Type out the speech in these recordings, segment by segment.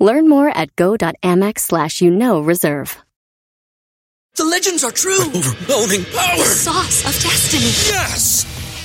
Learn more at go.amex slash you know reserve. The legends are true. Overwhelming power! The Sauce of destiny. Yes!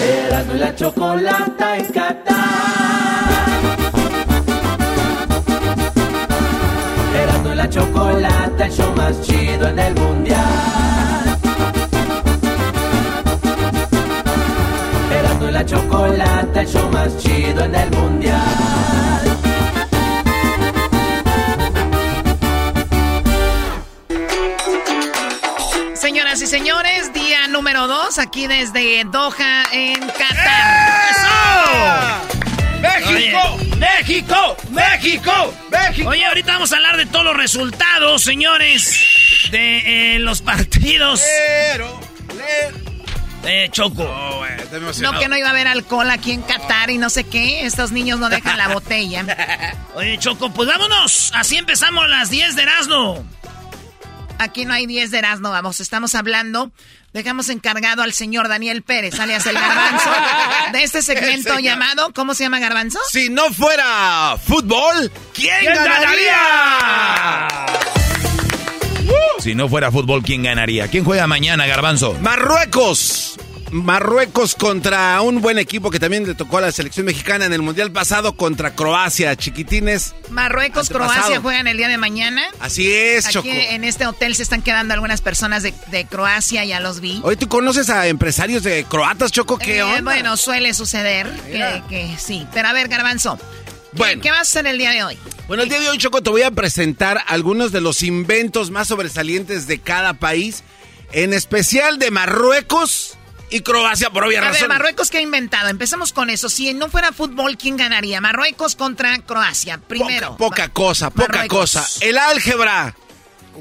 Erasmo y la chocolata en Qatar. Erasmo y la chocolata, el show más chido en el mundial. Erasmo y la chocolata, el show más chido en el mundial. Señoras y señores, día número dos, aquí desde Doha, en Qatar. ¡México! ¡México! ¡México! ¡México! Oye, ahorita vamos a hablar de todos los resultados, señores, de eh, los partidos. Pero, le- Eh, Choco. Oh, estoy No, que no iba a haber alcohol aquí en Qatar y no sé qué. Estos niños no dejan la botella. Oye, Choco, pues vámonos. Así empezamos las 10 de Erasmo. Aquí no hay 10 de Erasmo, vamos. Estamos hablando. Dejamos encargado al señor Daniel Pérez, alias el Garbanzo, de este segmento llamado. ¿Cómo se llama Garbanzo? Si no fuera fútbol, ¿quién, ¿Quién ganaría? Si no fuera fútbol, ¿quién ganaría? ¿Quién juega mañana, Garbanzo? Marruecos. Marruecos contra un buen equipo que también le tocó a la selección mexicana en el Mundial pasado contra Croacia, chiquitines. Marruecos, Antepasado. Croacia juegan el día de mañana. Así es, Aquí Choco. en este hotel se están quedando algunas personas de, de Croacia, ya los vi. Oye, ¿tú conoces a empresarios de croatas, Choco? ¿Qué Eh, onda? bueno, suele suceder que, sí. Pero a ver, Garbanzo, ¿qué, Bueno. ¿qué vas a hacer el día de hoy? Bueno, el día de hoy, Choco, te voy a presentar algunos de los inventos más sobresalientes de cada país, en especial de Marruecos y Croacia, por obvias A ver, razones. Marruecos, ¿qué ha inventado? Empecemos con eso. Si no fuera fútbol, ¿quién ganaría? Marruecos contra Croacia. Primero. Poca, poca cosa, poca Marruecos. cosa. El álgebra.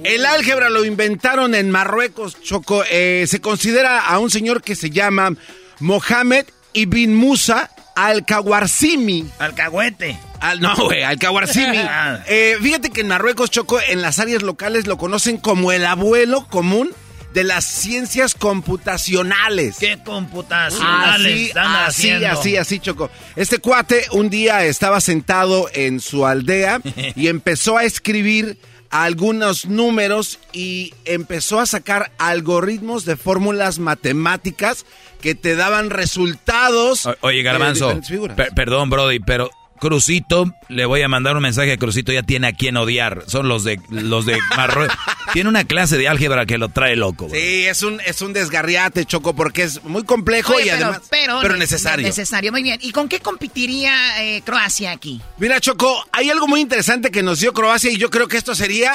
El álgebra lo inventaron en Marruecos, Choco. Eh, se considera a un señor que se llama Mohamed Ibn Musa al-Kawarzimi. Alcahuete. Al, no, güey, al-Kawarzimi. Ah. Eh, fíjate que en Marruecos, Choco, en las áreas locales lo conocen como el abuelo común de las ciencias computacionales. ¿Qué computacionales Así, están así, haciendo? así, así, Choco. Este cuate un día estaba sentado en su aldea y empezó a escribir algunos números y empezó a sacar algoritmos de fórmulas matemáticas que te daban resultados. O- Oye, Garbanzo, per- perdón, Brody, pero Crucito, le voy a mandar un mensaje a Crucito, ya tiene a quien odiar. Son los de los de Marruecos. tiene una clase de álgebra que lo trae loco. bro. Sí, es un, es un desgarriate, Choco, porque es muy complejo Oye, y pero, además. pero, necesario. Necesario, muy bien. ¿Y con qué competiría eh, Croacia aquí? Mira, Choco, hay algo muy interesante que nos dio Croacia y yo creo que esto sería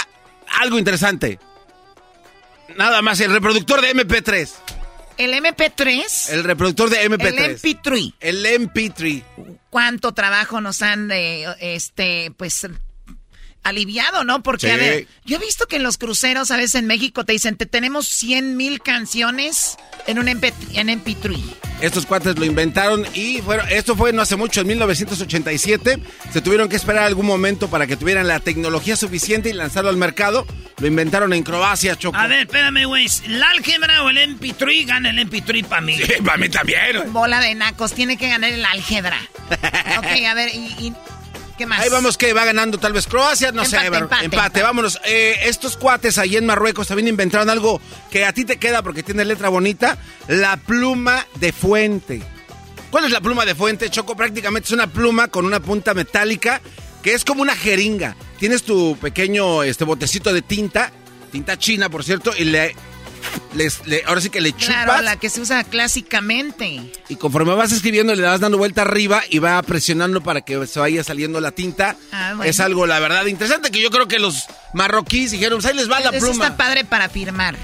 algo interesante. Nada más, el reproductor de MP3. El MP3, El reproductor de el MP3. MP3. El MP3. ¿Cuánto trabajo nos han, eh, este, pues, aliviado, no? Porque, a Sí. ver, yo he visto que en los cruceros, a veces en México, te dicen, te tenemos 100 mil canciones en un MP, en MP3. Estos cuates lo inventaron y fueron, esto fue no hace mucho, en 1987. Se tuvieron que esperar algún momento para que tuvieran la tecnología suficiente y lanzarlo al mercado. Lo inventaron en Croacia, Choco. A ver, espérame, güey. ¿La álgebra o el MP3 gana el MP3 para mí? Sí, para mí también. Bola de nacos, tiene que ganar el álgebra. ok, a ver, y, y- ¿qué más? Ahí vamos que va ganando tal vez Croacia, no sé, Empate, empate, empate, empate. vámonos. Eh, estos cuates ahí en Marruecos también inventaron algo que a ti te queda porque tiene letra bonita, la pluma de fuente. ¿Cuál es la pluma de fuente, Choco? Prácticamente es una pluma con una punta metálica que es como una jeringa. Tienes tu pequeño este botecito de tinta, tinta china, por cierto, y le les, le- ahora sí que le chupas. Claro, la que se usa clásicamente. Y conforme vas escribiendo, le vas dando vuelta arriba y va presionando para que se vaya saliendo la tinta. Ah, bueno. Es algo, la verdad, interesante que yo creo que los marroquíes dijeron, pues ahí les va la Eso pluma. está padre para firmar.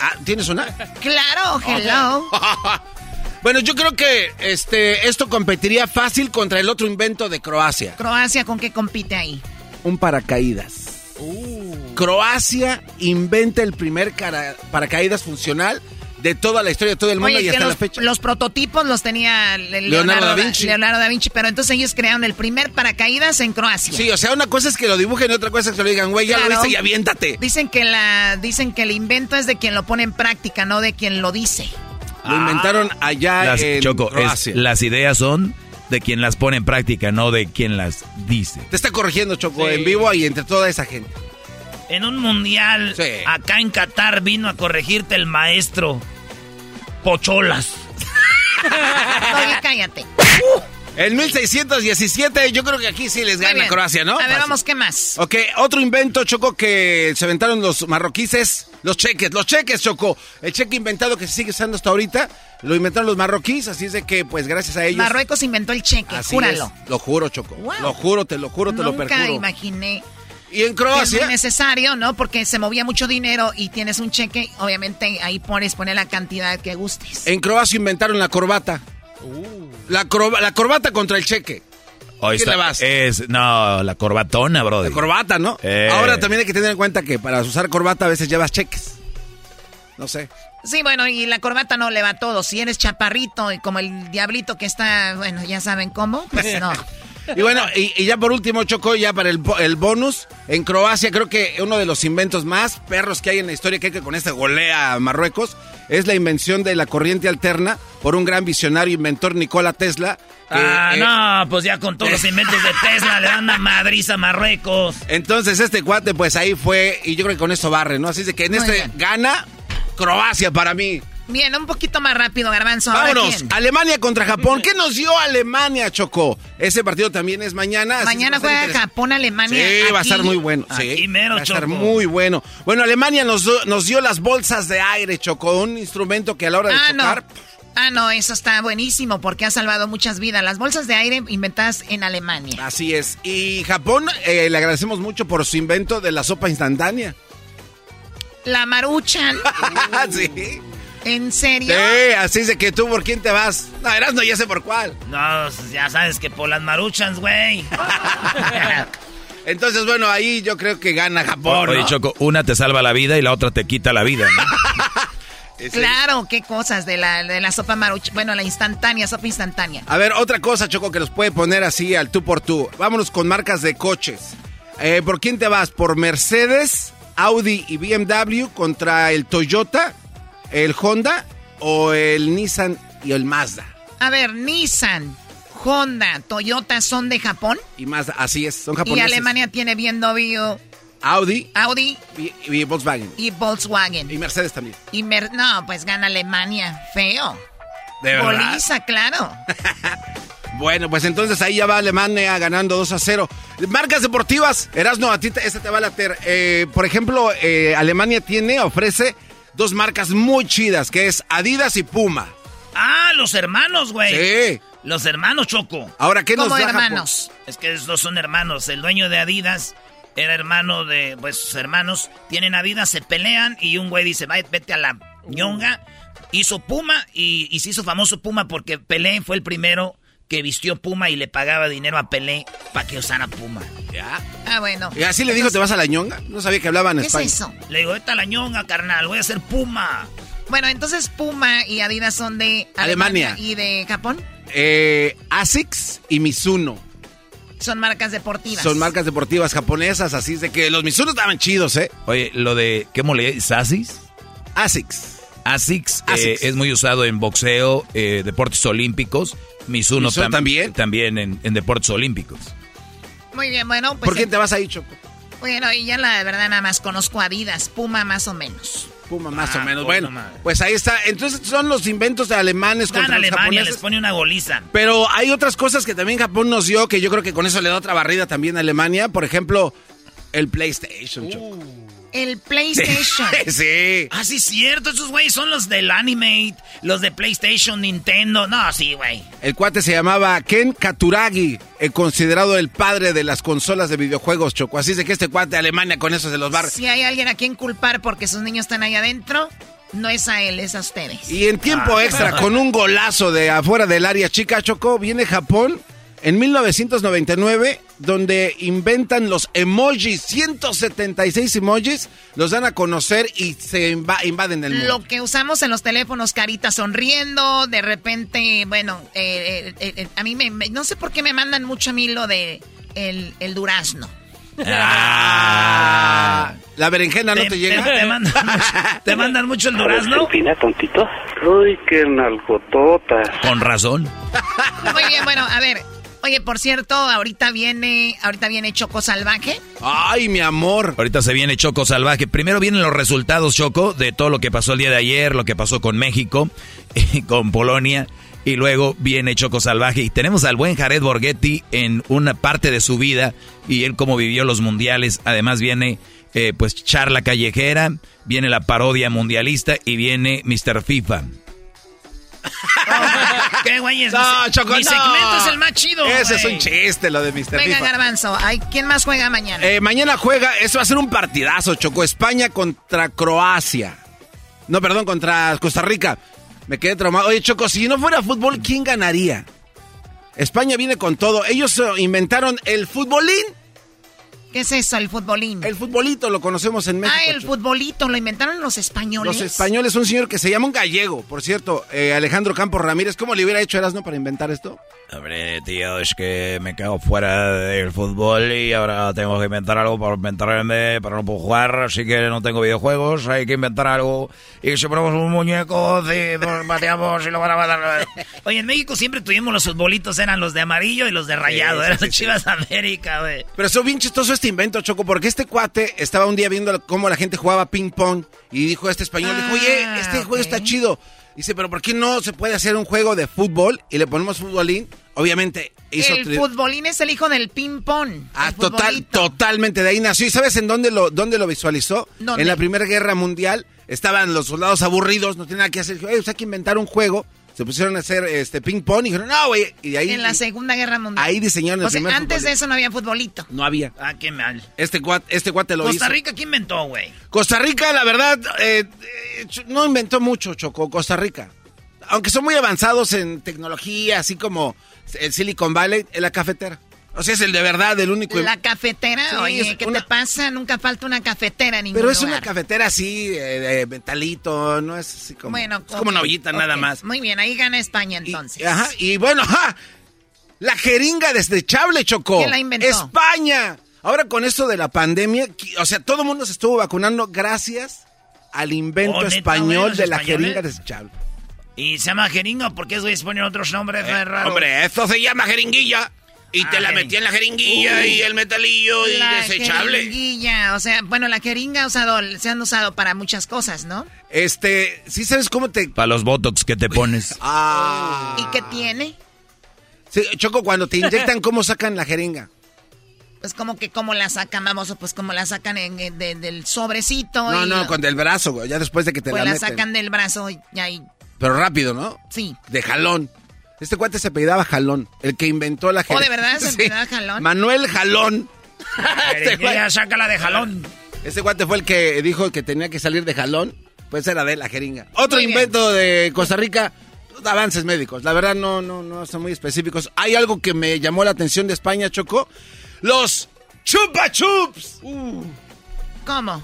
Ah, ¿Tienes una? Claro, hello. bueno, yo creo que este esto competiría fácil contra el otro invento de Croacia. Croacia, ¿con qué compite ahí? Un paracaídas. Croacia inventa el primer cara- paracaídas funcional de toda la historia de todo el mundo Oye, y hasta los, la fecha. los prototipos los tenía Le- Leonardo da Vinci. Leonardo da Vinci, pero entonces ellos crearon el primer paracaídas en Croacia. Sí, o sea, una cosa es que lo dibujen y otra cosa es que lo digan, güey, ya lo viste y aviéntate. Dicen que la dicen que el invento es de quien lo pone en práctica, no de quien lo dice. Lo inventaron allá Las, en Choco, es- Croacia. las ideas son de quien las pone en práctica, no de quien las dice. Te está corrigiendo Choco Sí. en vivo y entre toda esa gente. En un mundial, Sí. acá en Qatar, vino a corregirte el maestro Pocholas. Oye, cállate. En 1617, yo creo que aquí sí les Muy gana bien. Croacia, ¿no? A ver, Fácil. vamos, ¿qué más? Ok, otro invento, Choco, que se aventaron los marroquíes, los cheques, los cheques, Choco. El cheque inventado que se sigue usando hasta ahorita, lo inventaron los marroquíes, así es de que, pues, gracias a ellos... Marruecos inventó el cheque, Así júralo. es. Lo juro, Choco. Wow. Lo juro, te lo juro, te lo Nunca perjuro. imaginé Y en que es Croacia... necesario, ¿no? Porque se movía mucho dinero y tienes un cheque, obviamente ahí pones, pones la cantidad que gustes. En Croacia inventaron la corbata. La, corba- la corbata contra el cheque. Hoy ¿Qué le vas? Es, no, la corbatona, bro. La corbata, ¿no? Eh. Ahora también hay que tener en cuenta que para usar corbata a veces llevas cheques. No sé. Sí, bueno, y la corbata no le va a todo. Si eres chaparrito y como el diablito que está, bueno, ya saben cómo, pues no. Y bueno, y, y ya por último, Choco, ya para el, el bonus, en Croacia creo que uno de los inventos más perros que hay en la historia, que, hay que con este golea a Marruecos, es la invención de la corriente alterna por un gran visionario inventor Nikola Tesla. que, ah, eh, no, pues ya con todos los inventos de Tesla le dan una madriz a Marruecos. Entonces este cuate pues ahí fue y yo creo que con eso barre, ¿no? Así es de que en Muy este bien. gana Croacia para mí. Bien, un poquito más rápido, Garbanzo. ¿Ahora Vámonos? Alemania contra Japón. ¿Qué nos dio Alemania, Choco? Ese partido también es mañana. Mañana juega. Japón-Alemania. Sí, va a estar muy bueno. Sí, Aquí mero, va a estar Choco. muy bueno. Bueno, Alemania nos, nos dio las bolsas de aire, Choco, un instrumento que a la hora de Ah, no. chocar... Ah, no, eso está buenísimo porque ha salvado muchas vidas. Las bolsas de aire inventadas en Alemania. Así es. Y Japón, eh, le agradecemos mucho por su invento de la sopa instantánea. La maruchan. sí. ¿En serio? Sí, así es de que tú, ¿por quién te vas? No, verás, no, ya sé por cuál. No, ya sabes que por las maruchans, güey. Entonces, bueno, ahí yo creo que gana Japón. Oye, ¿no? Choco, una te salva la vida y la otra te quita la vida, ¿no? Claro, qué cosas de la, de la sopa maruchan. Bueno, la instantánea, sopa instantánea. A ver, otra cosa, Choco, que nos puede poner así al tú por tú. Vámonos con marcas de coches. Eh, ¿Por quién te vas? ¿Por Mercedes, Audi y BMW contra el Toyota, el Honda o el Nissan y el Mazda? A ver, Nissan, Honda, Toyota son de Japón. Y Mazda, así es, son Y japoneses. Alemania tiene BMW, Audi Audi y, y Volkswagen. y Volkswagen. Y Mercedes también. Y Mer- no, pues gana Alemania. Feo. De verdad. Goliza, claro. Bueno, pues entonces ahí ya va Alemania ganando 2 a 0. Marcas deportivas, Erasno, a ti te, esta te va a later. Eh, por ejemplo, eh, Alemania tiene, ofrece dos marcas muy chidas, que es Adidas y Puma. Ah, los hermanos, güey. Sí. Los hermanos, Choco. Ahora, ¿qué nos da hermanos. Es que estos son hermanos. El dueño de Adidas era hermano de, pues sus hermanos tienen Adidas, se pelean y un güey dice, "Vay, vete a la ñonga. Hizo Puma y, y se hizo famoso Puma porque Pelé fue el primero que vistió Puma y le pagaba dinero a Pelé para que usara Puma. Ya. Ah, bueno. Y así le dijo, ¿te vas a la ñonga? No sabía que hablaban ¿Qué es español. eso? Le digo, vete a la ñonga, carnal, voy a hacer Puma. Bueno, entonces Puma y Adidas son de Alemania. ¿Y de Japón? Eh, Asics y Mizuno. Son marcas deportivas. Son marcas deportivas japonesas, así es de que los Mizuno estaban chidos, ¿eh? Oye, lo de, ¿qué mole? ¿Sasis? Asics. ASICS, eh, ASICS. es muy usado en boxeo, eh, deportes olímpicos. Mizuno, ¿Mizuno tam- también? También en, en deportes olímpicos. Muy bien, bueno, pues. ¿Por quién te vas ahí, Choco? Bueno, y ya la verdad nada más conozco Adidas, Puma más o menos. Puma más Ah, o menos. pues, Bueno, pues ahí está. Entonces son los inventos de alemanes Gana contra los Alemania, japoneses. les pone una goliza. Pero hay otras cosas que también Japón nos dio que yo creo que con eso le da otra barrida también a Alemania. Por ejemplo, el PlayStation. Choco. El PlayStation. sí. Ah, sí, cierto. Esos güeyes son los del Animate, los de PlayStation, Nintendo. No, sí, güey. El cuate se llamaba Ken Katuragi, eh, considerado el padre de las consolas de videojuegos, Choco. Así es de que este cuate de Alemania con eso de los bar. Si hay alguien a quien culpar porque sus niños están ahí adentro, no es a él, es a ustedes. Y en tiempo Ah. extra, con un golazo de afuera del área chica, Choco, viene Japón en 1999, donde inventan los emojis, 176 emojis, los dan a conocer y se inva- invaden el mundo. Lo que usamos en los teléfonos, carita sonriendo, de repente, bueno, eh, eh, eh, a mí me, me- no sé por qué me mandan mucho a mí lo de el, el durazno. Ah, la berenjena no te, llega. Te, mandan mucho, te mandan mucho el durazno. Fina, tontito. Uy, qué nalgototas. Con razón. Muy bien, bueno, a ver. Oye, por cierto, ahorita viene, ahorita viene Choco Salvaje. Ay, mi amor. Ahorita se viene Choco Salvaje. Primero vienen los resultados, Choco, de todo lo que pasó el día de ayer, lo que pasó con México, con Polonia. Y luego viene Choco Salvaje. Y tenemos al buen Jared Borghetti en una parte de su vida y él cómo vivió los mundiales. Además viene eh, pues charla callejera, viene la parodia mundialista y viene Mr. FIFA. ¿Qué, güey? Es No, Choco, mi no. segmento es el más chido. Ese es un chiste, lo de Mr. Venga, FIFA. Garbanzo, ay, ¿quién más juega mañana? Eh, mañana juega, eso va a ser un partidazo, Choco. España contra Croacia. No, perdón, contra Costa Rica. Me quedé traumado. Oye, Choco, si no fuera fútbol, ¿quién ganaría? España viene con todo. Ellos eh, inventaron el futbolín. ¿Qué es eso, el futbolín? El futbolito lo conocemos en México. ah, el futbolito, lo inventaron los españoles. Los españoles, un señor que se llama un gallego, por cierto, eh, Alejandro Campos Ramírez. ¿Cómo le hubiera hecho Erasmo para inventar esto? Hombre, tío, es que me quedo fuera del fútbol y ahora tengo que inventar algo para inventarme, pero no puedo jugar, así que no tengo videojuegos, hay que inventar algo. Y si ponemos un muñeco, si nos bateamos y lo van a matar. Oye, en México siempre tuvimos los futbolitos, eran los de amarillo y los de rayado. Sí, sí, eran sí. Chivas América, güey. Pero eso bien chistoso este invento, Choco, porque este cuate estaba un día viendo cómo la gente jugaba ping pong y dijo a este español, dijo, oye, Ah, este juego está chido. Dice, pero ¿por qué no se puede hacer un juego de fútbol y le ponemos futbolín? Obviamente hizo... El futbolín es el hijo del ping-pong. Ah, total, totalmente de ahí nació. ¿Y sabes en dónde lo, dónde lo visualizó? ¿Dónde? En la Primera Guerra Mundial estaban los soldados aburridos, no tenían nada que hacer. Dijo, "Ey, pues hay que inventar un juego. Se pusieron a hacer este ping pong y dijeron, no, güey. Y de ahí, En la Segunda Guerra Mundial. ahí diseñaron el O sea, primer antes futbolito. de eso no había futbolito. No había. Ah, qué mal. Este cuate, este lo Costa hizo. Rica, ¿quién inventó, güey? Costa Rica, la verdad, eh, eh, no inventó mucho, Choco, Costa Rica. Aunque son muy avanzados en tecnología, así como el Silicon Valley, en la cafetera. O sea, es el de verdad, el único. La cafetera, Sí, oye, es ¿qué una- te pasa? Nunca falta una cafetera en ningún Pero es una cafetera así, eh, de metalito, no es así como. Bueno, es como una ollita nada más. Muy bien, ahí gana España Y, entonces. ajá, y bueno, ajá, la jeringa desechable, Chocó. ¿Quién la inventó? España. Ahora con esto de la pandemia, o sea, todo el mundo se estuvo vacunando gracias al invento Oh, ¿neta, español de la españoles? jeringa desechable. ¿Y se llama jeringa? ¿Por qué güeyes ponen otros nombres Eh, raros? hombre, esto se llama jeringuilla. Y te Ah, la jeringa. metí en la jeringuilla y el metalillo y La desechable. jeringuilla, o sea, bueno, la jeringa usado, se han usado para muchas cosas, ¿no? Este, ¿sí sabes cómo te...? Para los botox que te pones. Ah. ¿Y qué tiene? Sí, Choco, cuando te inyectan, ¿cómo sacan la jeringa? Pues como que como la sacan, vamos, pues como la sacan en, en- de- del sobrecito. No, y no, lo- con del brazo, güey, ya después de que te pues la la meten. sacan del brazo y ahí, Pero rápido, ¿no? sí. De jalón. Este cuate se apellidaba Jalón, el que inventó la ¿Oh, jeringa. de verdad se apellidaba Jalón? Manuel Jalón. este, Jeringuilla, cuate, sácala de jalón. este cuate fue el que dijo que tenía que salir de jalón. Pues era de la jeringa. Otro Muy bien. invento de Costa Rica, avances médicos. La verdad no, no, no son muy específicos. Hay algo que me llamó la atención de España, Choco. Los chupa chups. Uh, ¿Cómo?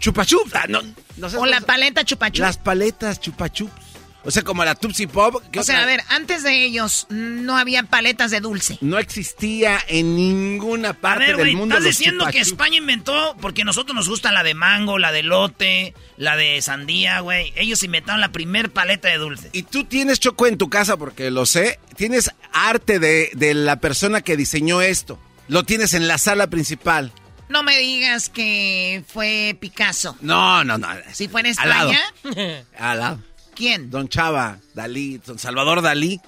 chupa chups. Ah, no, no sé O la paleta chupachup. Las paletas chupa chups. O sea, como la Tupsi Pop. ¿qué O sea, otra? a ver, antes de ellos no había paletas de dulce. No existía en ninguna A parte ver, del mundo. estás diciendo que. España inventó, porque a nosotros nos gusta la de mango, la de lote, la de sandía, güey. Ellos inventaron la primer paleta de dulce. Y tú tienes Choco en tu casa, porque lo sé. Tienes arte de, de la persona que diseñó esto. Lo tienes en la sala principal. No me digas que fue Picasso. No, no, no. Si fue en Al lado. España, Al lado. ¿Quién? Don Chava, Dalí, don Salvador Dalí.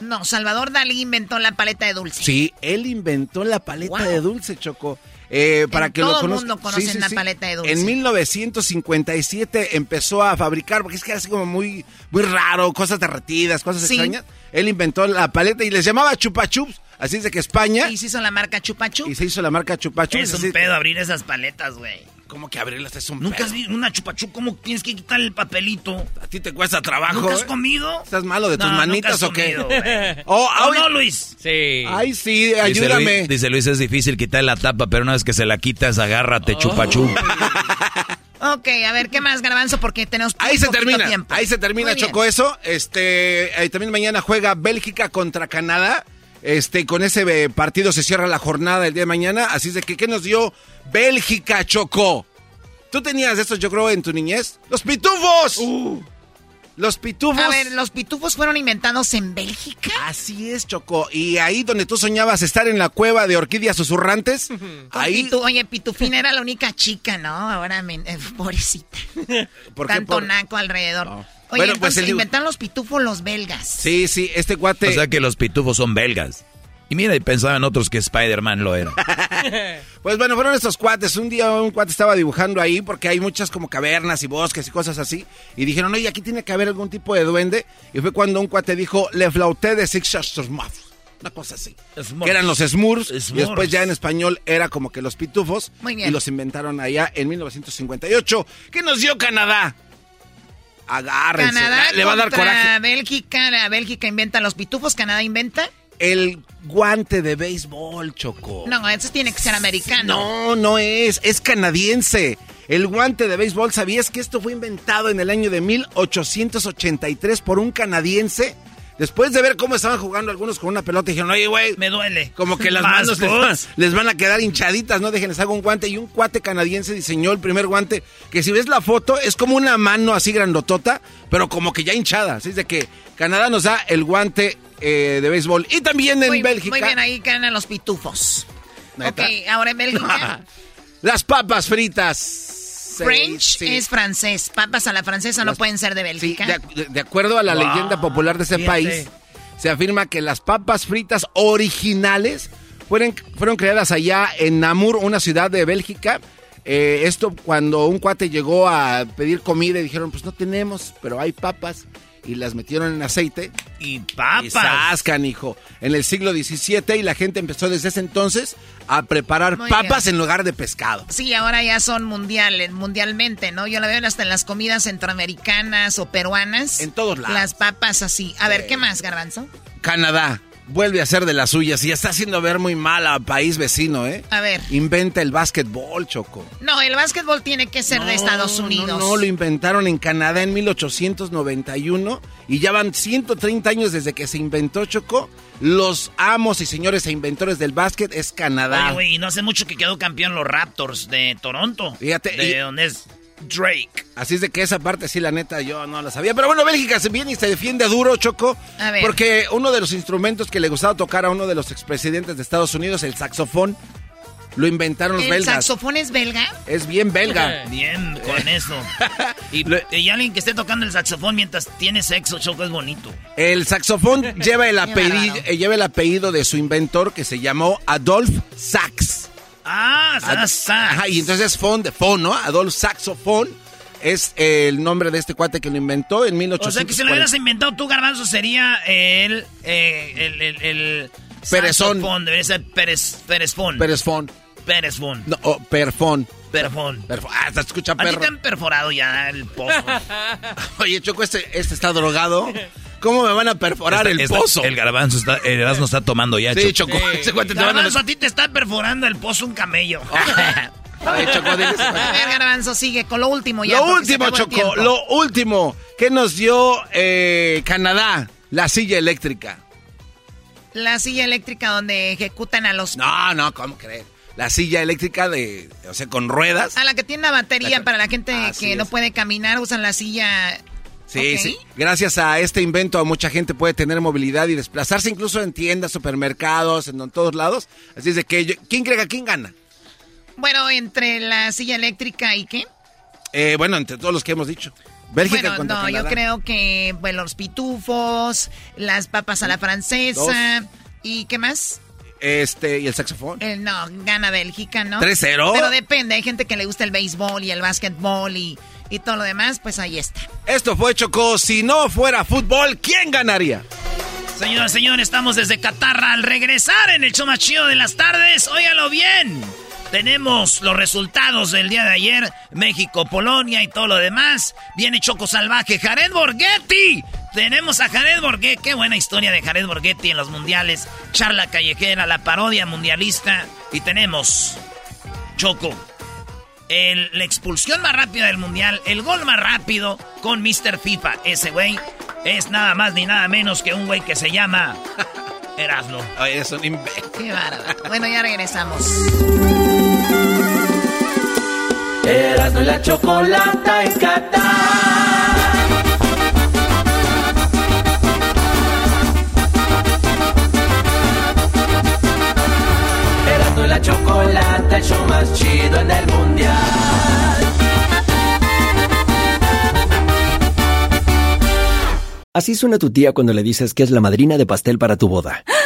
No, Salvador Dalí inventó la paleta de dulce. Sí, él inventó la paleta Wow. de dulce, Choco. Eh, para que todo lo el mundo conoce la paleta de dulce. En 1957 empezó a fabricar, porque es que era así como muy, muy raro, cosas derretidas, cosas Sí. extrañas. Él inventó la paleta y les llamaba Chupa Chups. Así es de que España. Y se hizo la marca Chupa Chup. Y se hizo la marca Chupa Chups. Es así- un pedo abrir esas paletas, güey. ¿Cómo que abrirlas es un Nunca pedo? has visto una chupachú, ¿cómo tienes que quitar el papelito? ¿A ti te cuesta trabajo? ¿Nunca has eh? comido? ¿Estás malo de tus No, nunca manitas has o qué? Oh, ¿O ay- no, Luis? Sí. Ay, sí, Dice ayúdame. Luis, dice Luis, es difícil quitar la tapa, pero una vez que se la quitas, agárrate, chupachú. Ok, a ver, ¿qué más, Garbanzo? Porque tenemos Ahí se termina, tiempo. ahí se termina. Choco, eso. Este, eh, también mañana juega Bélgica contra Canadá. Este, con ese eh, partido se cierra la jornada el día de mañana. Así es de que, ¿qué nos dio Bélgica, Choco? ¿Tú tenías estos, yo creo, en tu niñez? ¡Los pitufos! Los pitufos. A ver, ¿los pitufos fueron inventados en Bélgica? Así es, Choco. Y ahí donde tú soñabas estar en la cueva de orquídeas susurrantes, ahí... Pitu- Oye, Pitufina era la única chica, ¿no? Ahora, me- eh, pobrecita. ¿Por? Tanto Por- naco alrededor. No. Oye, Bueno, pues el- inventaron los pitufos los belgas. Sí, sí, este cuate... O sea que los pitufos son belgas. Y mira, y pensaban otros que Spider-Man lo era. Pues bueno, fueron estos cuates. Un día un cuate estaba dibujando ahí porque hay muchas como cavernas y bosques y cosas así. Y dijeron, oye, aquí tiene que haber algún tipo de duende. Y fue cuando un cuate dijo, le flauté de Six Smurfs. Una cosa así. Smurfs. Que eran los Smurfs. Y Smurfs. después ya en español era como que los pitufos. Muy bien. Y los inventaron allá en 1958. ¿Qué nos dio Canadá? Agárrense. Canadá Le va a dar coraje. Bélgica. La Bélgica inventa los pitufos, Canadá inventa. El guante de béisbol, Choco. No, eso tiene que ser americano. No, no es, es canadiense. El guante de béisbol, ¿sabías que esto fue inventado en el año de 1883 por un canadiense? Después de ver cómo estaban jugando algunos con una pelota, dijeron, oye, güey, Me duele. como que las manos les van, les van a quedar hinchaditas, ¿no? Déjenles hago un guante. Y un cuate canadiense diseñó el primer guante, que si ves la foto, es como una mano así grandotota, pero como que ya hinchada. Así es de que Canadá nos da el guante eh, de béisbol. Y también en muy, Bélgica. Muy bien, ahí ganan los pitufos. ¿Neta? Ok, ahora en Bélgica. Las papas fritas. French Sí, es francés. Papas a la francesa no pueden ser de Bélgica. de, de- de acuerdo a la Wow, leyenda popular de ese fíjate. país, se afirma que las papas fritas originales fueron, fueron creadas allá en Namur, una ciudad de Bélgica. Eh, esto cuando un cuate llegó a pedir comida y dijeron, pues no tenemos, pero hay papas. Y las metieron en aceite. Y Y papas. sascan, hijo. En el siglo XVII y la gente empezó desde ese entonces a preparar Muy papas bien. en lugar de pescado. Sí, ahora ya son mundiales, mundialmente, ¿no? Yo la veo hasta en las comidas centroamericanas o peruanas. En todos lados. Las papas así. A ver, ¿qué más, Garbanzo? Canadá vuelve a ser de las suyas y está haciendo ver muy mal a país vecino, ¿eh? A ver. Inventa el básquetbol, Choco. No, el básquetbol tiene que ser de Estados Unidos. No, no, lo inventaron en Canadá en 1891 y ya van 130 años desde que se inventó, Choco. Los amos y señores e inventores del básquet es Canadá. Oye, güey, y no hace mucho que quedó campeón los Raptors de Toronto. Fíjate, De y- donde es Drake. Así es de que esa parte sí, la neta, yo no la sabía. Pero bueno, Bélgica se viene y se defiende duro, Choco. A ver. Porque uno de los instrumentos que le gustaba tocar a uno de los expresidentes de Estados Unidos, el saxofón, lo inventaron los ¿El belgas. saxofón es belga? Es bien belga. Bien con eso. Y, y alguien que esté tocando el saxofón mientras tiene sexo, Choco, es bonito. El saxofón lleva el, apellido, eh, lleva el apellido de su inventor que se llamó Adolf Sax. Ah, Ad- sa- Ajá, y entonces es fon de fon, ¿no? Adolf Saxofón es el nombre de este cuate que lo inventó en O 1840. sea que si lo hubieras inventado tú, Garbanzo, sería el... eh, el, el, el Perezón. Debería ser Pérez, Pérezfón. Perezfón. Pérezfón. No, oh, perfón. Perfón. Perfón. Ah, se escucha A ti perro. te han perforado ya el pozo. Oye, Choco, este, este está drogado. ¿Cómo me van a perforar el pozo? El garbanzo está, el Erasmo está tomando ya. Sí, van a Garbanzo, a ti te está perforando el pozo un camello. A ver, Garbanzo, sigue con lo último ya. Lo último, tiempo. lo último. ¿Qué nos dio eh, Canadá? La silla eléctrica. La silla eléctrica donde ejecutan a los... No, no, ¿cómo creer? La silla eléctrica de, o sea, con ruedas. A la que tiene una batería La- para la gente Así que no puede caminar, usan la silla... Sí, sí. Gracias a este invento, mucha gente puede tener movilidad y desplazarse incluso en tiendas, supermercados, en todos lados. Así es de que, yo- ¿quién cree que quién gana? Bueno, entre la silla eléctrica y qué? Eh, bueno, entre todos los que hemos dicho. Bélgica bueno, contra no, yo creo que, bueno, los pitufos, las papas a la francesa, ¿y qué más? Este, ¿y el saxofón? Eh, no, gana Bélgica, ¿no? 3-0. Pero depende, hay gente que le gusta el béisbol y el básquetbol y, y todo lo demás, pues ahí está. Esto fue Chocó. Si no fuera fútbol, ¿quién ganaría? Señoras, señores, estamos desde Catarra al regresar en el show más chido de las tardes. Óigalo bien. Tenemos los resultados del día de ayer, México, Polonia y todo lo demás. Viene Choco Salvaje, Jared Borghetti. Tenemos a Jared Borghetti, qué buena historia de Jared Borghetti en los mundiales. Charla callejera, la parodia mundialista. Y tenemos, Choco, el, la expulsión más rápida del mundial, el gol más rápido con Mr. FIFA. Ese güey es nada más ni nada menos que un güey que se llama Erasmo. Ay, es un imbécil. Qué bárbaro. Bueno, ya regresamos. Erasmo y la chocolata en Qatar. El show más chido en el mundial. Así suena tu tía cuando le dices que es la madrina de pastel para tu boda.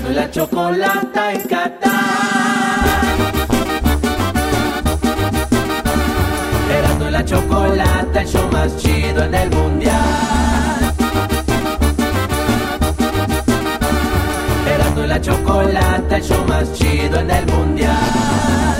Erasmo y la chocolata en Qatar. Erasmo y la chocolata, el show más chido en el mundial. Erasmo y la chocolata, el show más chido en el mundial.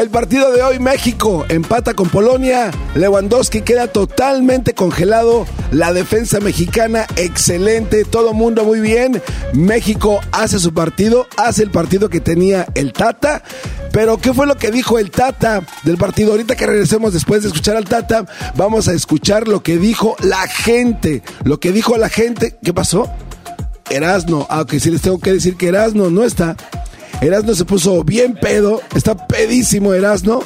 El partido de hoy, México empata con Polonia. Lewandowski queda totalmente congelado. La defensa mexicana, excelente. Todo mundo muy bien. México hace su partido, hace el partido que tenía el Tata. Pero, ¿qué fue lo que dijo el Tata del partido? Ahorita que regresemos después de escuchar al Tata, vamos a escuchar lo que dijo la gente. Lo que dijo la gente. ¿Qué pasó? Erasno. Ah, que sí les tengo que decir que Erasno no está. Erasno se puso bien pedo, está pedísimo Erasno.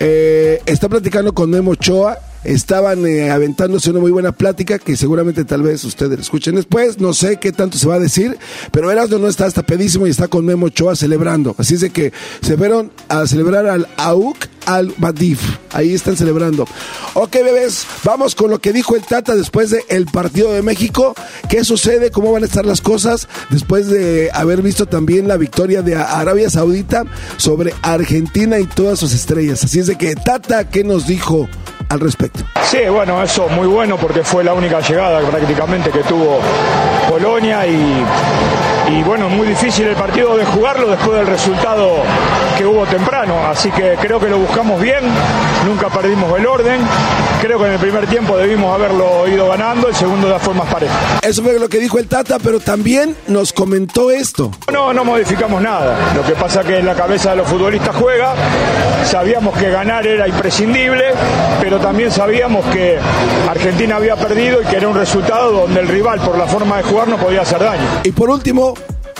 Eh, está platicando con Memo Ochoa. Estaban eh, aventándose una muy buena plática que seguramente tal vez ustedes escuchen después. No sé qué tanto se va a decir, pero Erasno no está hasta pedísimo y está con Memo Ochoa celebrando. Así es de que se fueron a celebrar al AUC al Badif. Ahí están celebrando. Ok, bebés, vamos con lo que dijo el Tata después del partido de México. ¿Qué sucede? ¿Cómo van a estar las cosas? Después de haber visto también la victoria de Arabia Saudita sobre Argentina y todas sus estrellas. Así es de que, Tata, ¿qué nos dijo al respecto? Sí, bueno, eso muy bueno porque fue la única llegada prácticamente que tuvo Polonia y, y bueno, muy difícil el partido de jugarlo después del resultado que hubo temprano. Así que creo que lo buscamos bien, nunca perdimos el orden. Creo que en el primer tiempo debimos haberlo ido ganando, el segundo de formas parejas. Eso fue lo que dijo el Tata, pero también nos comentó esto. No, no modificamos nada. Lo que pasa que en la cabeza de los futbolistas juega. Sabíamos que ganar era imprescindible, pero también sabíamos que Argentina había perdido y que era un resultado donde el rival, por la forma de jugar, no podía hacer daño. Y por último,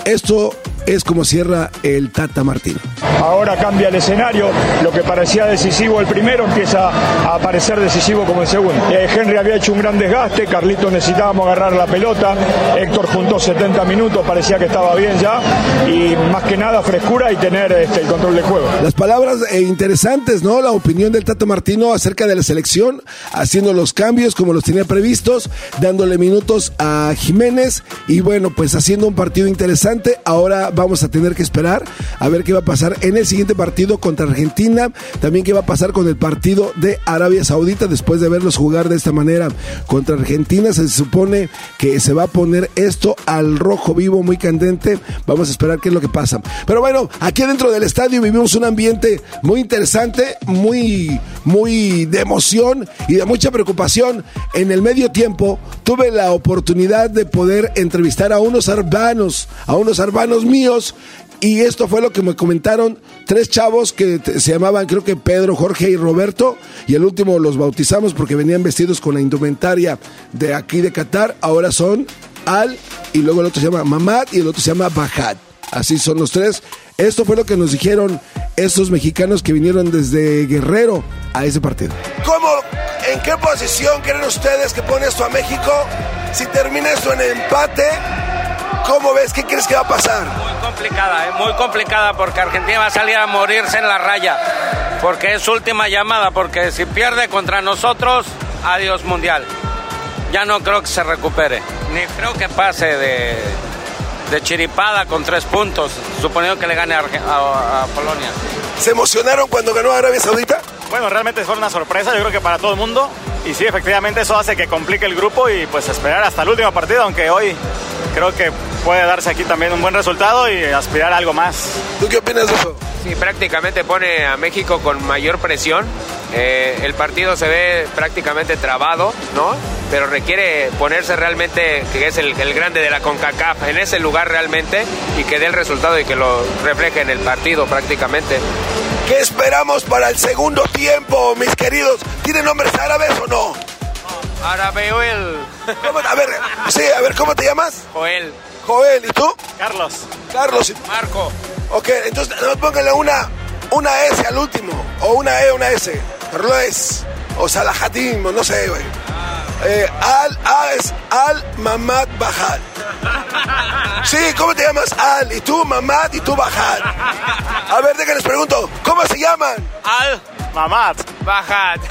esto es como cierra el Tata Martino. Ahora cambia el escenario, lo que parecía decisivo el primero empieza a parecer decisivo como el segundo. Eh, Henry había hecho un gran desgaste, Carlito necesitábamos agarrar la pelota, Héctor juntó 70 minutos, parecía que estaba bien ya, y más que nada frescura y tener este, el control del juego. Las palabras eh, interesantes, ¿no? La opinión del Tata Martino acerca de la selección, haciendo los cambios como los tenía previstos, dándole minutos a Jiménez y bueno, pues haciendo un partido interesante. Ahora vamos a tener que esperar a ver qué va a pasar en el siguiente partido contra Argentina, también qué va a pasar con el partido de Arabia Saudita después de verlos jugar de esta manera contra Argentina. Se supone que se va a poner esto al rojo vivo muy candente. Vamos a esperar qué es lo que pasa. Pero bueno, aquí dentro del estadio vivimos un ambiente muy interesante, muy, muy de emoción y de mucha preocupación. En el medio tiempo tuve la oportunidad de poder entrevistar a unos hermanos, a unos hermanos míos y esto fue lo que me comentaron tres chavos que se llamaban creo que Pedro, Jorge y Roberto. Y el último los bautizamos porque venían vestidos con la indumentaria de aquí de Qatar. Ahora son Al y luego el otro se llama Mamad y el otro se llama Bajad. Así son los tres. Esto fue lo que nos dijeron estos mexicanos que vinieron desde Guerrero a ese partido. ¿Cómo, en qué posición creen ustedes que pone esto a México? Si termina esto en empate, ¿Cómo ves? ¿Qué crees que va a pasar? Muy complicada, ¿eh? muy complicada porque Argentina va a salir a morirse en la raya. Porque es su última llamada, porque si pierde contra nosotros, adiós mundial. Ya no creo que se recupere, ni creo que pase de, de chiripada con tres puntos, suponiendo que le gane a, a, a Polonia. ¿Se emocionaron cuando ganó Arabia Saudita? Bueno, realmente fue una sorpresa, yo creo que para todo el mundo. Y sí, efectivamente eso hace que complique el grupo y pues esperar hasta el último partido, aunque hoy creo que puede darse aquí también un buen resultado y aspirar a algo más. ¿Tú qué opinas de eso? Sí, prácticamente pone a México con mayor presión. Eh, el partido se ve prácticamente trabado, ¿no? Pero requiere ponerse realmente, que es el, el, grande de la CONCACAF, en ese lugar realmente y que dé el resultado y que lo refleje en el partido prácticamente. ¿Qué esperamos para el segundo tiempo, mis queridos? ¿Tienen nombres árabes o no? Árabe A ver, sí, a ver, ¿cómo te llamas? Joel. Joel, ¿y tú? Carlos. Carlos. Marco. Ok, entonces no pónganle una, una S al último, o una E, una S. Carlos, o Salahatim, o no sé, güey. Eh, al, Al, Al Mamad Bajal. Sí, ¿cómo te llamas? Al, y tú Mamad y tú Bajal. A ver, déjenles pregunto, ¿cómo se llaman? Al Mamad Bajal.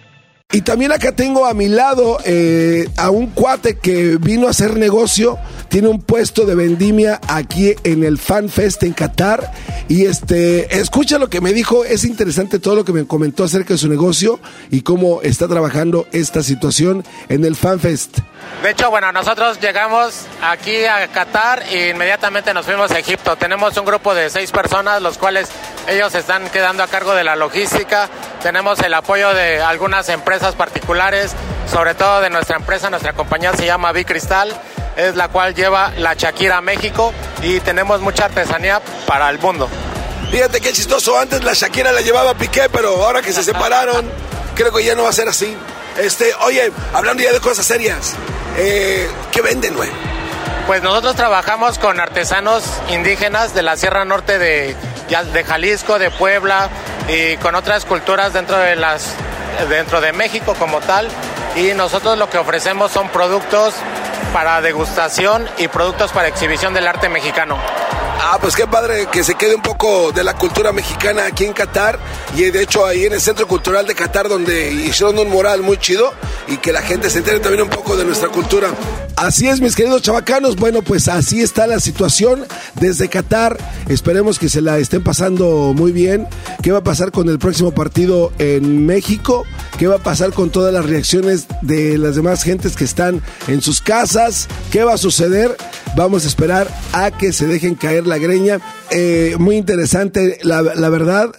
Y también acá tengo a mi lado eh, a un cuate que vino a hacer negocio, tiene un puesto de vendimia aquí en el Fan Fest en Qatar. Y este, escucha lo que me dijo, es interesante todo lo que me comentó acerca de su negocio y cómo está trabajando esta situación en el Fan Fest. De hecho, bueno, nosotros llegamos aquí a Qatar e inmediatamente nos fuimos a Egipto. Tenemos un grupo de seis personas, los cuales ellos están quedando a cargo de la logística. Tenemos el apoyo de algunas empresas particulares, sobre todo de nuestra empresa, nuestra compañía se llama Bicristal, es la cual lleva la Shakira a México y tenemos mucha artesanía para el mundo. Fíjate qué chistoso, antes la Shakira la llevaba Piqué, pero ahora que se separaron, creo que ya no va a ser así. Este, oye, hablando ya de cosas serias, eh, ¿qué venden, güey? Pues nosotros trabajamos con artesanos indígenas de la Sierra Norte de, de Jalisco, de Puebla y con otras culturas dentro de las dentro de México como tal y nosotros lo que ofrecemos son productos para degustación y productos para exhibición del arte mexicano. Ah, pues qué padre que se quede un poco de la cultura mexicana aquí en Qatar y de hecho ahí en el Centro Cultural de Qatar donde hicieron un mural muy chido y que la gente se entere también un poco de nuestra cultura. Así es, mis queridos chavacanos. Bueno, pues así está la situación desde Qatar. Esperemos que se la estén pasando muy bien. ¿Qué va a pasar con el próximo partido en México? ¿Qué va a pasar con todas las reacciones de las demás gentes que están en sus casas? ¿Qué va a suceder? Vamos a esperar a que se dejen caer la greña. Eh, muy interesante, la, la verdad,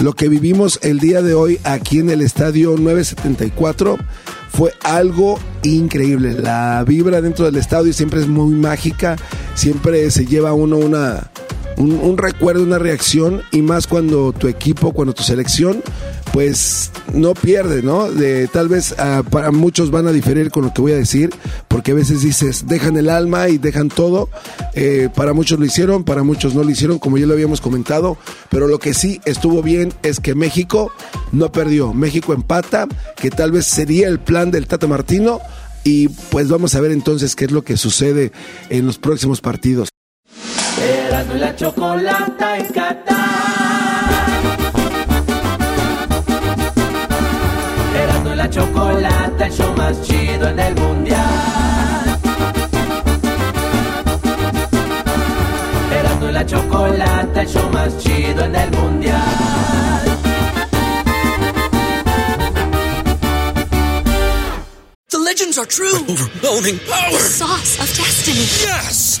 lo que vivimos el día de hoy aquí en el estadio 974 fue algo increíble. La vibra dentro del estadio siempre es muy mágica, siempre se lleva uno una, un, recuerdo, una reacción, y más cuando tu equipo, cuando tu selección, pues no pierde, ¿no? De, tal vez ah, para muchos van a diferir con lo que voy a decir, porque a veces dices, dejan el alma y dejan todo. Eh, para muchos lo hicieron, para muchos no lo hicieron, como ya lo habíamos comentado, pero lo que sí estuvo bien es que México no perdió. México empata, que tal vez sería el plan del Tata Martino. Y pues vamos a ver entonces qué es lo que sucede en los próximos partidos. Erasmo y la chocolata en Qatar. Erasmo y la chocolata, el show más chido en el mundial. Erasmo y la chocolata, el show más chido en el mundial. The legends are true. Overwhelming power! The sauce of destiny. Yes!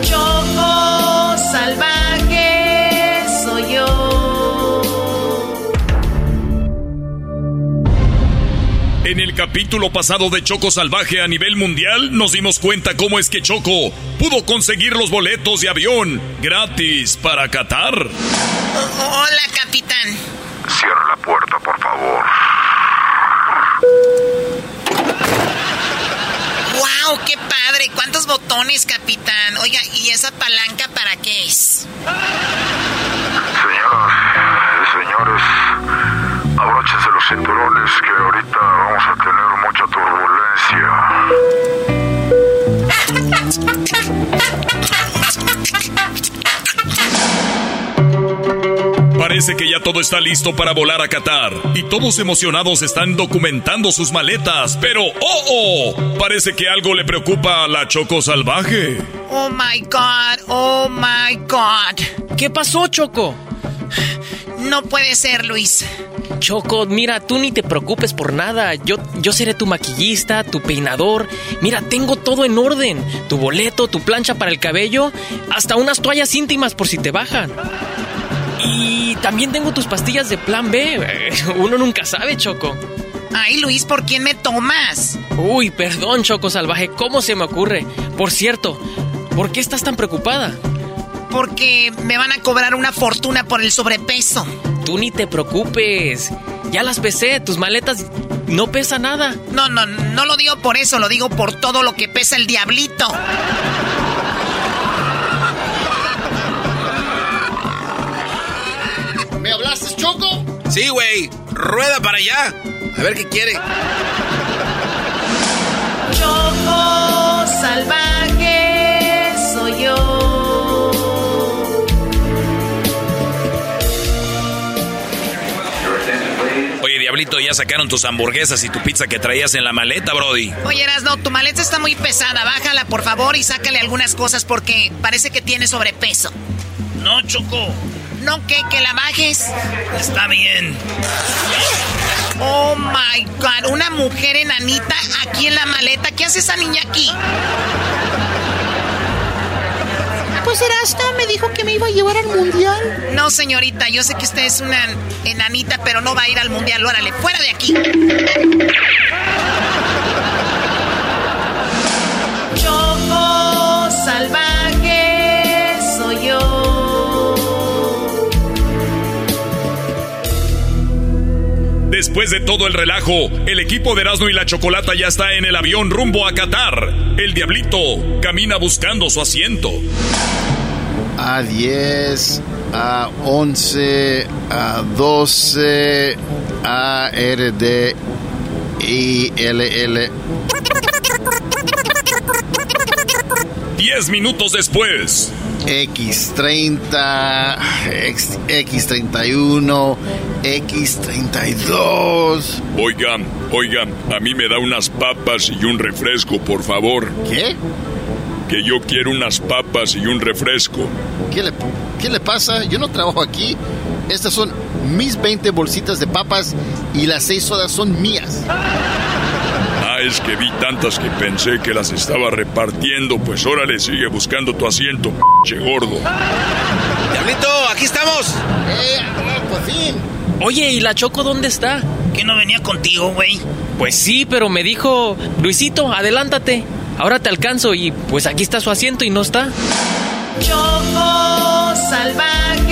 Choco salvaje soy yo. En el capítulo pasado de Choco Salvaje a nivel mundial, nos dimos cuenta cómo es que Choco pudo conseguir los boletos de avión gratis para Qatar. Hola, capitán. Cierra la puerta, por favor. ¡Wow! ¡Qué padre! ¿Cuántos botones, capitán? Oiga, ¿y esa palanca para qué es? Señoras y señores, abróchense los cinturones que ahorita vamos a tener mucha turbulencia. Parece que ya todo está listo para volar a Qatar y todos emocionados están documentando sus maletas, pero ¡oh, oh! Parece que algo le preocupa a la Choco Salvaje. Oh my god, oh my god. ¿Qué pasó, Choco? No puede ser, Luis. Choco, mira, tú ni te preocupes por nada. Yo, yo seré tu maquillista, tu peinador. Mira, tengo todo en orden. Tu boleto, tu plancha para el cabello, hasta unas toallas íntimas por si te bajan. Y también tengo tus pastillas de plan B. Uno nunca sabe, Choco. Ay, Luis, ¿por quién me tomas? Uy, perdón, Choco Salvaje, ¿cómo se me ocurre? Por cierto, ¿por qué estás tan preocupada? Porque me van a cobrar una fortuna por el sobrepeso. Tú ni te preocupes. Ya las pesé, tus maletas no pesa nada. No, no, no lo digo por eso, lo digo por todo lo que pesa el diablito. ¿Me hablaste, Choco? Sí, güey. Rueda para allá. A ver qué quiere. Choco salvaje soy yo. Oye, Diablito, ya sacaron tus hamburguesas y tu pizza que traías en la maleta, Brody. Oye, no, tu maleta está muy pesada. Bájala, por favor, y sácale algunas cosas porque parece que tiene sobrepeso. No, Choco. ¿No qué? ¿Que la bajes? Está bien. Oh my god, una mujer enanita aquí en la maleta. ¿Qué hace esa niña aquí? Pues Erasno me dijo que me iba a llevar al mundial. No, señorita, yo sé que usted es una enanita, pero no va a ir al mundial. Órale, fuera de aquí. Después de todo el relajo, el equipo de Erasmo y la Chocolata ya está en el avión rumbo a Qatar. El Diablito camina buscando su asiento. A 10, a 11, a 12, a R, D, I, L, L. Diez minutos después. X30, X, X31, X32. Oigan, oigan, a mí me da unas papas y un refresco, por favor. ¿Qué? Que yo quiero unas papas y un refresco. ¿Qué le, ¿Qué le pasa? Yo no trabajo aquí. Estas son mis 20 bolsitas de papas y las 6 sodas son mías. Ah, es que vi tantas que pensé que las estaba repartiendo. Pues órale, sigue buscando tu asiento, che gordo. Diablito, aquí estamos. ¡Eh, por fin! Oye, ¿y la Choco dónde está? ¿Que no venía contigo, güey? Pues sí, pero me dijo, Luisito, adelántate. Ahora te alcanzo y pues aquí está su asiento y no está. Choco salvaje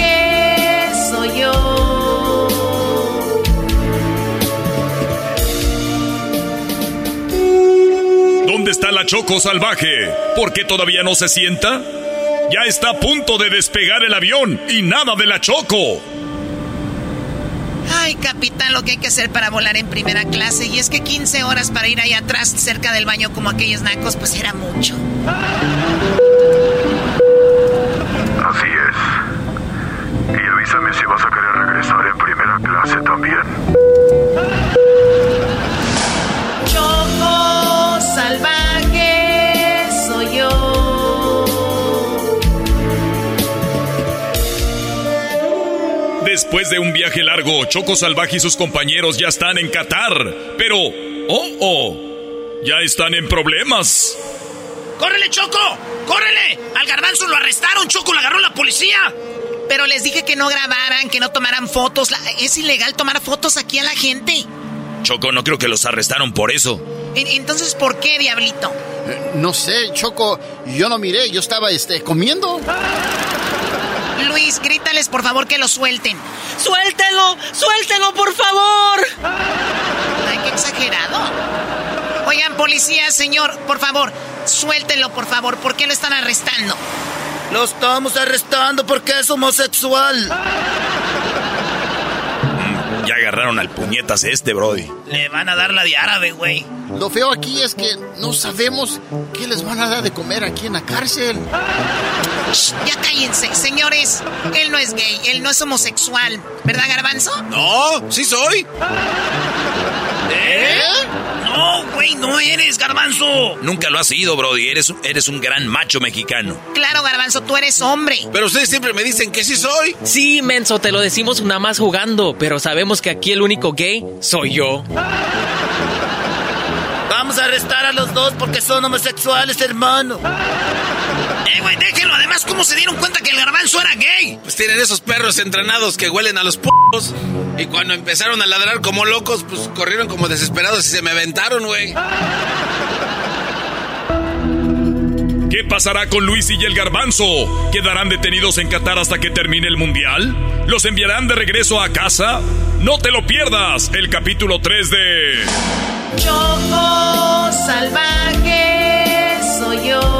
¿Dónde está la Choco salvaje? ¿Por qué todavía no se sienta? Ya está a punto de despegar el avión y nada de la Choco. Ay, capitán, lo que hay que hacer para volar en primera clase. Y es que 15 horas para ir ahí atrás, cerca del baño, como aquellos nacos, pues era mucho. Así es. Y avísame si vas a querer regresar en primera clase también. Después de un viaje largo, Choco Salvaje y sus compañeros ya están en Qatar. Pero, oh, oh, ya están en problemas. ¡Córrele, Choco! ¡Córrele! Al garbanzo lo arrestaron, Choco, lo agarró la policía. Pero les dije que no grabaran, que no tomaran fotos. Es ilegal tomar fotos aquí a la gente. Choco, no creo que los arrestaron por eso. En- Entonces, ¿por qué, diablito? Eh, No sé, Choco, yo no miré, yo estaba este, comiendo. Luis, grítales por favor que lo suelten. ¡Suéltelo! ¡Suéltelo, por favor! Ay, qué exagerado. Oigan, policía, señor, por favor, suéltenlo, por favor. ¿Por qué lo están arrestando? Lo estamos arrestando porque es homosexual. Ya agarraron al puñetas este, Brody. Le van a dar la de árabe, güey. Lo feo aquí es que no sabemos qué les van a dar de comer aquí en la cárcel. Shh, ya cállense, señores. Él no es gay, él no es homosexual. ¿Verdad, Garbanzo? No, sí soy. ¿Eh? No, güey, no eres, garbanzo. Nunca lo has sido, Brody. Eres, eres un gran macho mexicano. Claro, Garbanzo, tú eres hombre. Pero ustedes siempre me dicen que sí soy. Sí, menso, te lo decimos nada más jugando, pero sabemos que aquí el único gay soy yo. Vamos a arrestar a los dos porque son homosexuales, hermano. Eh, güey, déjenlo. Además, ¿cómo se dieron cuenta que el garbanzo era gay? Pues tienen esos perros entrenados que huelen a los p***os. Y cuando empezaron a ladrar como locos, pues corrieron como desesperados y se me aventaron, güey. ¿Qué pasará con Luis y el garbanzo? ¿Quedarán detenidos en Qatar hasta que termine el mundial? ¿Los enviarán de regreso a casa? No te lo pierdas, el capítulo 3 de... Choco salvaje soy yo.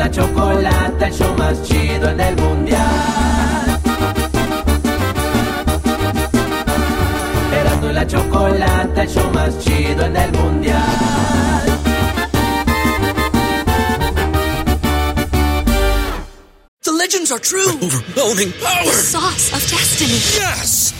La chocolata, el show más chido en el mundial. Erasmo y la chocolata, el show más chido en el mundial. The legends are true. Overwhelming power! The sauce of destiny. Yes!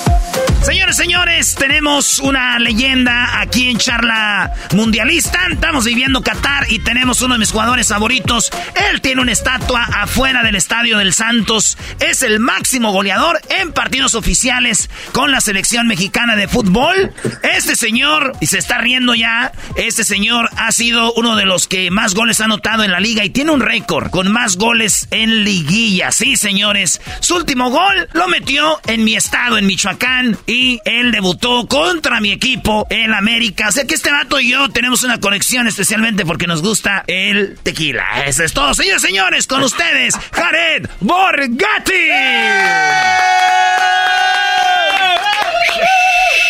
Señores, señores, tenemos una leyenda aquí en Charla Mundialista. Estamos viviendo Qatar y tenemos uno de mis jugadores favoritos. Él tiene una estatua afuera del Estadio del Santos. Es el máximo goleador en partidos oficiales con la selección mexicana de fútbol. Este señor, y se está riendo ya, este señor ha sido uno de los que más goles ha anotado en la liga y tiene un récord con más goles en liguilla. Sí, señores. Su último gol lo metió en mi estado, en Michoacán. Y él debutó contra mi equipo, el América. Sé que este vato y yo tenemos una conexión especialmente porque nos gusta el tequila. Eso es todo, señores, señores, con ustedes, Jared Borgatti.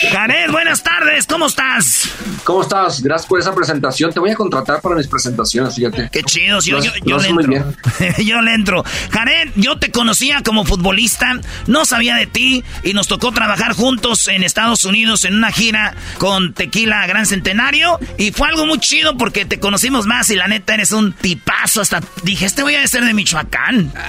Jared, buenas tardes, ¿cómo estás? ¿Cómo estás? Gracias por esa presentación. Te voy a contratar para mis presentaciones, fíjate. Qué chido, yo, le muy entro. yo le entro. Jared, yo te conocía como futbolista, no sabía de ti y nos tocó trabajar juntos en Estados Unidos en una gira con Tequila Gran Centenario y fue algo muy chido porque te conocimos más y la neta eres un tipazo. Hasta dije, este voy a ser de Michoacán.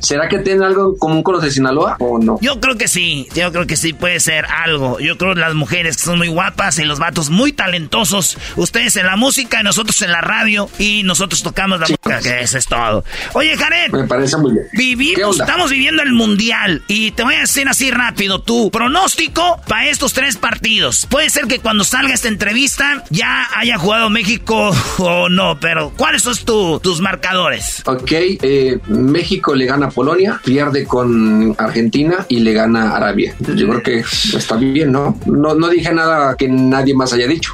¿Será que tiene algo en común con los de Sinaloa o no? Yo creo que sí, yo creo que sí puede ser algo. Yo creo que las mujeres que son muy guapas y los vatos muy talentosos. Ustedes en la música y nosotros en la radio y nosotros tocamos la música, que eso es todo. Oye, Jared. Me parece muy bien. ¿Qué Vivimos, estamos viviendo el mundial y te voy a decir así rápido tu pronóstico para estos tres partidos. Puede ser que cuando salga esta entrevista ya haya jugado México o no, pero ¿cuáles son tu- tus marcadores? Ok, eh, México le gana a Polonia, pierde con Argentina y le gana a Arabia. Yo creo que está bien, ¿no? No, no dije nada que nadie más haya dicho.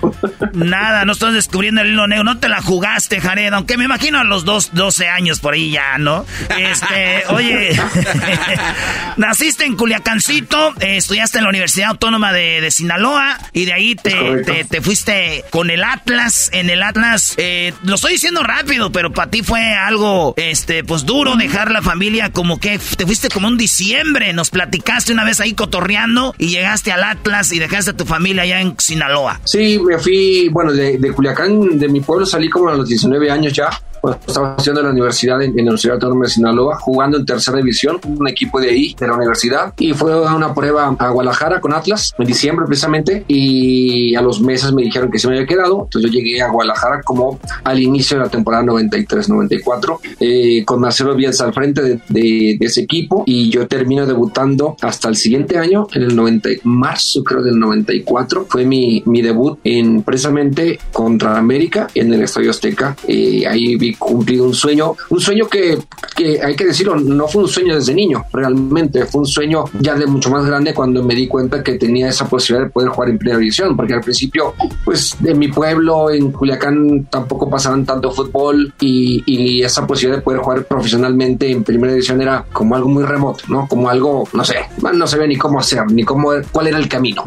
Nada, no estás descubriendo el hilo negro. No te la jugaste, Jared. Aunque me imagino a los dos, 12 años por ahí ya, ¿no? Este, oye, naciste en Culiacancito, eh, estudiaste en la Universidad Autónoma de, de Sinaloa y de ahí te, te, te fuiste con el Atlas. En el Atlas, eh, lo estoy diciendo rápido, pero para ti fue algo, este, pues duro dejar la familia como que te fuiste como un diciembre. Nos platicaste una vez ahí cotorreando y llegaste al Atlas y dejaste a tu familia allá en Sinaloa. Sí, me fui, bueno, de, de Culiacán, de mi pueblo, salí como a los 19 años ya. Bueno, estaba haciendo la universidad en, en la Universidad Autónoma de Sinaloa, jugando en tercera división, un equipo de ahí, de la universidad. Y fue a una prueba a Guadalajara con Atlas, en diciembre precisamente. Y a los meses me dijeron que se me había quedado. Entonces yo llegué a Guadalajara como al inicio de la temporada 93-94, eh, con Marcelo Bielsa al frente de, de- de ese equipo. Y yo termino debutando hasta el siguiente año, en el 90, marzo creo del 94. Fue mi, mi debut en precisamente contra América en el Estadio Azteca. Eh, ahí vi cumplido un sueño, un sueño que, que hay que decirlo, no fue un sueño desde niño, realmente fue un sueño ya de mucho más grande cuando me di cuenta que tenía esa posibilidad de poder jugar en primera división, porque al principio, pues de mi pueblo, en Culiacán, tampoco pasaban tanto fútbol y, y esa posibilidad de poder jugar profesionalmente en primera división era como algo muy remoto, ¿no? Como algo, no sé, no sabía ni cómo hacer, ni cómo, cuál era el camino.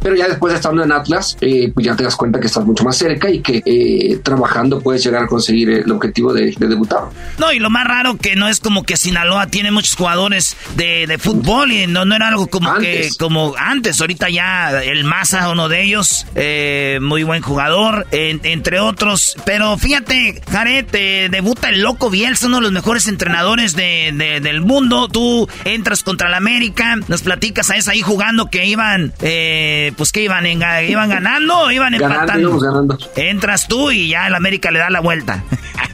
Pero ya después de estando en Atlas, eh, pues ya te das cuenta que estás mucho más cerca y que eh, trabajando puedes llegar a conseguir el objetivo objetivo de, debutar. No, y lo más raro que no es como que Sinaloa tiene muchos jugadores de, de fútbol y no, no era algo como que como antes. Ahorita ya el Maza, uno de ellos, eh, muy buen jugador, entre otros. Pero fíjate, Jared, debuta el loco Bielsa, uno de los mejores entrenadores de, del mundo. Tú entras contra la América, nos platicas a esa ahí jugando que iban, eh, pues que iban, en, iban ganando, iban empatando. ganando. Entras tú y ya el América le da la vuelta.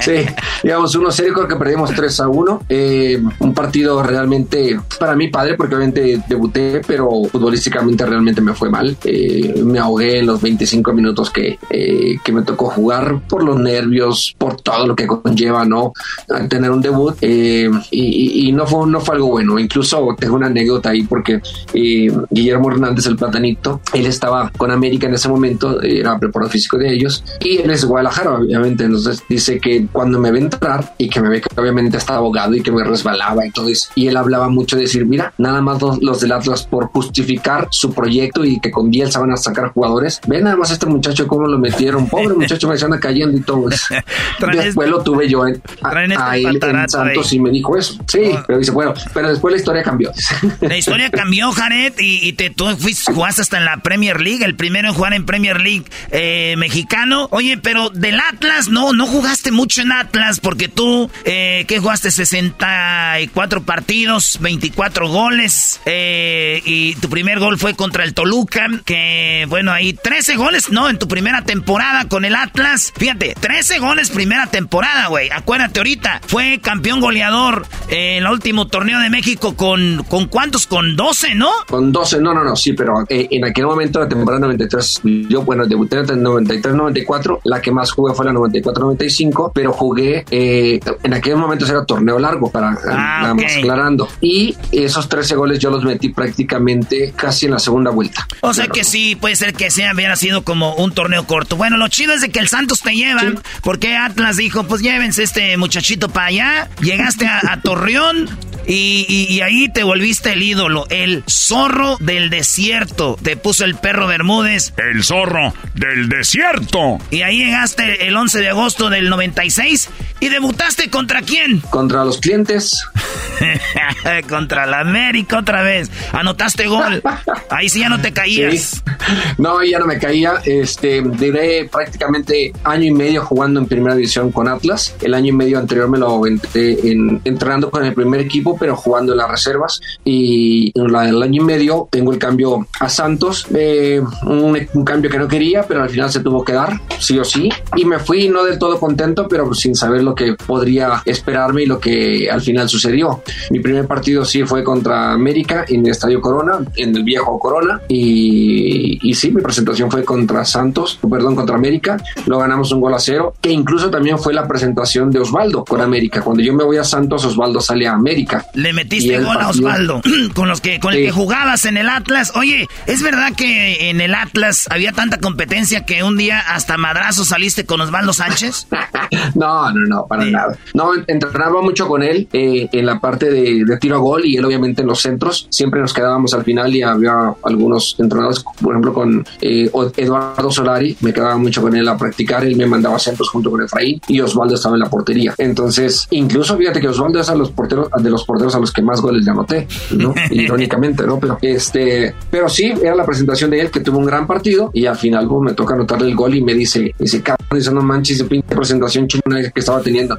Sí, digamos 1-0, creo que perdimos 3 a 1. Eh, un partido realmente para mí padre porque obviamente debuté, pero futbolísticamente realmente me fue mal. Eh, me ahogué en los 25 minutos que, eh, que me tocó jugar por los nervios, por todo lo que conlleva, ¿no? tener un debut y, y, no, fue, no fue algo bueno. Incluso tengo una anécdota ahí porque Guillermo Hernández, el platanito, él estaba con América en ese momento, era preparador físico de ellos y él es Guadalajara, obviamente. Entonces dice que cuando me ve entrar y que me ve que obviamente está abogado y que me resbalaba y todo eso. Y él hablaba mucho de decir, mira, nada más los, del Atlas por justificar su proyecto y que con Bielsa van a sacar jugadores. Ven nada más este muchacho cómo lo metieron. Pobre muchacho me anda cayendo y todo eso. después lo tuve yo en, a, este él en Santos y me dijo eso. Sí, oh. pero dice, bueno, pero después la historia cambió. La historia cambió, Jared, y, te, tú fuiste, jugaste hasta en la Premier League, el primero en jugar en Premier League eh, mexicano. Oye, pero del Atlas no, no jugaste mucho en Atlas porque tú, eh, ¿qué jugaste? 64 partidos, 24 goles. Eh, y tu primer gol fue contra el Toluca, que bueno, ahí 13 goles, ¿no? En tu primera temporada con el Atlas. Fíjate, 13 goles primera temporada, güey. Acuérdate ahorita, fue campeón goleador en el último torneo de México con, ¿con cuántos? Con 12, ¿no? Con 12, no, no, no, sí, pero eh, en aquel momento, la temporada 93, yo, bueno, debuté en el 93-94, la que más jugué fue la 94-95, pero jugué, eh, en aquel momento era torneo largo, para ah, aclarando. Y esos 13 goles yo los metí prácticamente casi en la segunda vuelta. O sea que sí, puede ser que sea, hubiera sido como un torneo corto. Bueno, lo chido es de que el Santos te lleva, porque Atlas dijo, pues llévense este muchachito para allá. Llegaste a Torreón, y, ahí te volviste el ídolo, el zorro del desierto. Te puso el perro Bermúdez. El zorro del desierto. Y ahí llegaste el 11 de agosto del 96 y debutaste contra quién? Contra los clientes. contra la América otra vez. Anotaste gol. Ahí sí ya no te caías. No, ya no me caía. Este, duré prácticamente año y medio jugando en primera división con Atlas. El año y medio anterior me lo aventé en, entrenando con el primer equipo pero jugando en las reservas. Y en la, el año y medio tengo el cambio a Santos, eh, un, cambio que no quería, pero al final se tuvo que dar, sí o sí. Y me fui no del todo contento, pero sin saber lo que podría esperarme y lo que al final sucedió. Mi primer partido sí fue contra América en el Estadio Corona, en el viejo Corona. Y, y sí, mi presentación fue contra Santos, perdón, contra América. Lo ganamos un gol a cero, que incluso también fue la presentación de Osvaldo con América. Cuando yo me voy a Santos, Osvaldo sale a América. Le metiste gol a Osvaldo, con los que con el que jugabas en el Atlas. Oye, ¿es verdad que en el Atlas había tanta competencia que un día hasta madrazo saliste con Osvaldo Sánchez? no, no, no, para nada. No, entrenaba mucho con él eh, en la parte de, tiro a gol y él obviamente en los centros. Siempre nos quedábamos al final y había algunos entrenadores, por ejemplo con eh, Eduardo Solari, me quedaba mucho con él a practicar, él me mandaba centros junto con Efraín y Osvaldo estaba en la portería. Entonces, incluso fíjate que Osvaldo es a los porteros de los porteros a los que más goles le anoté, ¿no? Irónicamente, ¿no? Pero este, pero sí, era la presentación de él que tuvo un gran partido y al final pues, me toca anotarle el gol y me dice, dice, cabrón, dice, no manches, esa pinche presentación chingona que estaba teniendo.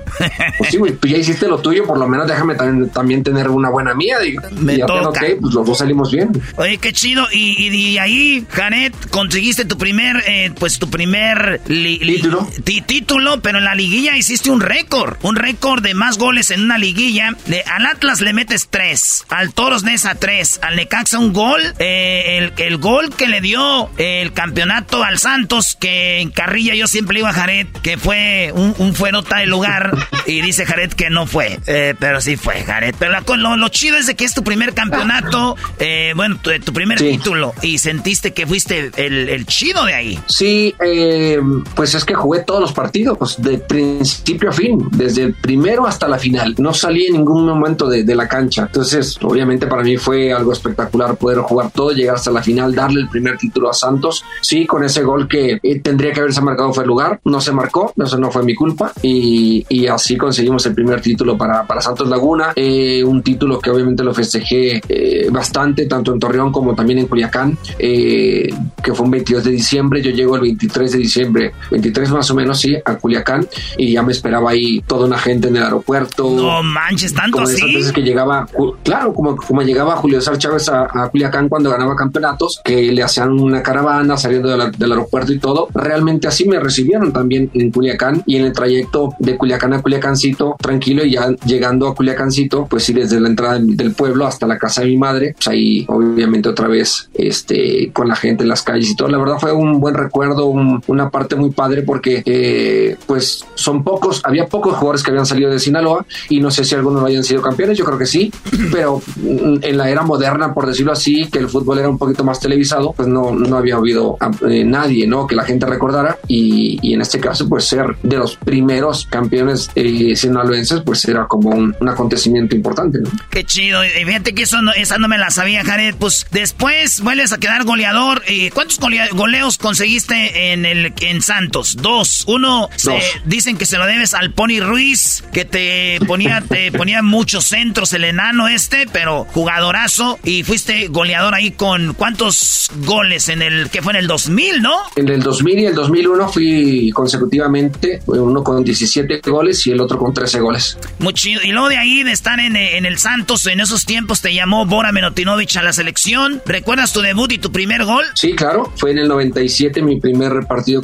Pues sí, güey, pues ya hiciste lo tuyo, por lo menos déjame también, tener una buena mía, digo. Me y toca. pues los dos salimos bien. Oye, qué chido. Y, y, ahí, Janet, conseguiste tu primer, eh, pues tu primer título. título, pero en la liguilla hiciste un récord, un récord de más goles en una liguilla. De, al Atlas le metes tres, al Toros Nesa tres, al Necaxa un gol, eh, el, el, gol que le dio el campeonato al Santos, que en Carrilla yo siempre iba a Jared, que fue un, un fuerota de lugar, y dice Jared que no fue, eh, pero sí fue, Jared. Pero lo, lo, chido es de que es tu primer campeonato, eh, bueno, tu, primer título. Y sentiste que fuiste el, chido de ahí. Sí, eh, pues es que jugué todos los partidos, pues, de principio a fin, desde el primero hasta la final. No salí en ningún momento de, de la cancha. Entonces, obviamente para mí fue algo espectacular poder jugar todo, llegar hasta la final, darle el primer título a Santos. Sí, con ese gol que eh, tendría que haberse marcado fue el lugar, no se marcó, eso no fue mi culpa. Y, y así conseguimos el primer título para, para Santos Laguna. Eh, un título que obviamente lo festejé eh, bastante, tanto en Torreón como también en Culiacán, que fue un 22 de diciembre. Yo llego el 23 de diciembre, 23 más o menos, sí, a Culiacán y ya me esperaba ahí toda una gente en el aeropuerto. No manches, tanto como así. veces que llegaba, claro, como, como llegaba Julio César Chávez a, a, Culiacán cuando ganaba campeonatos, que le hacían una caravana saliendo del aeropuerto y todo. Realmente así me recibieron también en Culiacán y en el trayecto de Culiacán a Culiacancito, tranquilo, y ya llegando a Culiacancito, pues sí, desde la entrada del pueblo hasta la casa de mi madre, pues ahí obviamente otra vez este, con la gente en las calles y todo. La verdad fue un buen recuerdo, una parte muy padre porque eh, pues son pocos, había pocos jugadores que habían salido de Sinaloa y no sé si algunos hayan sido campeones, yo creo que sí, pero en la era moderna, por decirlo así, que el fútbol era un poquito más televisado, pues no, no había habido eh, nadie, ¿no? Que la gente recordara y, y, en este caso, pues ser de los primeros campeones eh, sinaloenses, pues era como un, un, acontecimiento importante, ¿no? Qué chido. Y fíjate que eso no, esa no me la sabía, Jared. Pues después vuelves a quedar goleador. ¿Y ¿Cuántos goleos conseguiste en el en Santos? Dos. Uno, Se, dicen que se lo debes al Pony Ruiz, que te ponía, te ponía muchos centros el enano este, pero jugadorazo. Y fuiste goleador ahí con ¿cuántos goles en el que fue en el 2000, no? En el 2000 y el 2001 fui consecutivamente, uno con 17 goles y el otro con 13 goles. Muy chido. Y luego de ahí de estar en, en el Santos, en esos tiempos te llamó Bora Menotinovich a la selección. ¿Recuerdas tu debut y tu primer gol? Sí, claro. Fue en el 97 mi primer partido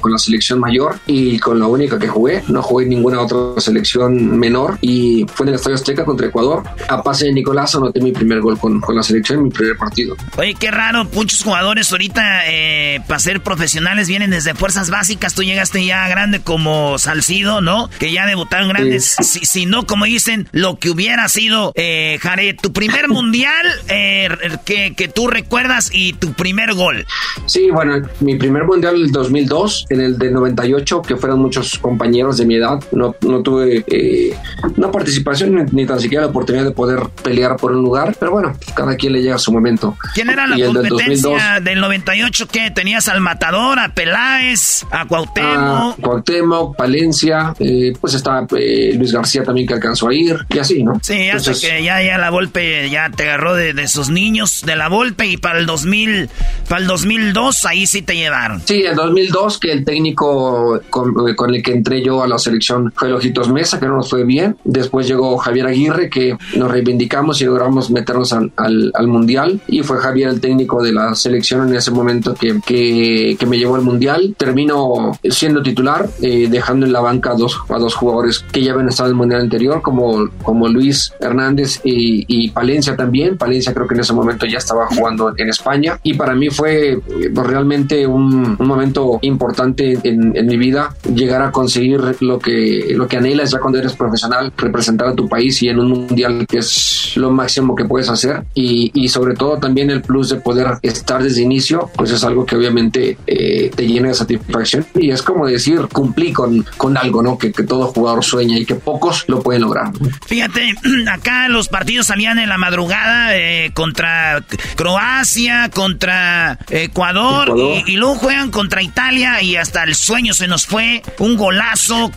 con la selección mayor y con la única que jugué. No jugué en ninguna otra selección menor y fue en el Estadio Azteca contra Ecuador. A pase de Nicolás anoté mi primer gol con, con la selección mi primer partido. Oye, qué raro. Muchos jugadores ahorita eh, para ser profesionales vienen desde fuerzas básicas. Tú llegaste ya grande como Salcido, ¿no? Que ya debutaron grandes. Si, no, como dicen, lo que hubiera sido, eh, Jared, tu primer mundial eh, que, que, tú recuerdas y tu primer gol. Sí, bueno, mi primer mundial el 2002, en el de 98, que fueron muchos compañeros de mi edad. No, no tuve eh, una participación ni, tan siquiera la oportunidad de poder pelear por un lugar, pero bueno, cada quien le llega a su momento. ¿Quién era la competencia del, 98? ¿Qué? ¿Tenías al Matador, a Peláez, a Cuauhtémoc? A Cuauhtémoc, Palencia, eh, pues está eh, Luis García también que alcanzó a ir, y así, ¿no? Sí, hasta que ya, ya la Volpe ya te agarró de, de sus niños de la Volpe y para el 2000, para el 2002 ahí sí te llevaron. Sí, el 2002 que el técnico con, con el que entré yo a la selección fue Lojitos Mesa, que no nos fue bien. Después llegó Javier Aguirre, que nos reivindicamos y logramos meternos al, al, al Mundial. Y fue Javier el técnico de la selección en ese momento que, que, que me llevó al Mundial. Termino siendo titular, eh, dejando en la banca a dos, a dos jugadores que ya habían estado en el Mundial anterior, como, como Luis Hernández y, y Palencia también. Palencia creo que en ese momento ya estaba jugando en España. Y para mí fue eh, realmente un, un momento importante en, en, mi vida, llegar a conseguir lo que, lo que anhelas ya cuando eres profesional, representar a tu país y en un mundial que es lo máximo que puedes hacer. Y, y sobre todo también el plus de poder estar desde inicio, pues es algo que obviamente eh, te llena de satisfacción y es como decir, cumplí con, con algo, ¿no? Que, que todo jugador sueña y que pocos lo pueden lograr. Fíjate, acá los partidos salían en la madrugada eh, contra Croacia, contra Ecuador, Ecuador. Y, y, luego juegan contra Italia y hasta el sueño se nos fue, un golazo.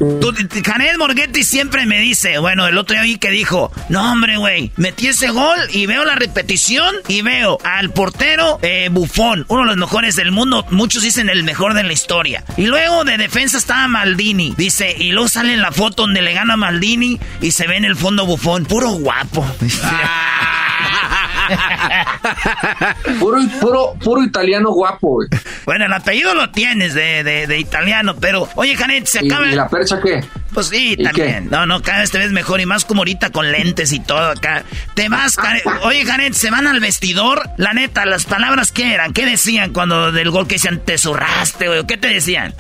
Janet Morghetti siempre me dice, bueno, el otro día vi que dijo, no hombre, güey, metí ese gol y veo la repetición y veo al portero eh, Bufón, uno de los mejores del mundo, muchos dicen el mejor de la historia. Y luego de defensa estaba Maldini, dice, y luego sale la foto donde le gana Maldini y se ve en el fondo Bufón, puro guapo. puro, puro, puro italiano guapo, güey. Bueno, el apellido lo tienes de, de, de italiano, pero oye, Janet, se acaba. ¿Y, la percha qué? Pues sí, también. No, no, cada vez te ves mejor y más como ahorita con lentes y todo acá. Te vas, Janet. Oye, Janet, se van al vestidor. La neta, las palabras, ¿qué eran? ¿Qué decían cuando del gol que decían te zurraste, güey? ¿Qué te decían?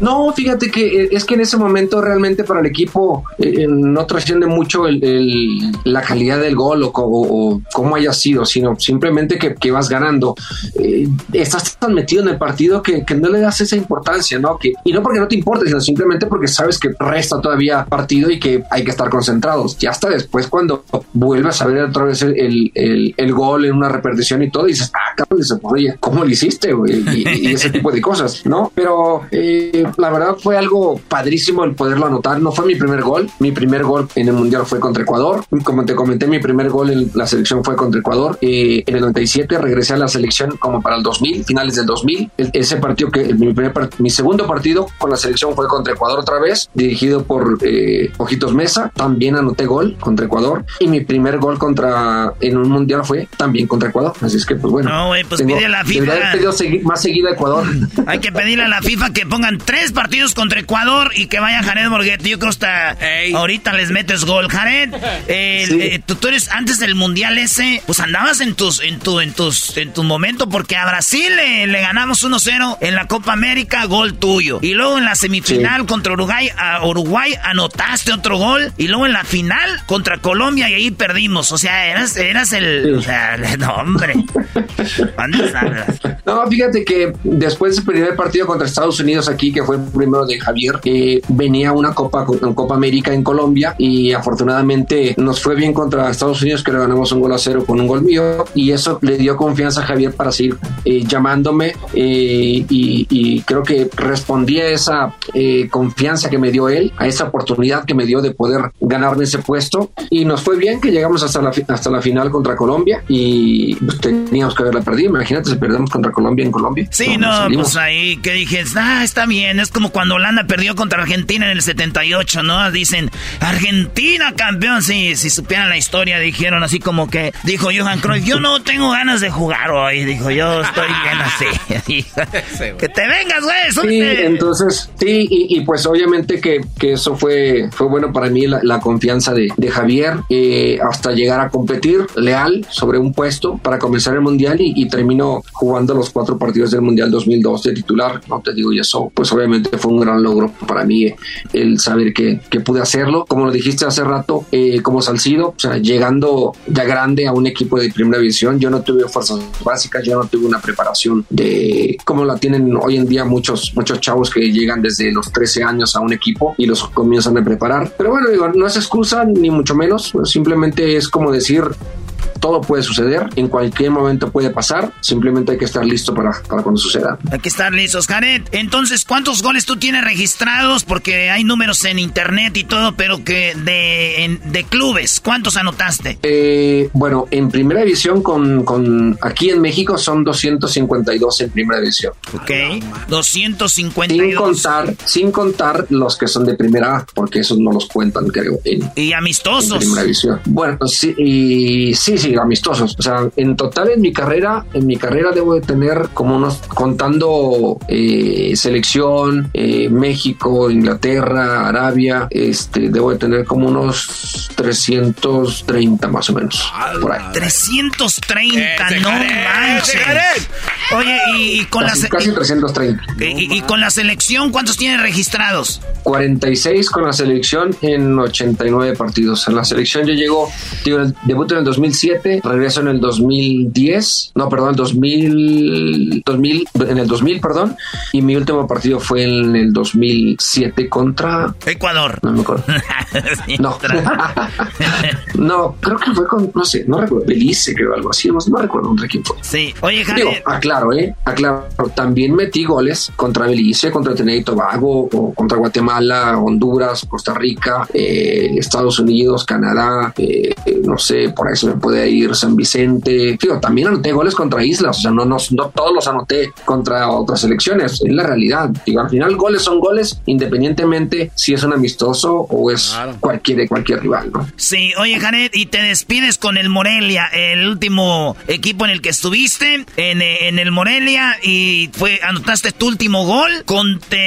No, fíjate que eh, es que en ese momento realmente para el equipo eh, no trasciende mucho el, la calidad del gol o, cómo haya sido, sino simplemente que, vas ganando. Eh, estás tan metido en el partido que, no le das esa importancia, ¿no? Y no porque no te importe, sino simplemente porque sabes que resta todavía partido y que hay que estar concentrados. Ya hasta después cuando vuelves a ver otra vez el, gol en una repetición y todo, dices, ah, cabrón, ¿cómo lo hiciste? Y, y ese tipo de cosas, ¿no? Pero eh, la verdad fue algo padrísimo el poderlo anotar. No fue mi primer gol. Mi primer gol en el Mundial fue contra Ecuador. Como te comenté, mi primer gol en la selección fue contra Ecuador. Eh, en el 97 regresé a la selección como para el 2000, finales del 2000. El- ese partido que mi, primer part- mi segundo partido con la selección fue contra Ecuador otra vez, dirigido por eh, Ojitos Mesa. También anoté gol contra Ecuador. Y mi primer gol contra en un Mundial fue también contra Ecuador. Así es que, pues bueno. No, güey, pues pide a la FIFA. más seguido a Ecuador. Hay que pedirle a la FIFA que pongan tres partidos contra Ecuador y que vaya Jared Borghetti. Yo creo hasta ahorita les metes gol. Jared, eh, eh, tú, tú eres antes del mundial ese, pues andabas en tus, en tu, en tus, en tu momento porque a Brasil le, le ganamos 1-0 en la Copa América, gol tuyo. Y luego en la semifinal contra Uruguay, a Uruguay anotaste otro gol y luego en la final contra Colombia y ahí perdimos. O sea, eras, eras el, o sea, no hombre. No, fíjate que después del primer partido contra Estados Unidos aquí, que fue el primero de Javier, eh, venía una Copa, una Copa América en Colombia y afortunadamente nos fue bien contra Estados Unidos, que le ganamos un gol a cero con un gol mío y eso le dio confianza a Javier para seguir eh, llamándome eh, y, y creo que respondí a esa eh, confianza que me dio él, a esa oportunidad que me dio de poder ganarme ese puesto y nos fue bien que llegamos hasta la, hasta la final contra Colombia y pues, teníamos que haberla perdido, imagínate si perdemos contra Colombia en Colombia. Sí, no, salimos. pues ahí que dije, ah, está bien, es como cuando Holanda perdió contra Argentina en el 78, ¿no? Dicen, Argentina campeón, sí, si supieran la historia, dijeron así como que, dijo Johan Cruyff, yo no tengo ganas de jugar hoy, dijo, yo estoy bien así. que te vengas, güey, Sí, entonces, sí, y, y pues obviamente que, que eso fue, fue bueno para mí, la, la confianza de, de Javier, eh, hasta llegar a competir leal sobre un puesto para comenzar el Mundial y, y termino jugando los cuatro partidos del Mundial 2002 de titular, no te digo, y eso pues obviamente fue un gran logro para mí eh, el saber que, que pude hacerlo, como lo dijiste hace rato, eh, como Salcido, o sea, llegando ya grande a un equipo de primera división, yo no tuve fuerzas básicas, yo no tuve una preparación de como la tienen hoy en día muchos, muchos chavos que llegan desde los 13 años a un equipo y los comienzan a preparar. Pero bueno, digo, no es excusa ni mucho menos, simplemente es como decir, todo puede suceder, en cualquier momento puede pasar, simplemente hay que estar listo para, para cuando suceda. Hay que estar listos, Jared. Entonces, ¿cuántos goles tú tienes registrados? Porque hay números en internet y todo, pero que de, en- de clubes, ¿cuántos anotaste? Eh, bueno, en primera división con, con aquí en México son 252 en primera división. Ok, 252. Sin contar, sin contar los que son de primera A, porque esos no los cuentan, creo, en, Y amistosos. en primera división. Bueno, sí, y sí, sí, amistosos. O sea, en total en mi carrera, en mi carrera debo de tener como unos, contando eh, selección, eh, México, Inglaterra, Arabia, este, debo de tener como unos 330 más o menos, por ahí. 330, no manches. Oye, y, y con la Casi, se- casi 330. y, y con la selección, ¿cuántos tienes registrados? 46 con la selección en 89 partidos. En la selección yo llego, digo, debuto en el 2007, regreso en el 2010, no, perdón, el 2000, 2000, en el 2000, perdón, y mi último partido fue en el 2007 contra... Ecuador. No me acuerdo. No. no, creo que fue con, no sé, no recuerdo, Belice, creo, algo así, no, no recuerdo contra quién fue. Sí, oye, Jared. Digo, aclaro, ¿eh? Aclaro. También metí goles contra Belice, contra Trinidad y Tobago, o contra Guatemala, Honduras, Costa Rica, eh, Estados Unidos, Canadá, eh, no sé, por ahí se me puede ir San Vicente. Digo, también anoté goles contra islas, o sea, no, no, no todos los anoté contra otras selecciones, es la realidad. Digo, al final goles son goles, independientemente si es un amistoso o es cualquier, cualquier rival, ¿no? Sí, oye, Jared, y te despides con el Morelia, el último equipo en el que estuviste, en, en el Morelia, y fue anotaste tu último gol contra,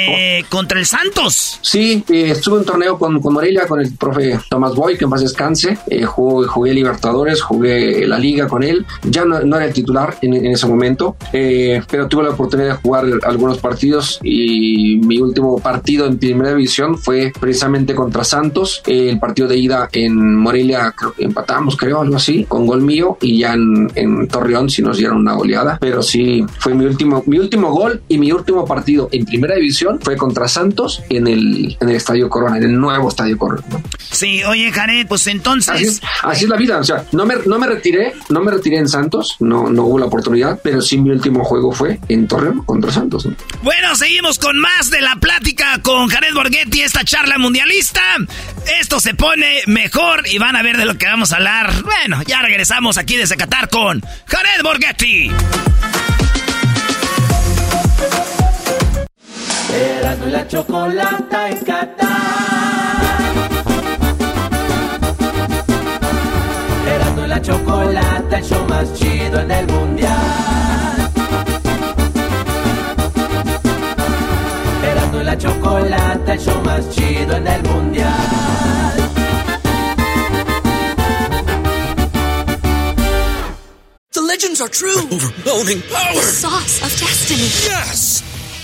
contra el Santos. Sí, eh, estuve en un torneo con, con Morelia, con el profe Tomás Boy, que en paz descanse. Eh, jugué, jugué Libertadores, jugué jugué la liga con él. Ya no, no era el titular en, en ese momento, eh, pero tuve la oportunidad de jugar algunos partidos y mi último partido en primera división fue precisamente contra Santos. el partido de ida en Morelia creo que empatamos, creo, algo así, con gol mío y ya en, en Torreón si nos dieron una goleada. Pero sí, fue mi último, mi último gol y mi último partido en primera división fue contra Santos en el, en el Estadio Corona, en el nuevo Estadio Corona. Sí, oye, Jared, pues entonces. Así es, así es la vida. O sea, no me, no me retiré, no me retiré en Santos, no, no hubo la oportunidad, pero sí mi último juego fue en Torreón contra Santos. ¿no? Bueno, seguimos con más de la plática con Jared Borghetti, esta charla mundialista. Esto se pone mejor y van a ver de lo que vamos a hablar. Bueno, ya regresamos aquí desde Qatar con Jared Borghetti. Erasmo y la chocolata en Qatar. La chocolata, el show más chido en el mundial. Erasmo y la chocolata, el show más chido en el mundial. The legends are true. Overwhelming power! The sauce of destiny. Yes!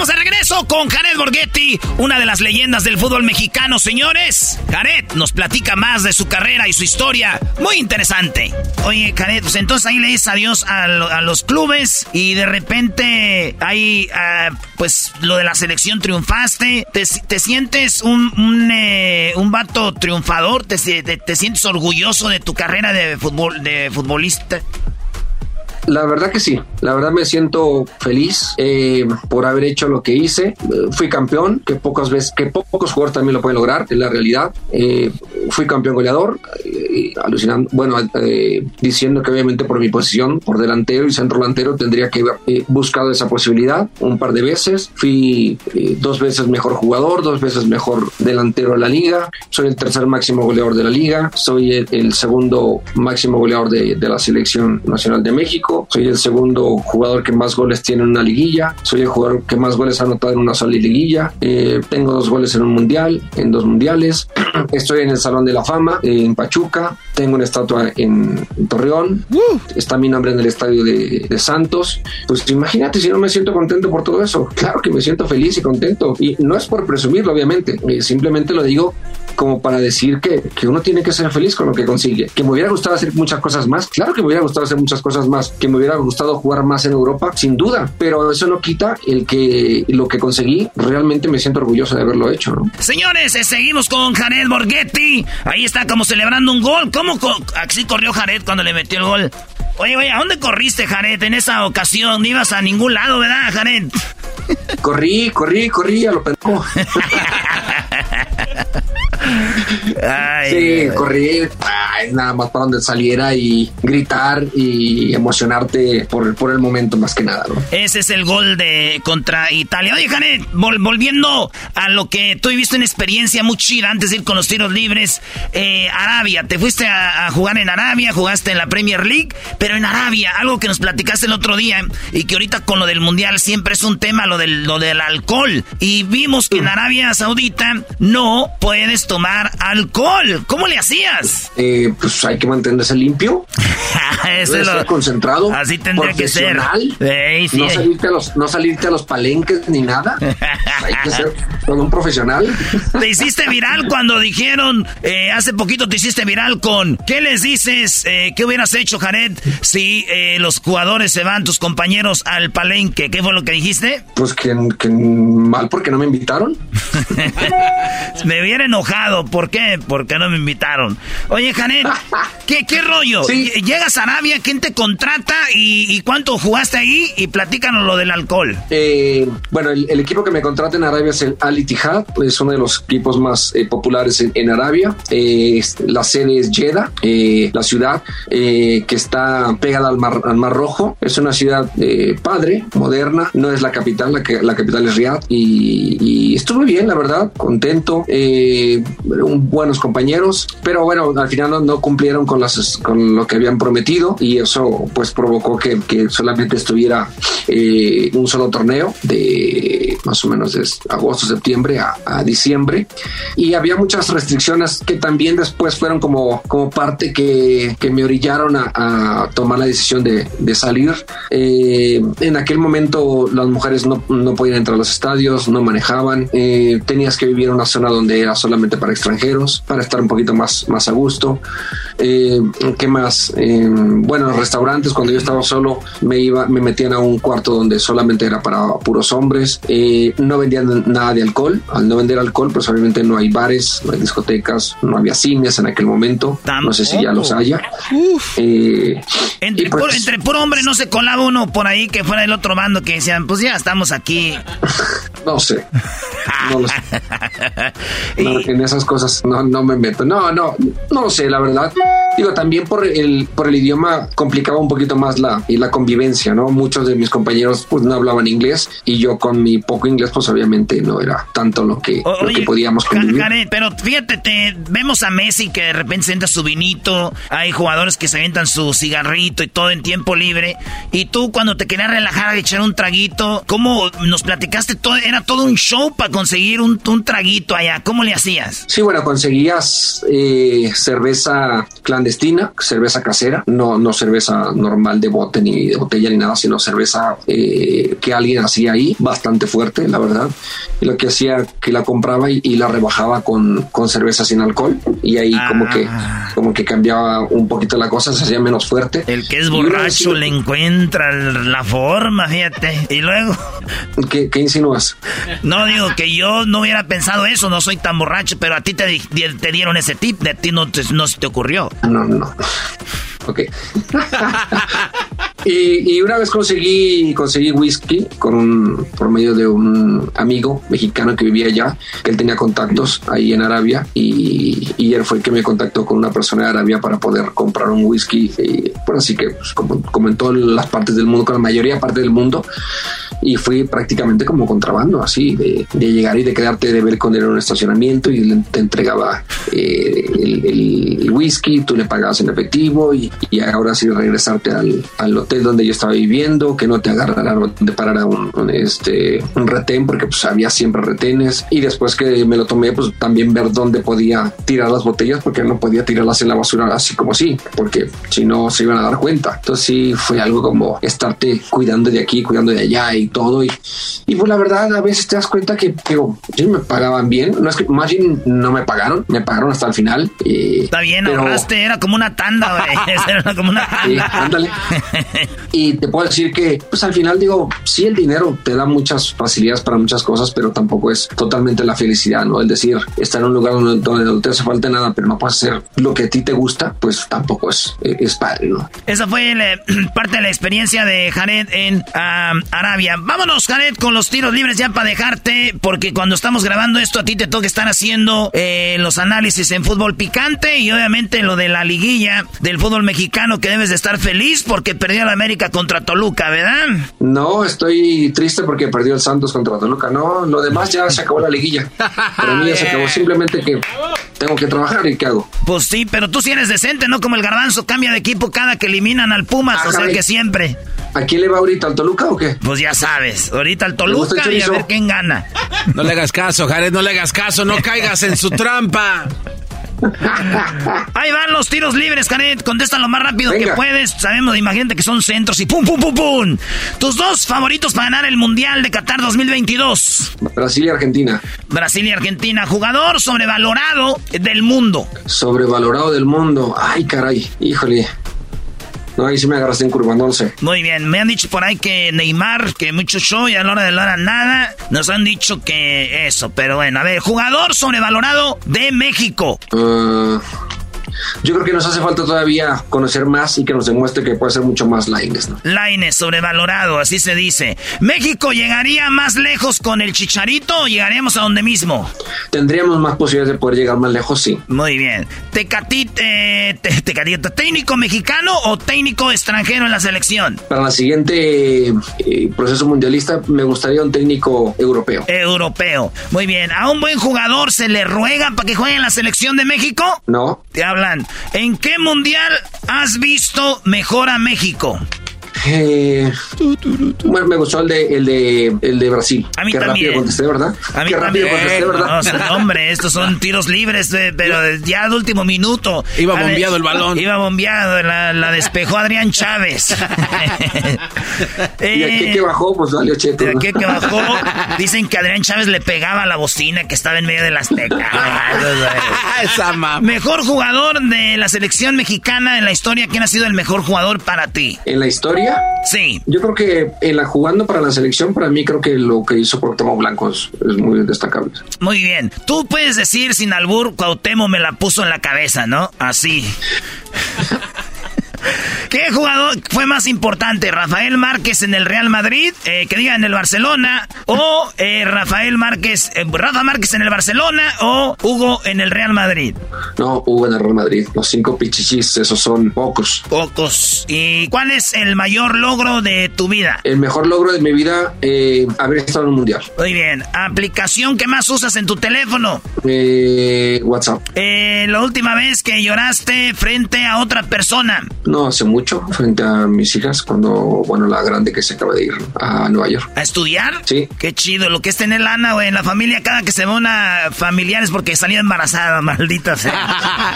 Estamos de regreso con Jared Borghetti, una de las leyendas del fútbol mexicano, señores. Jared nos platica más de su carrera y su historia. Muy interesante. Oye, Jared, pues entonces ahí le dices adiós a, lo- a los clubes y de repente ahí, ah, pues lo de la selección triunfaste. ¿Te, te sientes un, un, eh, un vato triunfador? ¿Te, te- te sientes orgulloso de tu carrera de, fútbol, de futbolista? La verdad que sí, la verdad me siento feliz eh, por haber hecho lo que hice. Fui campeón, que pocas veces, que po- pocos jugadores también lo pueden lograr, es la realidad. Eh, fui campeón goleador, eh, alucinando, bueno, eh, diciendo que obviamente por mi posición, por delantero y centro delantero, tendría que haber buscado esa posibilidad un par de veces. Fui dos veces mejor jugador, dos veces mejor delantero de la liga. Soy el tercer máximo goleador de la liga. Soy el, el segundo máximo goleador de, de la selección nacional de México. Soy el segundo jugador que más goles tiene en una liguilla. Soy el jugador que más goles ha anotado en una sola liguilla. Eh, tengo dos goles en un mundial, en dos mundiales. Estoy en el Salón de la Fama eh, en Pachuca. Tengo una estatua en, en Torreón. Está mi nombre en el estadio de, de Santos. Pues imagínate si no me siento contento por todo eso. Claro que me siento feliz y contento. Y no es por presumirlo, obviamente. Eh, simplemente lo digo como para decir que, que uno tiene que ser feliz con lo que consigue. Que me hubiera gustado hacer muchas cosas más. Claro que me hubiera gustado hacer muchas cosas más. Que me hubiera gustado jugar más en Europa, sin duda. Pero eso no quita el que lo que conseguí, realmente me siento orgulloso de haberlo hecho. ¿no? Señores, eh, seguimos con Jared Borghetti. Ahí está como celebrando un gol. ¿Cómo co- así corrió Jared cuando le metió el gol? Oye, oye, ¿a dónde corriste, Jared, en esa ocasión? No ibas a ningún lado, ¿verdad, Jared? Corrí, corrí, corrí a lo pendejo. sí, corrí ay, nada más para donde saliera y gritar y emocionarte por, por el momento más que nada, ¿no? Ese es el gol de contra Italia. Oye, vol- volviendo a lo que tú viste en experiencia muy chida antes de ir con los tiros libres, eh, Arabia, te fuiste a, a jugar en Arabia, jugaste en la Premier League, pero en Arabia, algo que nos platicaste el otro día y que ahorita con lo del Mundial siempre es un tema, lo del, lo del alcohol. Y vimos que en Arabia Saudita no puedes tomar alcohol. ¿Cómo le hacías? Eh, pues hay que mantenerse limpio. Ese Debe lo- concentrado. Así tendría que ser. Ey, sí. no, salirte a los, no salirte a los palenques ni nada. hay que ser todo un profesional. Te hiciste viral cuando dijeron, eh, hace poquito te hiciste viral con, ¿qué les dices? Eh, ¿Qué hubieras hecho, Jared, si eh, los jugadores se van, tus compañeros, al palenque? ¿Qué fue lo que dijiste? Pues que, que mal porque no me invitaron. Me hubiera enojado, ¿por qué? ¿por qué no me invitaron? Oye, Janet, ¿qué, qué rollo? Llegas a Arabia, ¿quién te contrata y, cuánto jugaste ahí? Y platícanos lo del alcohol. Eh, bueno, el, equipo que me contrata en Arabia es el Al Ittihad, es uno de los equipos más eh, populares en, Arabia. Eh, la sede es Jeddah, la ciudad que está pegada al mar, al mar Rojo. Es una ciudad padre, moderna, no es la capital, la, que, la capital es Riyadh. Y, estuve bien, la verdad, contento, buenos compañeros, pero bueno, al final no, no cumplieron con, las, con lo que habían prometido y eso pues provocó que, que solamente estuviera eh, un solo torneo de más o menos de agosto, septiembre a, diciembre y había muchas restricciones que también después fueron como, como parte que, que me orillaron a, tomar la decisión de, de salir. Eh, en aquel momento las mujeres no, no, podían entrar a los estadios, no manejaban, eh, tenías que vivir en una zona donde era solamente para extranjeros, para estar un poquito más, más a gusto. ¿Qué más? bueno, restaurantes, cuando yo estaba solo, me iba, me metían a un cuarto donde solamente era para puros hombres. Eh, no vendían nada de alcohol. Al no vender alcohol, pues obviamente no hay bares, no hay discotecas, no había cines en aquel momento. No sé si ya los haya. Eh, entre, pues, entre puro hombre no se colaba uno por ahí que fuera el otro bando que decían, pues ya estamos aquí. no sé. No sé. En esas cosas no, no me meto. No, no, no sé, la verdad. Digo, también por el, por el idioma complicaba un poquito más la, y la convivencia, ¿no? Muchos de mis compañeros pues no hablaban inglés y yo con mi poco inglés pues obviamente no era tanto lo que, lo que podíamos convivir. pero fíjate, te, vemos a Messi que de repente se entra su vinito, hay jugadores que se avientan su cigarrito y todo en tiempo libre y tú cuando te querías relajar y echar un traguito, ¿cómo nos platicaste? todo Era todo un show para conseguir un, un traguito allá, ¿cómo le hacías? Sí, bueno, conseguías eh, cerveza clandestina, cerveza casera, no, no cerveza normal de bote ni de botella ni nada, sino cerveza eh, que alguien hacía ahí, bastante fuerte, la verdad. Y lo que hacía que la compraba y, la rebajaba con, con, cerveza sin alcohol y ahí como que ah. como que cambiaba un poquito la cosa, se hacía menos fuerte. El que es borracho le encuentra la forma, fíjate. Y luego... ¿Qué, ¿Qué, insinúas? No, digo que yo no hubiera pensado eso, no soy tan borracho, pero a ti te, te dieron ese tip, de ti no, no se te ocurrió. No, no. Ok. y, una vez conseguí, conseguí whisky con un, por medio de un amigo mexicano que vivía allá, que él tenía contactos ahí en Arabia y, él fue el que me contactó con una persona de Arabia para poder comprar un whisky. Y, bueno, así que pues, como, como, en todas las partes del mundo, con la mayoría parte del mundo, y fui prácticamente como contrabando, así, de, llegar y de quedarte de ver con él en un estacionamiento y te entregaba eh, el, whisky, tú le pagabas en efectivo y, ahora sí regresarte al, al, donde yo estaba viviendo, que no te agarraran de parara un, un, este, un retén, porque pues había siempre retenes y después que me lo tomé, pues también ver dónde podía tirar las botellas, porque no podía tirarlas en la basura así como así, porque si no se iban a dar cuenta. Entonces sí fue algo como estarte cuidando de aquí, cuidando de allá y todo. Y, y pues la verdad, a veces te das cuenta que, digo, sí me pagaban bien. No es que más bien no me pagaron, me pagaron hasta el final. Está bien, ahorraste, era como una tanda, güey. era como una tanda. ándale. y te puedo decir que, pues al final, digo, sí, el dinero te da muchas facilidades para muchas cosas, pero tampoco es totalmente la felicidad, ¿no? El decir, estar en un lugar donde, no te hace falta nada, pero no puedes hacer lo que a ti te gusta, pues tampoco es, es padre, ¿no? Esa fue parte de la experiencia de Jared en Arabia. Vámonos, Jared, con los tiros libres ya para dejarte, porque cuando estamos grabando esto a ti te toca estar haciendo eh, los análisis en fútbol picante y obviamente lo de la liguilla del fútbol mexicano que debes de estar feliz porque perdió la América contra Toluca, ¿verdad? No, estoy triste porque perdió el Santos contra Toluca. No, lo demás ya se acabó la liguilla. Para mí ya se acabó. Simplemente que tengo que trabajar y ¿qué hago? Pues sí, pero tú sí eres decente, ¿no? Como el garbanzo cambia de equipo cada que eliminan al Pumas, o sea que siempre. ¿A quién le va ahorita? ¿Al Toluca o qué? Pues ya sabes, ahorita al Toluca y a ver quién gana. No le hagas caso, Jared, no le hagas caso, no caigas en su trampa. Ahí van los tiros libres, Jared. Contesta lo más rápido que puedes. Sabemos, imagínate que son centros y pum, pum, pum, pum. Tus dos favoritos para ganar el Mundial de Qatar 2022. Brasil y Argentina. Brasil y Argentina. Jugador sobrevalorado del mundo. Sobrevalorado del mundo. Ay, caray. Híjole. No, ahí sí me agarraste en curva, no sé. Muy bien, me han dicho por ahí que Neymar, que mucho show y a la hora de la hora nada. Nos han dicho que eso, pero bueno, a ver, jugador sobrevalorado de México. Ah, yo creo que nos hace falta todavía conocer más y que nos demuestre que puede ser mucho más Laines, ¿no? Laines, sobrevalorado, así se dice. ¿México llegaría más lejos con el Chicharito o llegaríamos a donde mismo? Tendríamos más posibilidades de poder llegar más lejos, sí. Muy bien. Tecatite, te, tecatito, ¿técnico mexicano o técnico extranjero en la selección? Para la siguiente eh, proceso mundialista me gustaría un técnico europeo. Europeo. Muy bien. ¿A un buen jugador se le ruega para que juegue en la selección de México? No. Te ¿En qué mundial has visto mejor a México? Eh, bueno, me gustó el de, el de, el de Brasil. A mí Qué también. rápido contesté, ¿verdad? A mí Qué rápido contesté, ¿verdad? No, no, hombre, estos son tiros libres, eh, pero ya de último minuto. Iba bombeado el balón. Iba bombeado, la, la despejó Adrián Chávez. Y aquí que bajó, pues valió cheto. ¿no? aquí que bajó, dicen que Adrián Chávez le pegaba a la bocina que estaba en medio de las. Esa mamá. Mejor jugador de la selección mexicana en la historia, ¿quién ha sido el mejor jugador para ti? En la historia, Sí. yo creo que en la jugando para la selección, para mí creo que lo que hizo Cuauhtémoc Blanco es, es muy destacable. Muy bien. Tú puedes decir sin albur, Cuauhtémoc me la puso en la cabeza, ¿no? Así. ¿Qué jugador fue más importante? ¿Rafael Márquez en el Real Madrid? Eh, que diga en el Barcelona. ¿O eh, Rafael Márquez, eh, Rafa Márquez en el Barcelona? ¿O Hugo en el Real Madrid? No, hubo en el Real Madrid. Los cinco pichichis, esos son pocos. Pocos. ¿Y cuál es el mayor logro de tu vida? El mejor logro de mi vida, eh, haber estado en un mundial. Muy bien. ¿Aplicación que más usas en tu teléfono? Eh, WhatsApp. Eh, la última vez que lloraste frente a otra persona. No hace mucho, frente a mis hijas, cuando, bueno, la grande que se acaba de ir a Nueva York. ¿A estudiar? Sí. Qué chido, lo que es tener lana, güey, en la familia, cada que se ve una familiar es porque salió embarazada, maldita sea.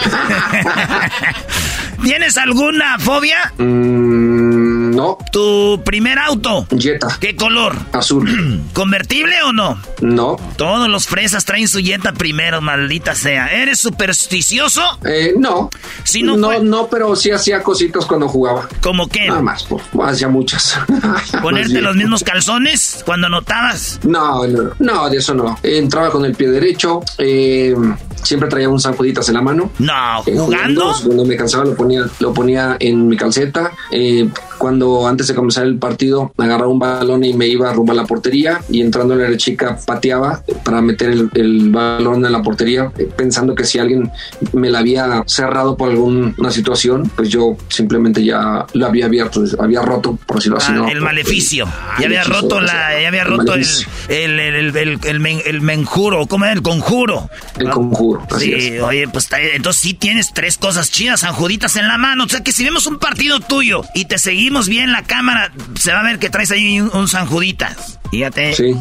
¿Tienes alguna fobia? Mm, no. ¿Tu primer auto? Jetta. ¿Qué color? Azul. ¿Convertible o no? No. Todos los fresas traen su Jetta primero, maldita sea. ¿Eres supersticioso? Eh, no. Si no no, fue- no, pero sí hacía cositas cuando jugaba. ¿Cómo qué? Nada más, pues, hacía muchas. ¿Ponerte los mismos calzones cuando notabas? No, no, no, de eso no. Entraba con el pie derecho, eh, siempre traía un San Juditas en la mano. No, Eh, ¿jugando? Cuando me cansaba lo ponía, lo ponía en mi calceta. Eh, cuando antes de comenzar el partido agarraba un balón y me iba rumbo a la portería y entrando en la chica pateaba para meter el, el balón en la portería eh, pensando que si alguien me la había cerrado por alguna situación pues yo simplemente ya lo había abierto, había roto por decirlo así. Ah, ¿no? el maleficio. ya había hechizo, roto la, ya había el roto el, el, el, men- el menjuro, ¿cómo era? El conjuro. El conjuro, así Sí, es. oye, pues entonces sí tienes tres cosas chidas, sanjuditas en la mano. O sea que si vemos un partido tuyo y te seguimos bien la cámara, se va a ver que traes ahí un, un sanjuditas. Fíjate. Sí.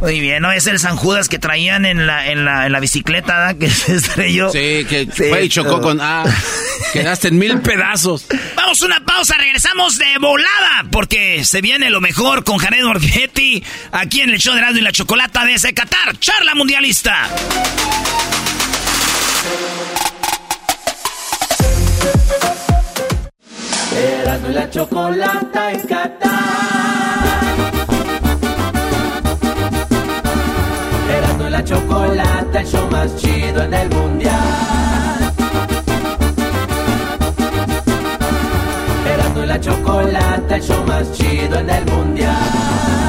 Muy bien, ¿no? Es el San Judas que traían en la, en la, en la bicicleta, ¿verdad? Que se estrelló. Sí, que Sí. fue y chocó con. Ah, quedaste en mil pedazos. Vamos a una pausa, regresamos de volada, porque se viene lo mejor con Jared Borghetti, aquí en el show de Erasmo y la Chocolata desde Qatar, charla mundialista. Erasmo y la chocolata en Qatar. Erasmo y la chocolata, el show más chido en el mundial. Erasmo y la chocolata, el show más chido en el mundial.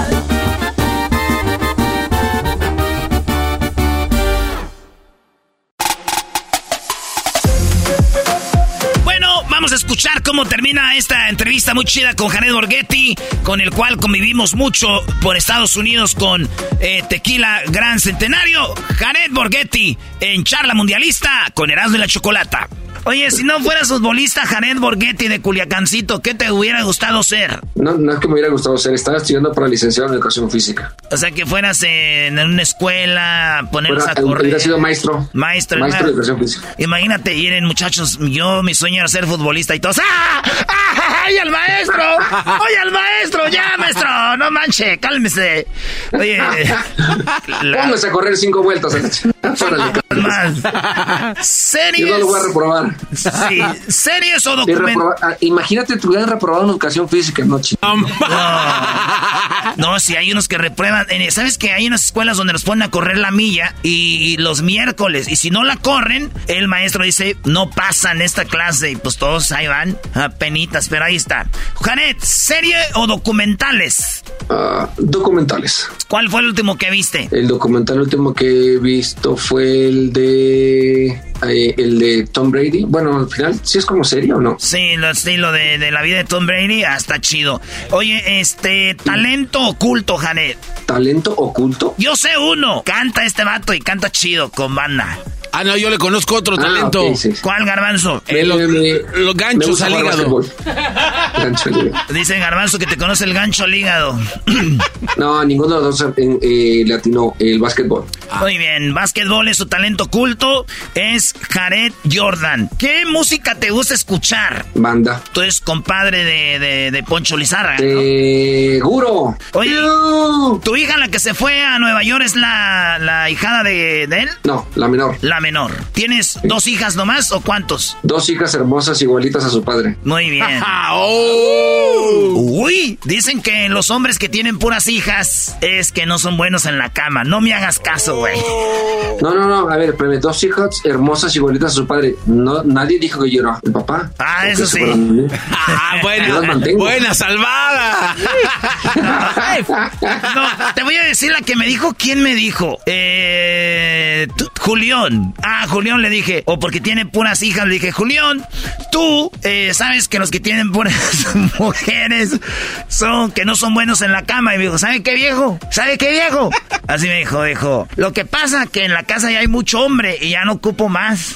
Vamos a escuchar cómo termina esta entrevista muy chida con Jared Borghetti, con el cual convivimos mucho por Estados Unidos con eh, Tequila Gran Centenario. Jared Borghetti en charla mundialista con Erasmo y la Chocolata. Oye, si no fueras futbolista, Jared Borghetti de Culiacancito, ¿qué te hubiera gustado ser? No, no es que me hubiera gustado ser, estaba estudiando para licenciado en educación física. O sea, que fueras en una escuela, ponerlos Fuera- a correr. hubiera sido maestro. Maestro, Maestro de educación física. Imagínate, miren muchachos, yo mi sueño era ser futbolista y todos. ¡Ah! ¡Ah! ¡Oye al maestro! ¡Oye al maestro! ¡Ya, maestro! No manche, cálmese. Oye. La... Póngase a correr cinco vueltas. Más. ¿Series? Yo no lo voy a reprobar. Sí. ¿Series o documentales? Ah, imagínate, tu hubieran reprobado en educación física, no, no, no, si hay unos que reprueban. ¿Sabes que hay unas escuelas donde los ponen a correr la milla y, los miércoles? Y si no la corren, el maestro dice, no pasan esta clase. Y pues todos ahí van, a penitas, pero ahí está. Janet, ¿serie o documentales? Ah, documentales. ¿Cuál fue el último que viste? El documental último que he visto fue el de eh, el de Tom Brady. Bueno, al final, ¿sí es como serio o no? Sí, lo estilo de, de, la vida de Tom Brady, hasta chido. Oye, este, talento oculto, Janet. ¿Talento oculto? Yo sé uno. Canta este vato y canta chido con banda. Ah, no, yo le conozco otro ah, talento. ¿Cuál garbanzo? los, ganchos al hígado. gancho Dice garbanzo que te conoce el gancho al hígado. no, ninguno de los dos eh, latino el básquetbol. Muy bien, básquetbol es su talento oculto. Es Jared Jordan. ¿Qué música te gusta escuchar? Banda. Tú eres compadre de, de, Poncho Lizarra. Seguro. Oye, ¿tu hija la que se fue a Nueva York es la, la hijada de, de él? No, la menor. La menor. ¿Tienes dos hijas nomás o cuántos? Dos hijas hermosas igualitas a su padre. Muy bien. oh. Uy, dicen que los hombres que tienen puras hijas es que no son buenos en la cama. No me hagas caso, güey. No, no, no. A ver, pero dos hijas hermosas igualitas a su padre. No, nadie dijo que yo era el papá. Ah, eso sí. ah, buena, buena salvada. no, te voy a decir la que me dijo. ¿Quién me dijo? Eh, Julián. Ah, Julián le dije, o porque tiene puras hijas, le dije, Julián, tú eh, sabes que los que tienen puras mujeres son que no son buenos en la cama. Y me dijo, ¿sabe qué viejo? ¿Sabe qué viejo? Así me dijo, dijo, lo que pasa que en la casa ya hay mucho hombre y ya no ocupo más.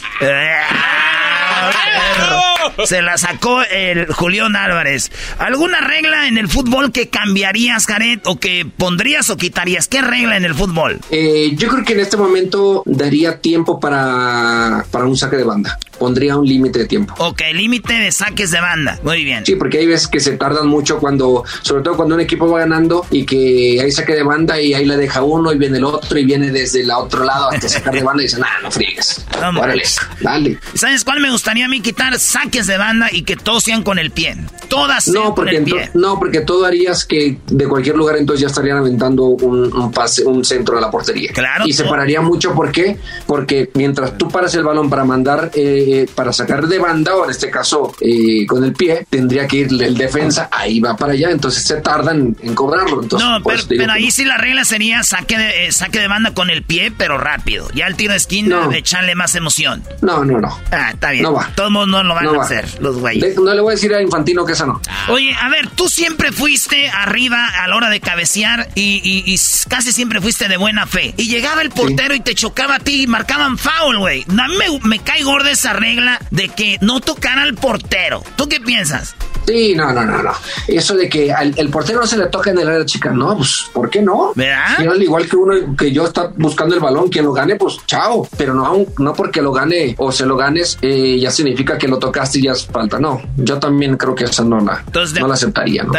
Se la sacó el Julián Álvarez. ¿Alguna regla en el fútbol que cambiarías, Jared, o que pondrías o quitarías? ¿Qué regla en el fútbol? Eh, yo creo que en este momento daría tiempo para, para un saque de banda. Pondría un límite de tiempo. Ok, límite de saques de banda. Muy bien. Sí, porque hay veces que se tardan mucho cuando, sobre todo cuando un equipo va ganando y que hay saque de banda y ahí la deja uno y viene el otro y viene desde el otro lado hasta sacar de banda y dicen, ah, no friegues. Órale, dale. ¿Sabes cuál me gustaría a mí quitar? Saques de banda y que todos sean con el pie. Todas no, porque con el pie. No, porque todo harías que de cualquier lugar entonces ya estarían aventando un, pase, un centro de la portería. Claro. Y se pararía mucho, ¿por qué? Porque mientras tú paras el balón para mandar, eh, para sacar de banda, o en este caso eh, con el pie, tendría que ir el defensa, ahí va para allá, entonces se tardan en cobrarlo. Entonces, no, pero, ahí sí la regla sería saque de, eh, saque de banda con el pie, pero rápido. Ya el tiro de esquina, de echarle más emoción. No, no, no. Ah, está bien. No va. Todos no lo van a hacer, los güeyes. no le voy a decir a Infantino que eso no. Oye, a ver, tú siempre fuiste arriba a la hora de cabecear y, casi siempre fuiste de buena fe. Y llegaba el portero y te chocaba a ti y marcaban foul, güey. Me, me cae gorda esa regla de que no tocar al portero. ¿Tú qué piensas? Sí, no, no, no, no. Eso de que al, el portero no se le toca en el área chica, no, pues, ¿por qué no? ¿Verdad? al igual que uno, que yo está buscando el balón, quien lo gane, pues, chao. Pero no, no porque lo gane o se lo ganes, eh, ya significa que lo tocaste y ya es falta. No, yo también creo que esa no la, no la aceptaría, ¿no?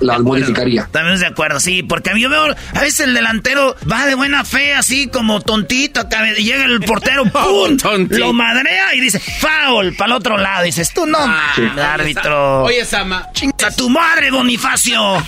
La, modificaría. También de acuerdo, sí, porque a mí yo veo, a veces el delantero va de buena fe, así como tontito, acá, llega el portero, ¡pum! lo madrea y dice, foul, para el otro lado. dices, tú no, ah, árbitro. Oye, Sama. ¡A tu madre, Bonifacio!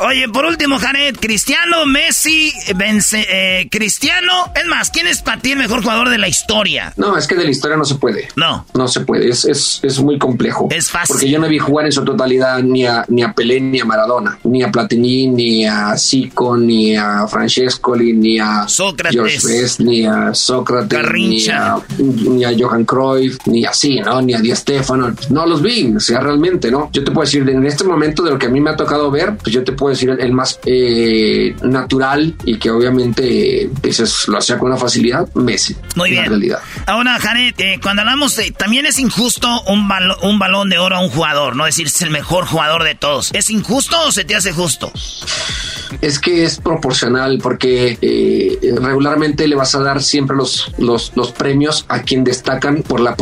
Oye, por último, Janet, Cristiano, Messi, vence, eh, Cristiano, es más, ¿quién es para ti el mejor jugador de la historia? No, es que de la historia no se puede. No. No se puede, es, es, es muy complejo. Es fácil. Porque yo no vi jugar en su totalidad ni a, ni a Pelé ni a Maradona, ni a Platini, ni a Zico, ni a Francescoli, ni a Sócrates, ni a Sócrates, ni a, ni a Johan Cruyff, ni así, ¿no? Ni a Di Stefano. No los vi, o sea, realmente, ¿no? Yo te puedo decir, en este momento de lo que a mí me ha tocado ver, pues yo te puedo decir el, más eh, natural y que obviamente pues, lo hacía con una facilidad, Messi. Muy bien. realidad. Ahora, Janet, eh, cuando hablamos de, también es injusto un, un balón de oro a un jugador, no decir es el mejor jugador de todos. ¿Es injusto o se te hace justo? Es que es proporcional porque eh, regularmente le vas a dar siempre los, los, los, premios a quien destacan por la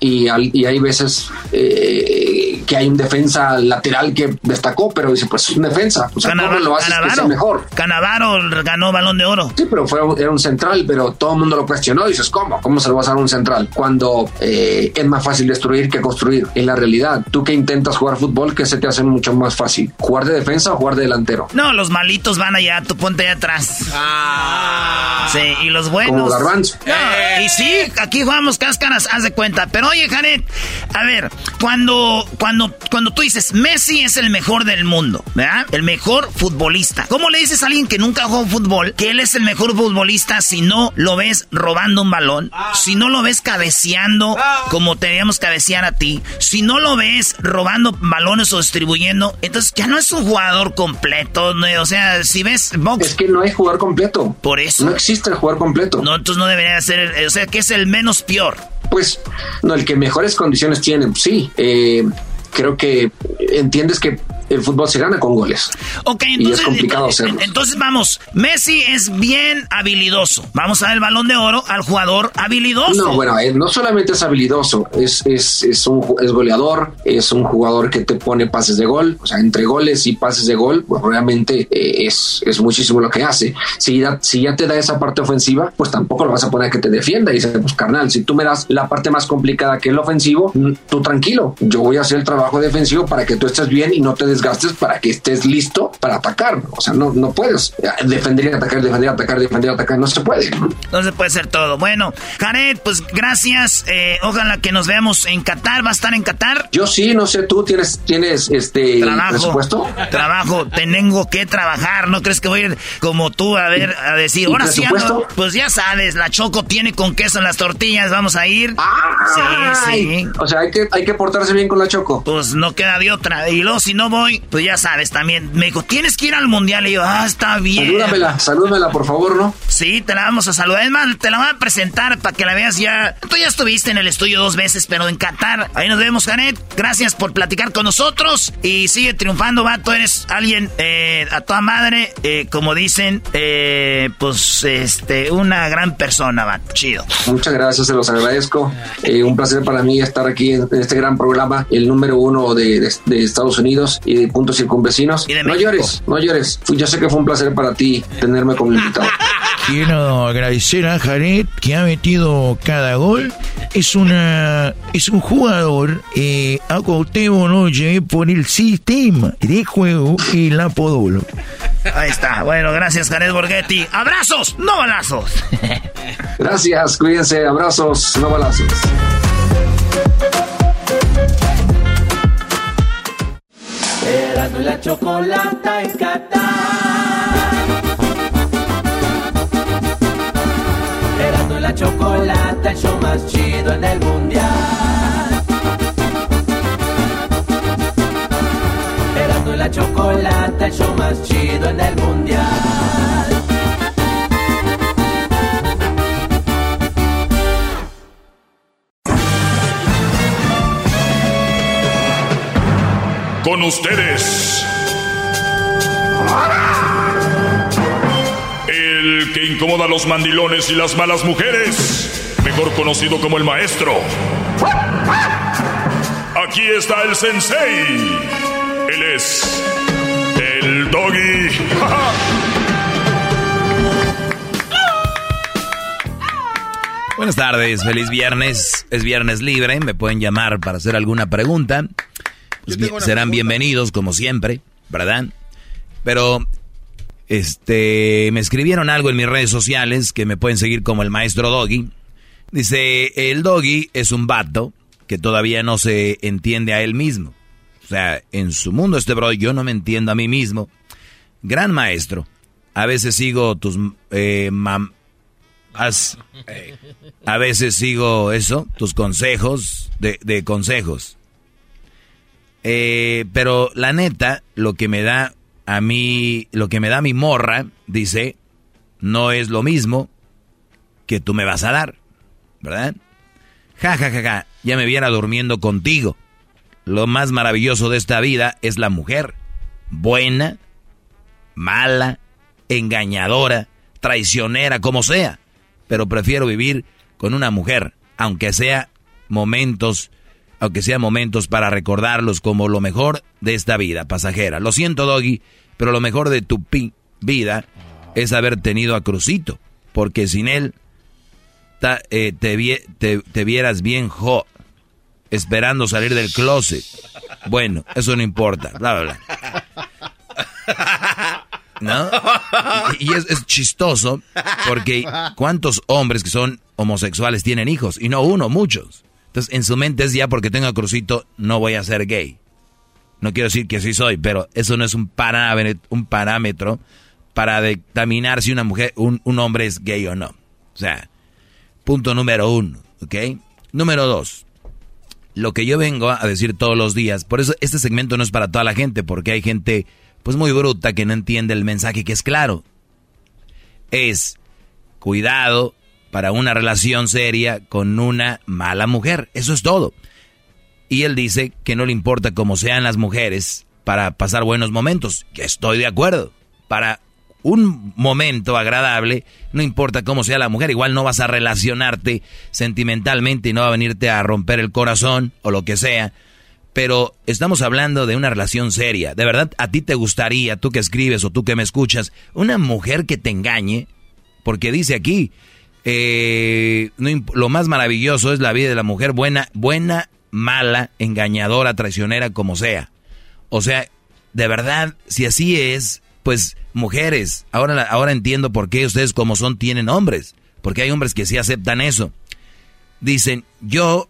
y, y hay veces eh, que hay un defensa lateral que destacó, pero dice, pues es un defensa. O sea, ¿cómo lo haces que sea mejor? Canavaro ganó balón de oro. Sí, pero fue, era un central, pero todo el mundo lo cuestionó. Y dices, ¿cómo? ¿Cómo se lo vas a dar a un central? Cuando eh, es más fácil destruir que construir. En la realidad, tú que intentas jugar fútbol, que se te hace mucho más fácil? ¿Jugar de defensa o jugar de delantero? No, los malitos van allá, tú ponte allá atrás. Ah. Sí, y los buenos. Como y sí, aquí jugamos cáscaras, haz de cuenta. Pero oye, Janet, a ver, cuando, cuando, cuando tú dices Messi es el mejor del mundo, ¿verdad? El mejor futbolista. ¿Cómo le dices a alguien que nunca jugó fútbol que él es el mejor futbolista si no lo ves robando un balón? Si no lo ves cabeceando como teníamos cabecear a ti. Si no lo ves robando balones o distribuyendo, entonces ya no es un jugador completo. O sea, si ves box. Es que no hay jugador completo. Por eso. No existe el jugador completo. No, entonces no debería ser. O sea, que es el menos peor. Pues, no, el que mejores condiciones tiene, sí. Eh, creo que entiendes que el fútbol se gana con goles. Ok, entonces, y es complicado hacerlo. Entonces vamos, Messi es bien habilidoso. Vamos a dar el balón de oro al jugador habilidoso. No, bueno, eh, no solamente es habilidoso, es, es, es, un es goleador, es un jugador que te pone pases de gol, o sea, entre goles y pases de gol, pues realmente eh, es, es muchísimo lo que hace. Si ya, si ya te da esa parte ofensiva, pues tampoco lo vas a poner que te defienda y dice, pues carnal, si tú me das la parte más complicada que es el ofensivo, mm, tú tranquilo, yo voy a hacer el trabajo defensivo para que tú estés bien y no te desgastes para que estés listo para atacar. O sea, no, no puedes defender y atacar, defender, atacar, defender, atacar. No se puede. No, se puede hacer todo. Bueno, Jared, pues gracias. Eh, ojalá que nos veamos en Qatar. ¿Va a estar en Qatar? Yo sí, no sé, tú tienes, tienes este trabajo, presupuesto. Trabajo, tengo que trabajar. ¿No crees que voy a ir como tú a ver, a decir, ahora sí, pues ya sabes, la Choco tiene con queso en las tortillas, vamos a ir. sí, sí. O sea, hay que, hay que portarse bien con la Choco. Pues no queda de otra. Y luego, si no voy, pues ya sabes, también me dijo, tienes que ir al mundial. Y yo, ah, está bien. Salúdamela, salúdamela, por favor, ¿no? Sí, te la vamos a saludar. Es más, te la voy a presentar para que la veas ya. Tú ya estuviste en el estudio dos veces, pero en Qatar. Ahí nos vemos, Janet. Gracias por platicar con nosotros. Y sigue triunfando, vato. Eres alguien eh, a toda madre. Eh, como dicen, eh, pues, este, una gran persona, vato. Chido. Muchas gracias, se los agradezco. un placer para mí estar aquí en, este gran programa, el número uno de, de Estados Unidos y de puntos circunvecinos. no llores, no llores. Yo sé que fue un placer para ti tenerme como invitado. Quiero agradecer a Jared que ha metido cada gol. Es una es un jugador eh, a no llevé por el sistema de juego y la Podolo. Ahí está. Bueno, gracias, Jared Borghetti. ¡Abrazos! ¡No balazos! gracias, cuídense. Abrazos, no balazos. Erasmo y la chocolata en Qatar. Erasmo y la chocolata, el show más chido en el mundial. Erasmo y la chocolata, el show más chido en el mundial. Con ustedes. El que incomoda a los mandilones y las malas mujeres. Mejor conocido como el maestro. Aquí está el sensei. Él es el doggy. Buenas tardes, feliz viernes. Es viernes libre, me pueden llamar para hacer alguna pregunta. Pues serán bienvenidos como siempre, ¿verdad? Pero este me escribieron algo en mis redes sociales que me pueden seguir como el maestro Doggy. Dice, el Doggy es un vato que todavía no se entiende a él mismo. O sea, en su mundo este bro, yo no me entiendo a mí mismo. Gran maestro. A veces sigo tus eh, a veces sigo eso, tus consejos de, de consejos. Eh, pero la neta, lo que me da a mí, lo que me da mi morra, dice, no es lo mismo que tú me vas a dar, ¿verdad? Ja, ja, ja, ja, ya me viera durmiendo contigo. Lo más maravilloso de esta vida es la mujer, buena, mala, engañadora, traicionera, como sea. Pero prefiero vivir con una mujer, aunque sea momentos, aunque sea momentos para recordarlos como lo mejor de esta vida pasajera. Lo siento, Doggy, pero lo mejor de tu vida es haber tenido a Crucito, porque sin él eh, te, vieras bien jo, esperando salir del closet. Bueno, eso no importa, bla, bla, bla. ¿No? Y, es, chistoso porque ¿cuántos hombres que son homosexuales tienen hijos? Y no uno, muchos. Entonces en su mente es ya porque tengo a Crucito no voy a ser gay. No quiero decir que sí soy, pero eso no es un parámetro, para determinar si una mujer, un, un hombre es gay o no. O sea, punto número uno, ¿ok? Número dos, lo que yo vengo a decir todos los días, por eso este segmento no es para toda la gente, porque hay gente pues muy bruta que no entiende el mensaje que es claro. Es cuidado para una relación seria con una mala mujer, eso es todo. Y él dice que no le importa cómo sean las mujeres para pasar buenos momentos, estoy de acuerdo. Para un momento agradable, no importa cómo sea la mujer, igual no vas a relacionarte sentimentalmente y no va a venirte a romper el corazón o lo que sea. Pero estamos hablando de una relación seria. ¿De verdad a ti te gustaría, tú que escribes o tú que me escuchas, una mujer que te engañe? Porque dice aquí, eh, lo más maravilloso es la vida de la mujer buena, buena, mala, engañadora, traicionera, como sea. O sea, de verdad, si así es, pues mujeres, ahora, ahora entiendo por qué ustedes como son tienen hombres, porque hay hombres que sí aceptan eso. Dicen, yo,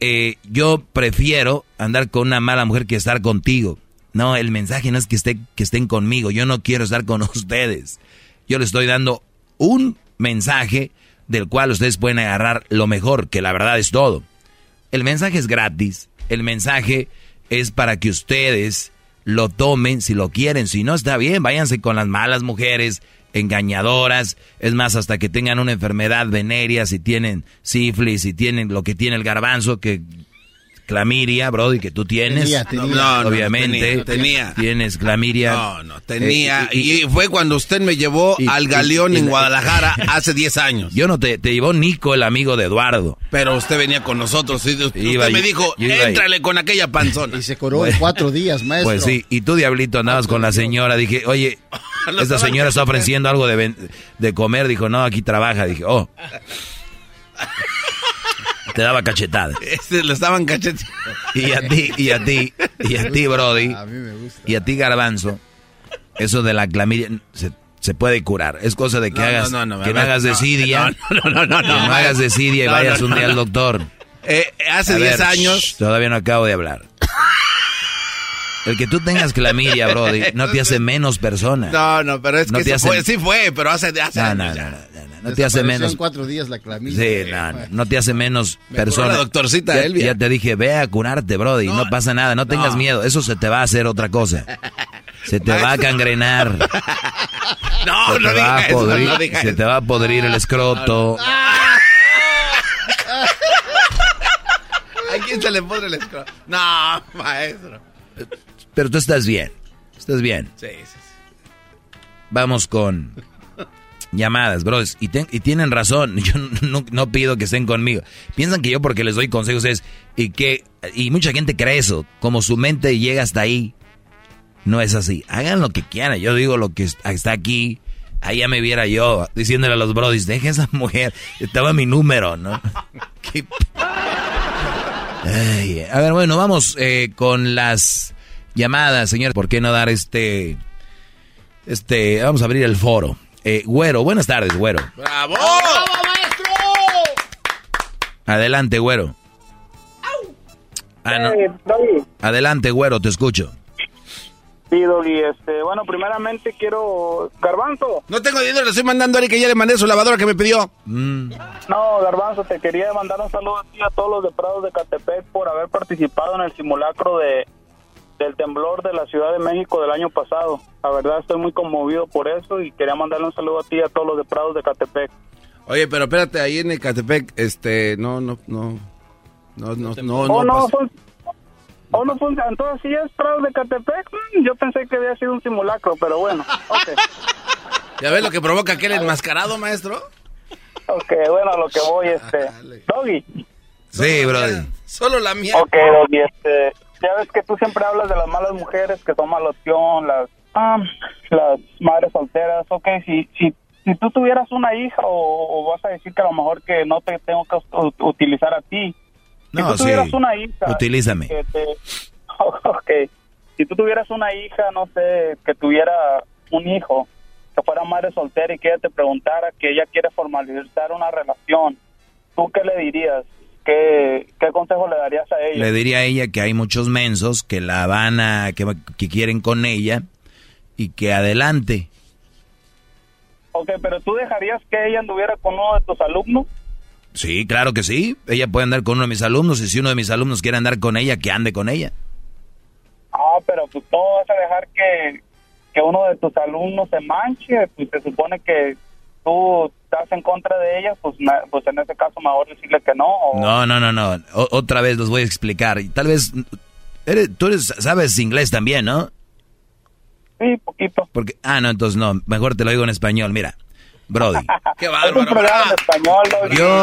eh, yo prefiero andar con una mala mujer que estar contigo. No, el mensaje no es que, esté, que estén conmigo, yo no quiero estar con ustedes. Yo les estoy dando un mensaje del cual ustedes pueden agarrar lo mejor, que la verdad es todo. El mensaje es gratis, el mensaje es para que ustedes lo tomen si lo quieren. Si no, está bien, váyanse con las malas mujeres, engañadoras. Es más, hasta que tengan una enfermedad venérea, si tienen sífilis, si tienen lo que tiene el garbanzo, que clamiria, Brody, que tú tienes. Tenía, obviamente. tenía, Tienes clamiria. No, no, tenía. Eh, y, fue cuando usted me llevó al Galeón en Guadalajara hace 10 años. Yo no te, te llevó Nico, el amigo de Eduardo. Pero usted venía con nosotros. Y usted me dijo, éntrale con aquella panzona. Y se coró en cuatro días, maestro. Pues sí, y tú, Diablito, andabas con la señora. Dije, oye, esta señora está ofreciendo algo de, de comer. Dijo, no, aquí trabaja. Dije, oh. Te daba cachetadas. Este, lo estaban cachetando. Y a ti, y a ti, y a ti, Brody. A mí me gusta. Y a ti, Garbanzo. Eso de la clamidia se, puede curar. Es cosa de que hagas, que no hagas decidia. No, no, no, Que no hagas decidia y vayas un día al doctor. Eh, hace 10 años. todavía no acabo de hablar. El que tú tengas clamidia, Brody, no te hace menos persona. No, no, pero es que sí fue, pero hace, hace no, no, no, no, te hace menos. cuatro días la clamidia. Sí, no, no, te hace menos persona. La doctorcita ya, Elvia. Ya te dije, ve a curarte, Brody, no, pasa nada, no tengas miedo, eso se te va a hacer otra cosa. Se te va a cangrenar. No, no digas eso, no digas Se te va a podrir el escroto. ¿A quién se le pone el escroto? No, maestro. Pero tú estás bien. Estás bien. Sí, sí, sí. Vamos con llamadas, bros. Y, y tienen razón. Yo no, pido que estén conmigo. Piensan que yo porque les doy consejos es... Y que... Y mucha gente cree eso. Como su mente llega hasta ahí. No es así. Hagan lo que quieran. Yo digo lo que está aquí. Ahí ya me viera yo diciéndole a los brodis, deje esa mujer. Estaba mi número, ¿no? a ver, bueno, vamos eh, con las llamadas, señor. ¿Por qué no dar este... Este, vamos a abrir el foro. Eh, güero, buenas tardes, güero. ¡Bravo! ¡Bravo, maestro! Adelante, güero. Ah, no. Adelante, güero, te escucho. Sí, Doggy, este, bueno, primeramente quiero... Garbanzo. No tengo dinero, le estoy mandando a Ari que ya le mandé su lavadora que me pidió. Mm. No, Garbanzo, te quería mandar un saludo a ti a todos los de Prados de Catepec por haber participado en el simulacro de del temblor de la Ciudad de México del año pasado. La verdad estoy muy conmovido por eso y quería mandarle un saludo a ti y a todos los de Prados de Catepec. Oye, pero espérate, ahí en Catepec, este, no, no, no, no, no, no. Oh, no, fun oh, no funciona. Entonces, si ¿sí es Prados de Catepec, mm, yo pensé que había sido un simulacro, pero bueno, ok. ¿Ya ves lo que provoca aquel enmascarado, maestro? Ok, bueno, lo que voy, este, ah, Doggy. Sí, brother. Solo la mierda. Ok, Doggy, este, ya ves que tú siempre hablas de las malas mujeres que toman la opción, las, ah, las madres solteras. Ok, si, si, si tú tuvieras una hija o, o vas a decir que a lo mejor que no te tengo que utilizar a ti. Si No, tú tuvieras sí. una hija... Utilízame. que te- ok, si tú tuvieras una hija, no sé, que tuviera un hijo, que fuera madre soltera y que ella te preguntara que ella quiere formalizar una relación, ¿tú qué le dirías? ¿Qué, qué consejo le darías a ella? Le diría a ella que hay muchos mensos que la van a, que, que quieren con ella y que adelante. Ok, pero ¿tú dejarías que ella anduviera con uno de tus alumnos? Sí, claro que sí. Ella puede andar con uno de mis alumnos y si uno de mis alumnos quiere andar con ella, que ande con ella. Ah, pero pues no vas a dejar que, que uno de tus alumnos se manche, pues se supone que tú estás en contra de ella, pues, pues en ese caso mejor decirle que no. o- No, no, no, no. O- otra vez los voy a explicar. Y tal vez, eres- tú eres, sabes inglés también, ¿no? Sí, poquito. Porque, ah, no, entonces no. Mejor te lo digo en español. Mira, Brody. ¡Qué Es un bárbaro! programa en español, Doggy. Yo,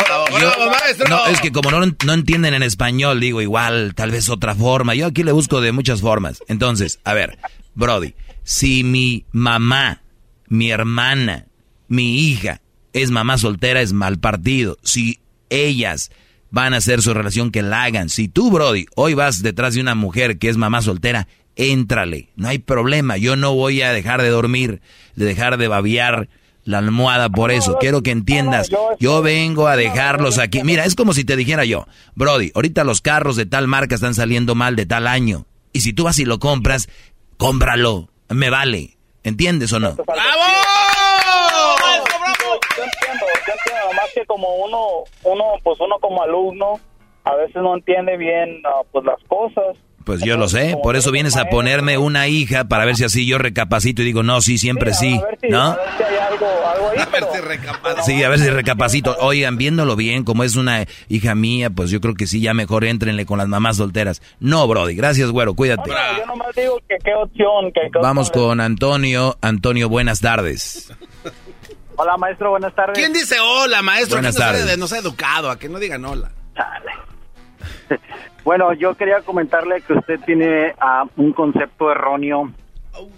no, es que como no, no entienden en español, digo igual, tal vez otra forma. Yo aquí le busco de muchas formas. Entonces, a ver, Brody, si mi mamá, mi hermana, mi hija es mamá soltera, es mal partido. Si ellas van a hacer su relación, que la hagan. Si tú, Brody, hoy vas detrás de una mujer que es mamá soltera, éntrale. No hay problema. Yo no voy a dejar de dormir, de dejar de babiar la almohada por eso. Quiero que entiendas. Yo vengo a dejarlos aquí. Mira, es como si te dijera yo, Brody, ahorita los carros de tal marca están saliendo mal de tal año. Y si tú vas y lo compras, cómpralo. Me vale. ¿Entiendes o no? Entiendo, nomás que como uno, uno, pues uno como alumno, a veces no entiende bien, ah, pues las cosas. Pues yo lo sé. Por eso vienes a ponerme una hija para ver si así yo recapacito y digo, no, sí, siempre sí. A ver si, ¿No? a ver si hay algo, algo ahí, pero... Sí, a ver si recapacito. Oigan, viéndolo bien, como es una hija mía, pues yo creo que sí, ya mejor éntrenle con las mamás solteras. No, Brody, gracias, güero, cuídate. No, yo nomás digo que qué opción, que qué Vamos opción con Antonio. Antonio, buenas tardes. Hola, maestro, buenas tardes. ¿Quién dice hola, maestro? Buenas ¿Quién nos ha- tardes. Nos ha educado a que no digan hola. Bueno, yo quería comentarle que usted tiene ah, un concepto erróneo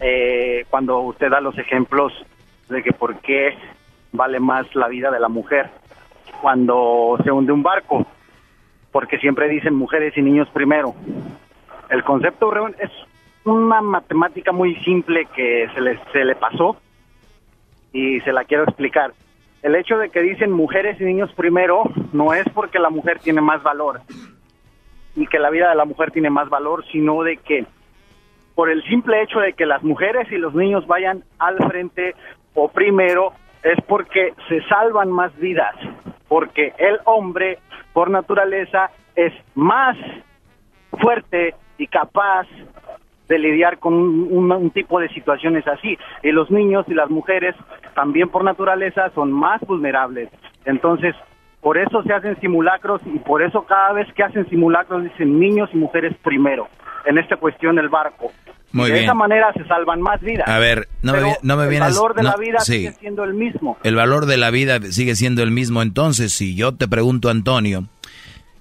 eh, cuando usted da los ejemplos de que por qué vale más la vida de la mujer cuando se hunde un barco, porque siempre dicen mujeres y niños primero. El concepto es una matemática muy simple que se le, se le pasó y se la quiero explicar. El hecho de que dicen mujeres y niños primero no es porque la mujer tiene más valor y que la vida de la mujer tiene más valor, sino de que por el simple hecho de que las mujeres y los niños vayan al frente o primero es porque se salvan más vidas, porque el hombre por naturaleza es más fuerte y capaz de lidiar con un, un- un tipo de situaciones así. Y los niños y las mujeres también por naturaleza son más vulnerables. Entonces, por eso se hacen simulacros y por eso cada vez que hacen simulacros dicen niños y mujeres primero. En esta cuestión del barco. Muy de bien. esa manera se salvan más vidas. A ver, no me, Pero no me vienes... El valor de no, la vida sí. sigue siendo el mismo. El valor de la vida sigue siendo el mismo. Entonces, si yo te pregunto, Antonio,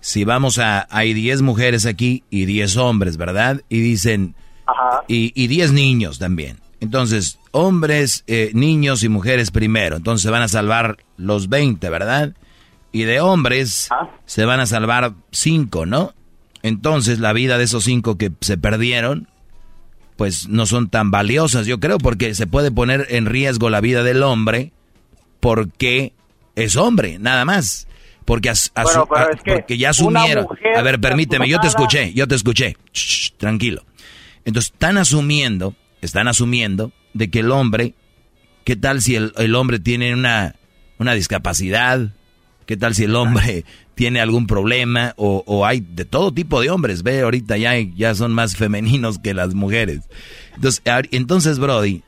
si vamos a... Hay 10 mujeres aquí y 10 hombres, ¿verdad? Y dicen... Y, y 10 niños también. Entonces, hombres, eh, niños y mujeres primero. Entonces se van a salvar los 20, ¿verdad? Y de hombres se van a salvar 5, ¿no? Entonces la vida de esos 5 que se perdieron, pues no son tan valiosas, yo creo, porque se puede poner en riesgo la vida del hombre porque es hombre, nada más. Porque, as- Bueno, a- es que porque ya asumieron. A ver, permíteme, yo te escuché, yo te escuché. Shh, tranquilo. Entonces, están asumiendo, están asumiendo de que el hombre, ¿qué tal si el, el hombre tiene una, una discapacidad? ¿Qué tal si el hombre tiene algún problema? O, o hay de todo tipo de hombres, ve, ahorita ya, hay- ya son más femeninos que las mujeres. Entonces, entonces, Brody,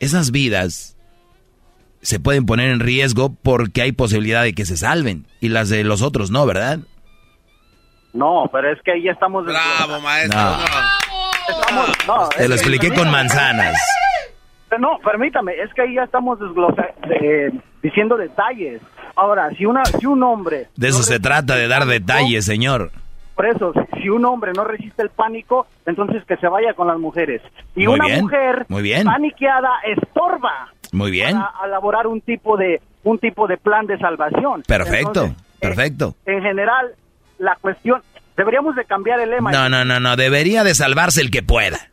esas vidas se pueden poner en riesgo porque hay posibilidad de que se salven y las de los otros no, ¿verdad? No, pero es que ahí ya estamos... Bravo, maestro. No. Estamos- no, Te lo expliqué con manzanas. No, permítame, es que ahí ya estamos de- diciendo detalles. Ahora, si una si un hombre, De eso se trata, de dar detalles, señor. por eso, si, un hombre no resiste el pánico, entonces que se vaya con las mujeres. Y Muy una bien, mujer muy bien. paniqueada estorba Muy bien. para elaborar un tipo de un tipo de plan de salvación. Perfecto, Entonces, perfecto. en general, la cuestión deberíamos de cambiar el lema. No, no, no, no. Debería de salvarse el que pueda.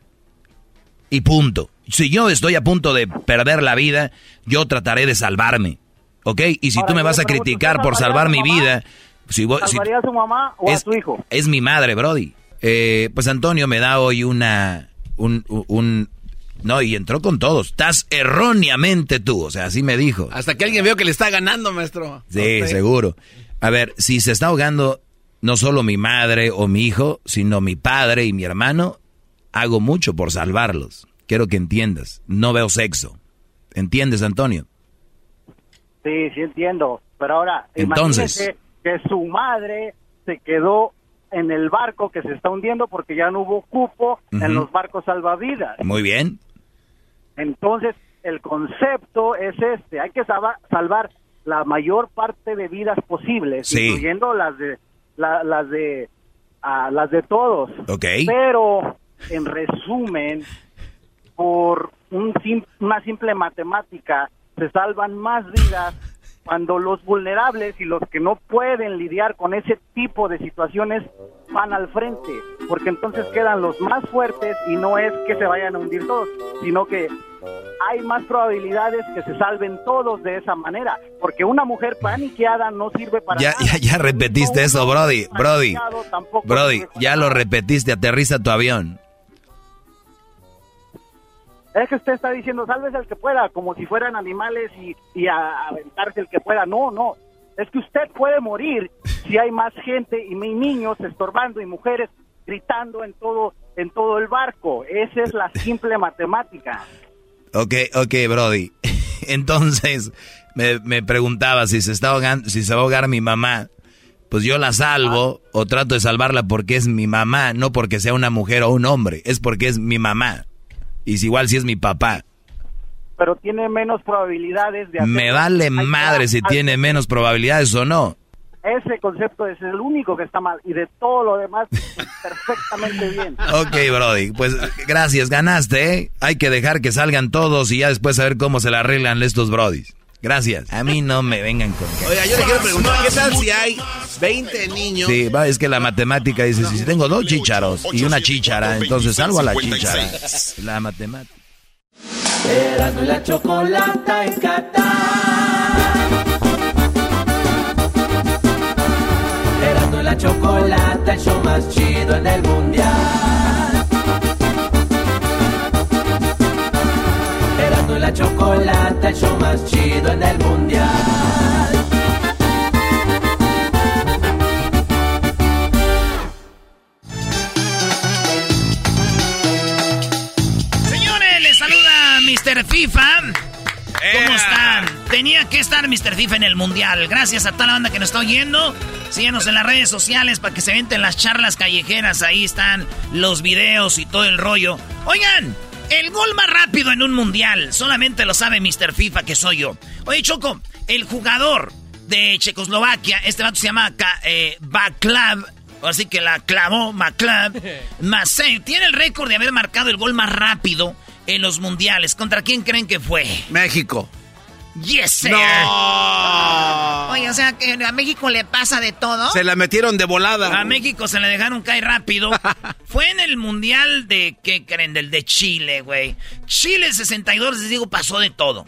Y punto. Si yo estoy a punto de perder la vida, yo trataré de salvarme. ¿Ok? Y si Ahora, tú me vas a pregunto, criticar ¿usted por salvar mi mamá? vida, si, voy- si- ¿Salvaría a su mamá o es, a su hijo? es mi madre, Brody. Eh, pues Antonio me da hoy una... Un, un- no, y entró con todos. Estás erróneamente tú, o sea, así me dijo. Hasta que alguien veo que le está ganando, maestro. Sí, seguro. A ver, si se está ahogando no solo mi madre o mi hijo, sino mi padre y mi hermano, hago mucho por salvarlos. Quiero que entiendas. No veo sexo. ¿Entiendes, Antonio? Sí, sí entiendo. Pero ahora, Entonces. imagínese que su madre se quedó en el barco que se está hundiendo porque ya no hubo cupo en los barcos salvavidas. Muy bien. Entonces, el concepto es este, hay que salva- salvar la mayor parte de vidas posibles, Sí. incluyendo las de la- las de ah, las de todos. Pero en resumen, por un sim- una simple matemática se salvan más vidas cuando los vulnerables y los que no pueden lidiar con ese tipo de situaciones van al frente, porque entonces quedan los más fuertes y no es que se vayan a hundir todos, sino que hay más probabilidades que se salven todos de esa manera, porque una mujer paniqueada no sirve para Ya, nada. ya, ya repetiste eso, Brody. Brody. Brody, ya lo repetiste. Aterriza tu avión. Es que usted está diciendo, salves el que pueda, como si fueran animales y, y a, aventarse el que pueda. No, no. Es que usted puede morir si hay más gente y niños estorbando y mujeres gritando en todo en todo el barco. Esa es la simple matemática. Ok, ok, Brody. Entonces, me, me preguntaba si se está ahogando, si se va a ahogar mi mamá. Pues yo la salvo o trato de salvarla porque es mi mamá, no porque sea una mujer o un hombre, es porque es mi mamá. Y si igual si es mi papá. Pero tiene menos probabilidades de hacerlo. Me vale madre si tiene menos probabilidades o no. Ese concepto es el único que está mal y de todo lo demás perfectamente bien. Ok, Brody, pues gracias, ganaste, ¿eh? Hay que dejar que salgan todos y ya después saber cómo se la arreglan estos Brodis. Gracias. A mí no me vengan con que... Oiga, yo le quiero preguntar, ¿qué tal si hay 20 niños? Sí, va, es que la matemática dice, si tengo dos chícharos y una chíchara, entonces salgo a la chíchara. La matemática. Y la chocolata en Qatar. La chocolata, el show más chido en el mundial. Erasmo y la chocolata, el show más chido en el mundial. Señores, les saluda Mr. FIFA. ¿Cómo están? Tenía que estar Mr. FIFA en el Mundial. Gracias a toda la banda que nos está oyendo. Síguenos en las redes sociales para que se venten las charlas callejeras. Ahí están los videos y todo el rollo. Oigan, el gol más rápido en un Mundial. Solamente lo sabe Mr. FIFA, que soy yo. Oye, Choco, el jugador de Checoslovaquia, este vato se llama Ka- eh, Vaclav Así que la clavó McClub. Masei tiene el récord de haber marcado el gol más rápido en los mundiales. ¿Contra quién creen que fue? México. Yes, sir. No. Oye, o sea, que a México le pasa de todo. Se la metieron de volada. A México se le dejaron caer rápido. Fue en el mundial de, ¿qué creen? Del de Chile, güey. Chile 62, les digo, pasó de todo.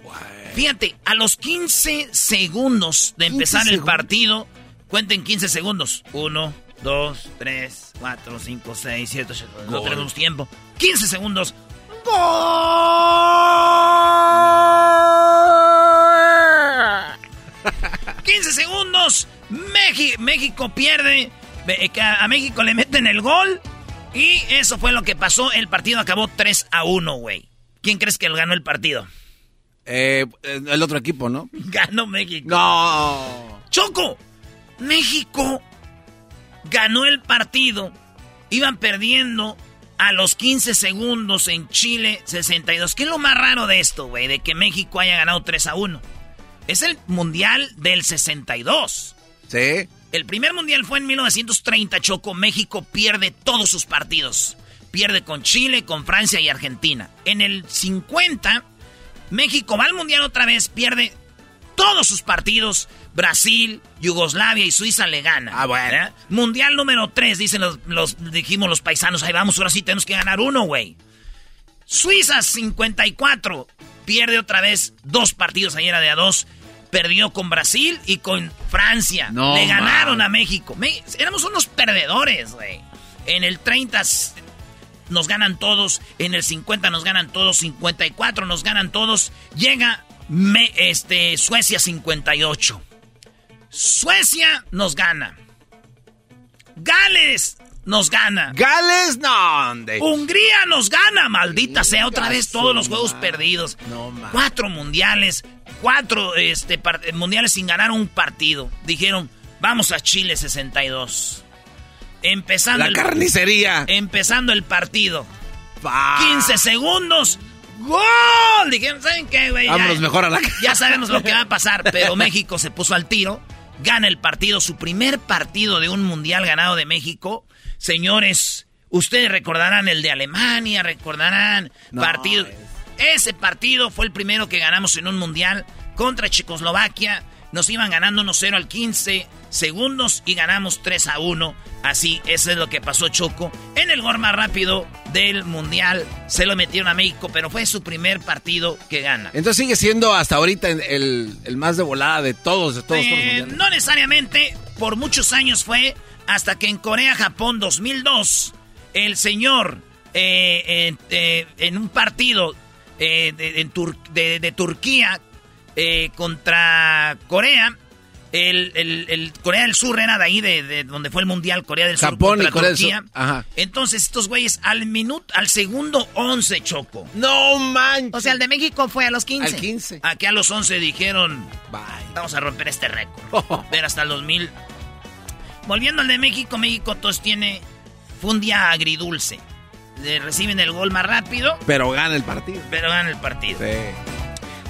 Fíjate, a los 15 segundos de empezar el partido, cuenten 15 segundos. Uno, dos, tres, cuatro, cinco, seis, siete, ocho. No Gol. tenemos tiempo. 15 segundos. ¡Gol! 15 segundos. Meji- México pierde. Que A México le meten el gol. Y eso fue lo que pasó. El partido acabó 3 a 1, güey. ¿Quién crees que ganó el partido? Eh, el otro equipo, ¿no? Ganó México. No. Choco, México ganó el partido. Iban perdiendo a los 15 segundos en Chile 62. ¿Qué es lo más raro de esto, güey? De que México haya ganado 3 a 1. Es el Mundial del 62. Sí. El primer Mundial fue en 1930, Choco. México pierde todos sus partidos. Pierde con Chile, con Francia y Argentina. En el 50, México va al Mundial otra vez, pierde todos sus partidos. Brasil, Yugoslavia y Suiza le ganan. Ah, bueno. ¿Eh? Mundial número 3, dicen los, los, dijimos los paisanos. Ahí vamos, ahora sí tenemos que ganar uno, güey. Suiza 54. Pierde otra vez dos partidos ayer de a dos. Perdió con Brasil y con Francia. No, Le ganaron man. a México. Me- éramos unos perdedores, güey. En el 30 s- nos ganan todos. En el 50 nos ganan todos. 54 nos ganan todos. Llega me- este, Suecia 58. Suecia nos gana. Gales nos gana. Gales, no. hombre. Hungría nos gana, maldita sea, otra vez todos los juegos perdidos. No, man. Cuatro mundiales, cuatro este, par- mundiales sin ganar un partido. Dijeron, vamos a Chile 62. Empezando La el, carnicería. Empezando el partido. Pa. 15 segundos. ¡Gol! Dijeron, ¿saben qué, güey? Vámonos mejor a la ya sabemos lo que va a pasar, pero México se puso al tiro, gana el partido, su primer partido de un mundial ganado de México. Señores, ustedes recordarán el de Alemania, recordarán No, partido. Ese partido fue el primero que ganamos en un mundial contra Checoslovaquia. Nos iban ganando 1-0 al 15 segundos y ganamos 3 a 1. Así, eso es lo que pasó Choco. En el gol más rápido del mundial se lo metieron a México, pero fue su primer partido que gana. Entonces sigue siendo hasta ahorita el, el más de volada de todos, de todos, todos los Eh, mundiales. no necesariamente, por muchos años fue hasta que en Corea-Japón 2002, el señor eh, eh, eh, en un partido eh, de, en Tur- de- de Turquía eh, contra Corea, el, el- el Corea del Sur era de ahí, de, de donde fue el Mundial, Corea del Sur Japón y Corea del Turquía. Sur. Ajá. Entonces estos güeyes al minuto, al segundo 11 choco. No manches. O sea, el de México fue a los 15. Al 15. Aquí a los 11 dijeron, Bye. vamos a romper este récord. Ver hasta el 2000. Volviendo al de México, México todos tiene, fue un día agridulce. Le reciben el gol más rápido, Pero gana el partido. pero ganan el partido. Sí.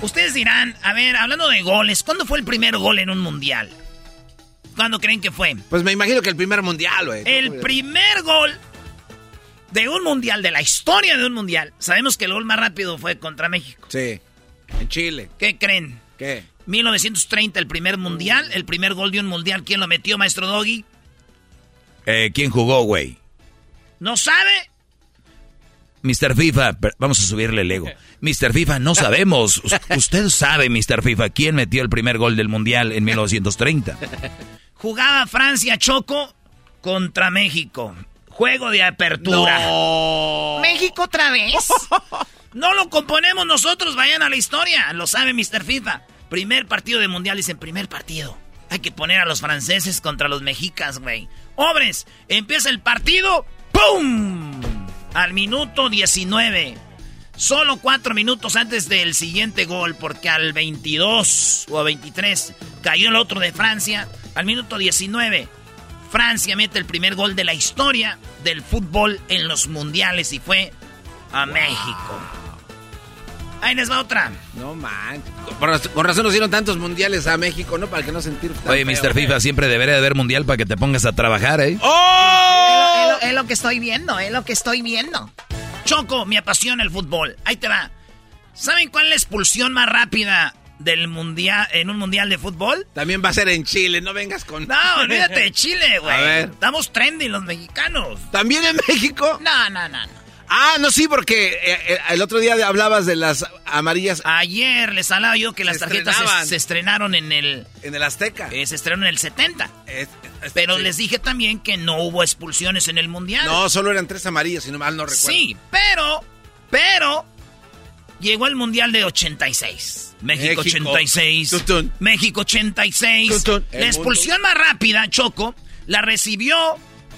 Ustedes dirán, a ver, hablando de goles, ¿cuándo fue el primer gol en un mundial? ¿Cuándo creen que fue? Pues me imagino que el primer mundial, güey. El primer gol de un mundial, de la historia de un mundial. Sabemos que el gol más rápido fue contra México. Sí. En Chile. ¿Qué creen? ¿Qué? 1930, el primer mundial, el primer gol de un mundial. ¿Quién lo metió, maestro Doggy? Eh, ¿Quién jugó, güey? ¿No sabe? Mr. FIFA, vamos a subirle el ego. Mr. FIFA, no sabemos. Us- Usted sabe, Mr. FIFA, quién metió el primer gol del Mundial en 1930. Jugaba Francia Choco contra México. Juego de apertura. ¿México otra vez? no lo componemos nosotros, vayan a la historia. Lo sabe Mr. FIFA. Primer partido de mundial, dicen primer partido. Hay que poner a los franceses contra los mexicas, güey. Hombres, empieza el partido. ¡Pum! Al minuto 19. Solo cuatro minutos antes del siguiente gol, porque al 22 o 23 cayó el otro de Francia. Al minuto 19, Francia mete el primer gol de la historia del fútbol en los mundiales y fue a México. Ahí les va otra. No. Con, raz- con razón nos dieron tantos mundiales a México, ¿no? Para que no sentir tan Oye, feo. Mr. FIFA, siempre debería de haber Mundial para que te pongas a trabajar, ¿eh? ¡Oh! Es lo, es lo que estoy viendo, es lo que estoy viendo. Choco, me apasiona el fútbol. Ahí te va. ¿Saben cuál es la expulsión más rápida del mundial en un mundial de fútbol? También va a ser en Chile, no vengas con... No, olvídate de Chile, güey. A ver. Estamos trending los mexicanos. ¿También en México? No, no, no, no. Ah, no, sí, porque eh, eh, el otro día hablabas de las amarillas Ayer les hablaba yo que las Se tarjetas se, estrenaron en el... en el Azteca. eh, se estrenaron en el 70. Es- es- Pero sí. les dije también que no hubo expulsiones en el mundial. No, solo eran tres amarillas, si no mal no recuerdo. Sí, pero, pero, llegó el Mundial de 86. México, México. 86. Tutun. México 86. Tutun. La expulsión más rápida, Choco, la recibió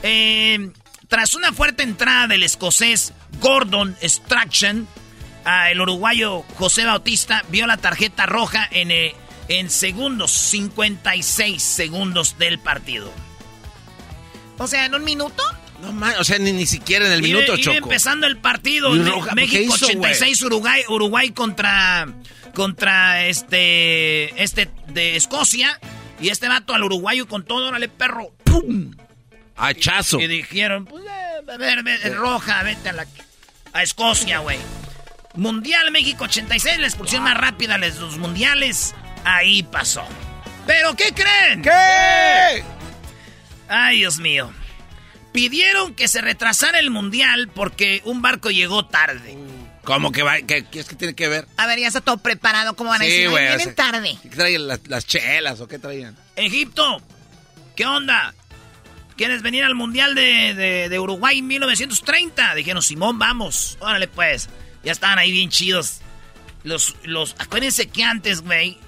eh, tras una fuerte entrada del escocés Gordon Strachan. El uruguayo José Bautista vio la tarjeta roja en, eh, en segundos, 56 segundos del partido. O sea, en un minuto. No man, o sea, ni, ni siquiera en el Iba- minuto, Choco. empezando el partido. Y Roja, ¿qué México hizo, güey? 86, Uruguay, Uruguay contra, contra este, este de Escocia. Y este vato al uruguayo con todo, órale, perro. ¡Pum! Hachazo. Y dijeron, pues, eh, a ver, ve- roja, vete a la... A Escocia, güey. Mundial México 86, la expulsión más rápida de los mundiales. Ahí pasó. ¿Pero qué creen? ¿Qué? Ay, Dios mío. Pidieron que se retrasara el mundial porque un barco llegó tarde. ¿Cómo que va? ¿Qué, qué es que tiene que ver? A ver, ya está todo preparado. ¿Cómo van a Sí, decir? Ay, güey, o vienen sea, tarde. ¿Qué traían las, las chelas o qué traían? Egipto, ¿qué onda? ¿Quieres venir al Mundial de, de- de Uruguay en 1930? Dijeron, Simón, vamos. Órale, pues. Ya estaban ahí bien chidos. Los, los, acuérdense que antes, güey.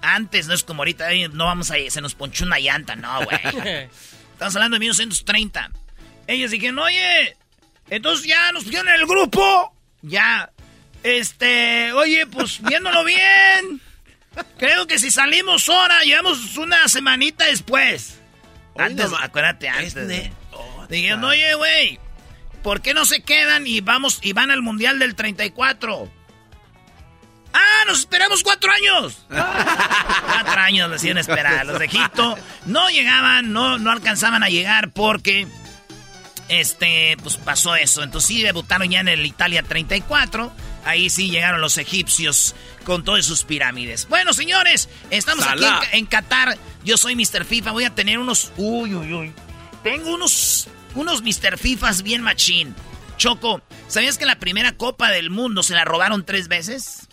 Antes, no es como ahorita, "Ay, no vamos a ir, se nos ponchó una llanta, no, güey. Estamos hablando de 1930. Ellos dijeron, oye, entonces ya nos pusieron en el grupo. Ya. Este, oye, pues viéndolo bien. Creo que si salimos ahora, llegamos una semanita después. Antes, no acuérdate, antes. de- Dijeron, oye, güey, ¿por qué no se quedan y vamos y van al Mundial del 34? ¡Ah, nos esperamos cuatro años! cuatro años decían esperar. Los de Egipto no llegaban, no, no alcanzaban a llegar porque, este, pues pasó eso. Entonces sí debutaron ya en el Italia 34. Ahí sí llegaron los egipcios con todas sus pirámides. Bueno, señores, estamos aquí en, en Qatar. Yo soy Mr. FIFA. Voy a tener unos... Uy, uy, uy. Tengo unos, unos Mr. Fifas bien machín. Choco, ¿sabías que la primera Copa del Mundo se la robaron tres veces?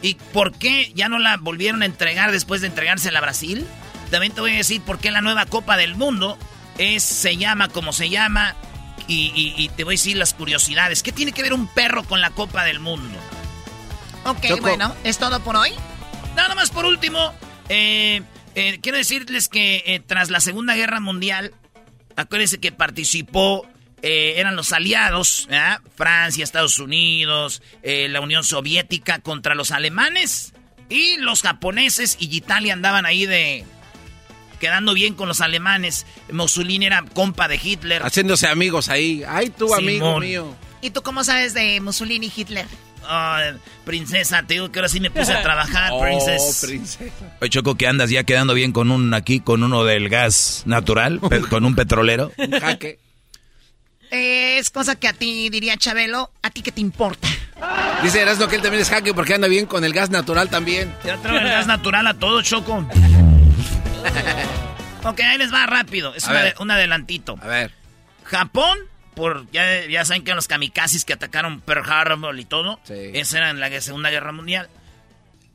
¿Y por qué ya no la volvieron a entregar después de entregársela a Brasil? También te voy a decir por qué la nueva Copa del Mundo es, se llama como se llama y, y- y te voy a decir las curiosidades. ¿Qué tiene que ver un perro con la Copa del Mundo? Ok, Choco. bueno, ¿es todo por hoy? Nada más por último, eh, eh, quiero decirles que eh, tras la Segunda Guerra Mundial, acuérdense que participó, eh, eran los aliados, ¿verdad? Francia, Estados Unidos, eh, la Unión Soviética contra los alemanes y los japoneses y Italia andaban ahí de quedando bien con los alemanes. Mussolini era compa de Hitler. Haciéndose amigos ahí. Ay, tú, amigo Simón. mío. ¿Y tú cómo sabes de Mussolini y Hitler? Princesa, te digo que ahora sí me puse a trabajar, Oh, princesa. princesa. Oye, Choco, que andas ya quedando bien con un aquí, con uno del gas natural, con un petrolero. Un jaque. Eh, es cosa que a ti diría Chabelo, ¿a ti qué te importa? Dice Erasmo que él también es jaque porque anda bien con el gas natural también. Ya trae el gas natural a todo, Choco. ok, ahí les va rápido. Es un adelantito. A ver. Japón, por ya, ya saben que los kamikazes que atacaron Pearl Harbor y todo. Sí. Esa era en la Segunda Guerra Mundial.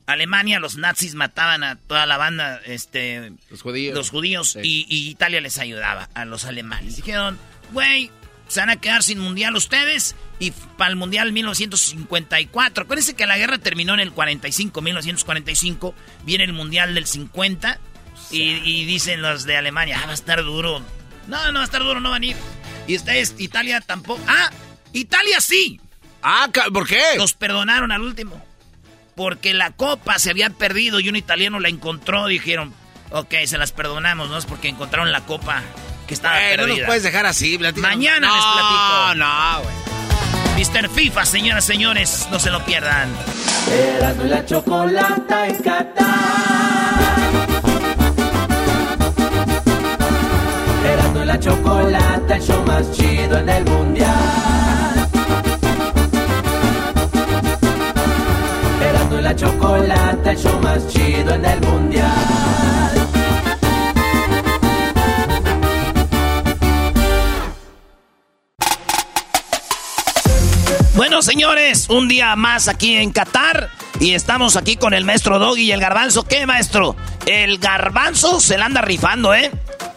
Alemania, los nazis mataban a toda la banda, este, Los judíos. los judíos, Sí. y, y Italia les ayudaba a los alemanes. Dijeron, güey, se van a quedar sin mundial ustedes, y para el mundial 1954. Acuérdense que la guerra terminó en el 45, 1945, viene el mundial del 50, y, y dicen los de Alemania, ah, va a estar duro. No, no va a estar duro, no van a ir. Y ustedes, Italia tampoco. Ah, Italia sí. Ah, ¿por qué? Los perdonaron al último. Porque la copa se había perdido y un italiano la encontró. Dijeron, ok, se las perdonamos, ¿no? Es porque encontraron la copa que estaba no perdida. nos puedes dejar así, platícanos. Mañana no, les platico. No, güey. Mr. FIFA, señoras, señores, no se lo pierdan. Erasmo y la chocolata en Qatar. La chocolata, el show más chido en el mundial. Erasmo y la chocolata, el show más chido en el mundial. Bueno, señores, un día más aquí en Qatar. Y estamos aquí con el maestro Doggy y el garbanzo. ¿Qué, maestro? El garbanzo se la anda rifando, ¿eh?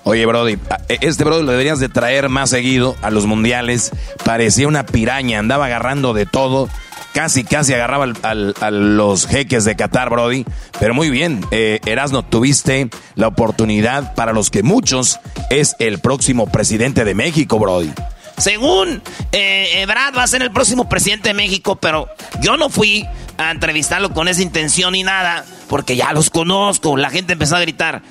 Oye, Brody, a- este Brody lo deberías de traer más seguido a los mundiales. Parecía una piraña, andaba agarrando de todo. Casi, casi agarraba al- al- a los jeques de Qatar, Brody. Pero muy bien, eh, Erasno, tuviste la oportunidad para los que muchos es el próximo presidente de México, Brody. Según eh, Ebrard va a ser el próximo presidente de México, pero yo no fui a entrevistarlo con esa intención ni nada, porque ya los conozco. La gente empezó a gritar.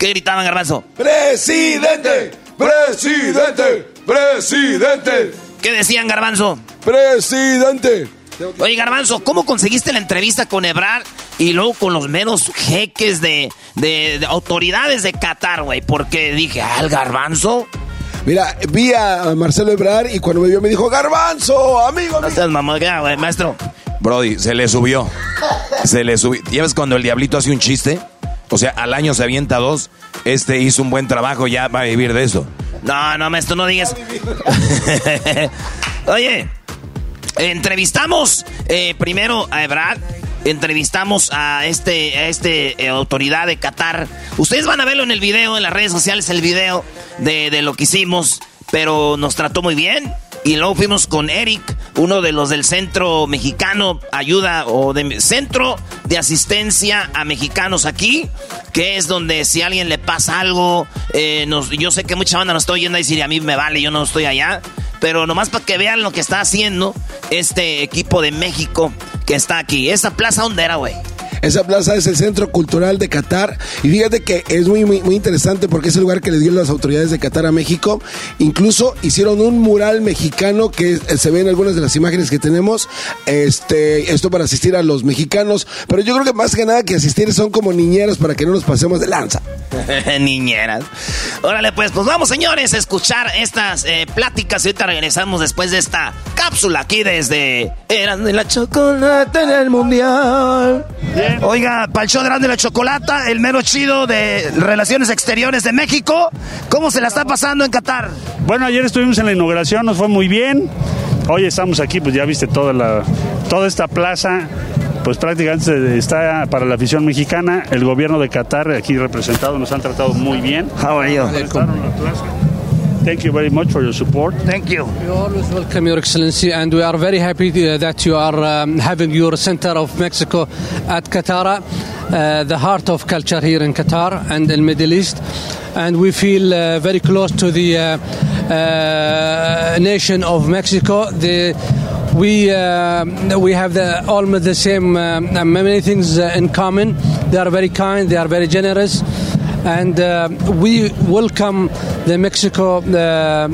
¿Qué gritaban, Garbanzo? ¡Presidente! Presidente, presidente. ¿Qué decían, Garbanzo? Presidente. Oye, Garbanzo, ¿cómo conseguiste la entrevista con Ebrard y luego con los menos jeques de, de- de autoridades de Qatar, güey? Porque dije, ah, el Garbanzo. Mira, vi a Marcelo Ebrard y cuando me vio me dijo, Garbanzo, amigo. No seas ya, güey, maestro. Brody, se le subió. Se le subió. ¿Ya ves cuando el diablito hace un chiste? O sea, al año se avienta dos. Este hizo un buen trabajo, ya va a vivir de eso. No, no, maestro, no digas. Oye, entrevistamos eh, primero a Ebrard. Entrevistamos a este, a este eh, autoridad de Qatar. Ustedes van a verlo en el video, en las redes sociales, el video de, de lo que hicimos. Pero nos trató muy bien. Y luego fuimos con Eric, uno de los del Centro Mexicano Ayuda o de Centro de Asistencia a Mexicanos aquí, que es donde si a alguien le pasa algo, eh, nos, yo sé que mucha banda nos está oyendo y decir, a mí me vale, yo no estoy allá, pero nomás para que vean lo que está haciendo este equipo de México que está aquí. ¿Esa plaza dónde güey? Esa plaza es el Centro Cultural de Qatar y fíjate que es muy, muy, muy interesante porque es el lugar que le dio las autoridades de Qatar a México. Incluso hicieron un mural mexicano que eh, se ve en algunas de las imágenes que tenemos. Este, esto para asistir a los mexicanos, pero yo creo que más que nada que asistir son como niñeros para que no nos pasemos de lanza. Niñeras. Órale, pues, pues vamos, señores, a escuchar estas eh, pláticas. Y ahorita regresamos después de esta cápsula aquí desde Eran de la Chocolata en el Mundial. Oiga, para el show de Eran de la Chocolata, el mero chido de Relaciones Exteriores de México. ¿Cómo se la está pasando en Qatar? Bueno, ayer estuvimos en la inauguración, nos fue muy bien. Hoy estamos aquí, pues ya viste toda la toda esta plaza, pues prácticamente está para la afición mexicana. El gobierno de Qatar aquí representado nos han tratado muy bien. How are you? Thank you very much for your support. Thank you. We always welcome Your Excellency, and we are very happy uh, that you are um, having your center of Mexico at Qatar, uh, the heart of culture here in Qatar and in the Middle East. And we feel uh, very close to the uh, uh, nation of Mexico. The, we uh, we have the, almost the same uh, many things uh, in common. They are very kind. They are very generous and uh, we welcome the Mexico uh,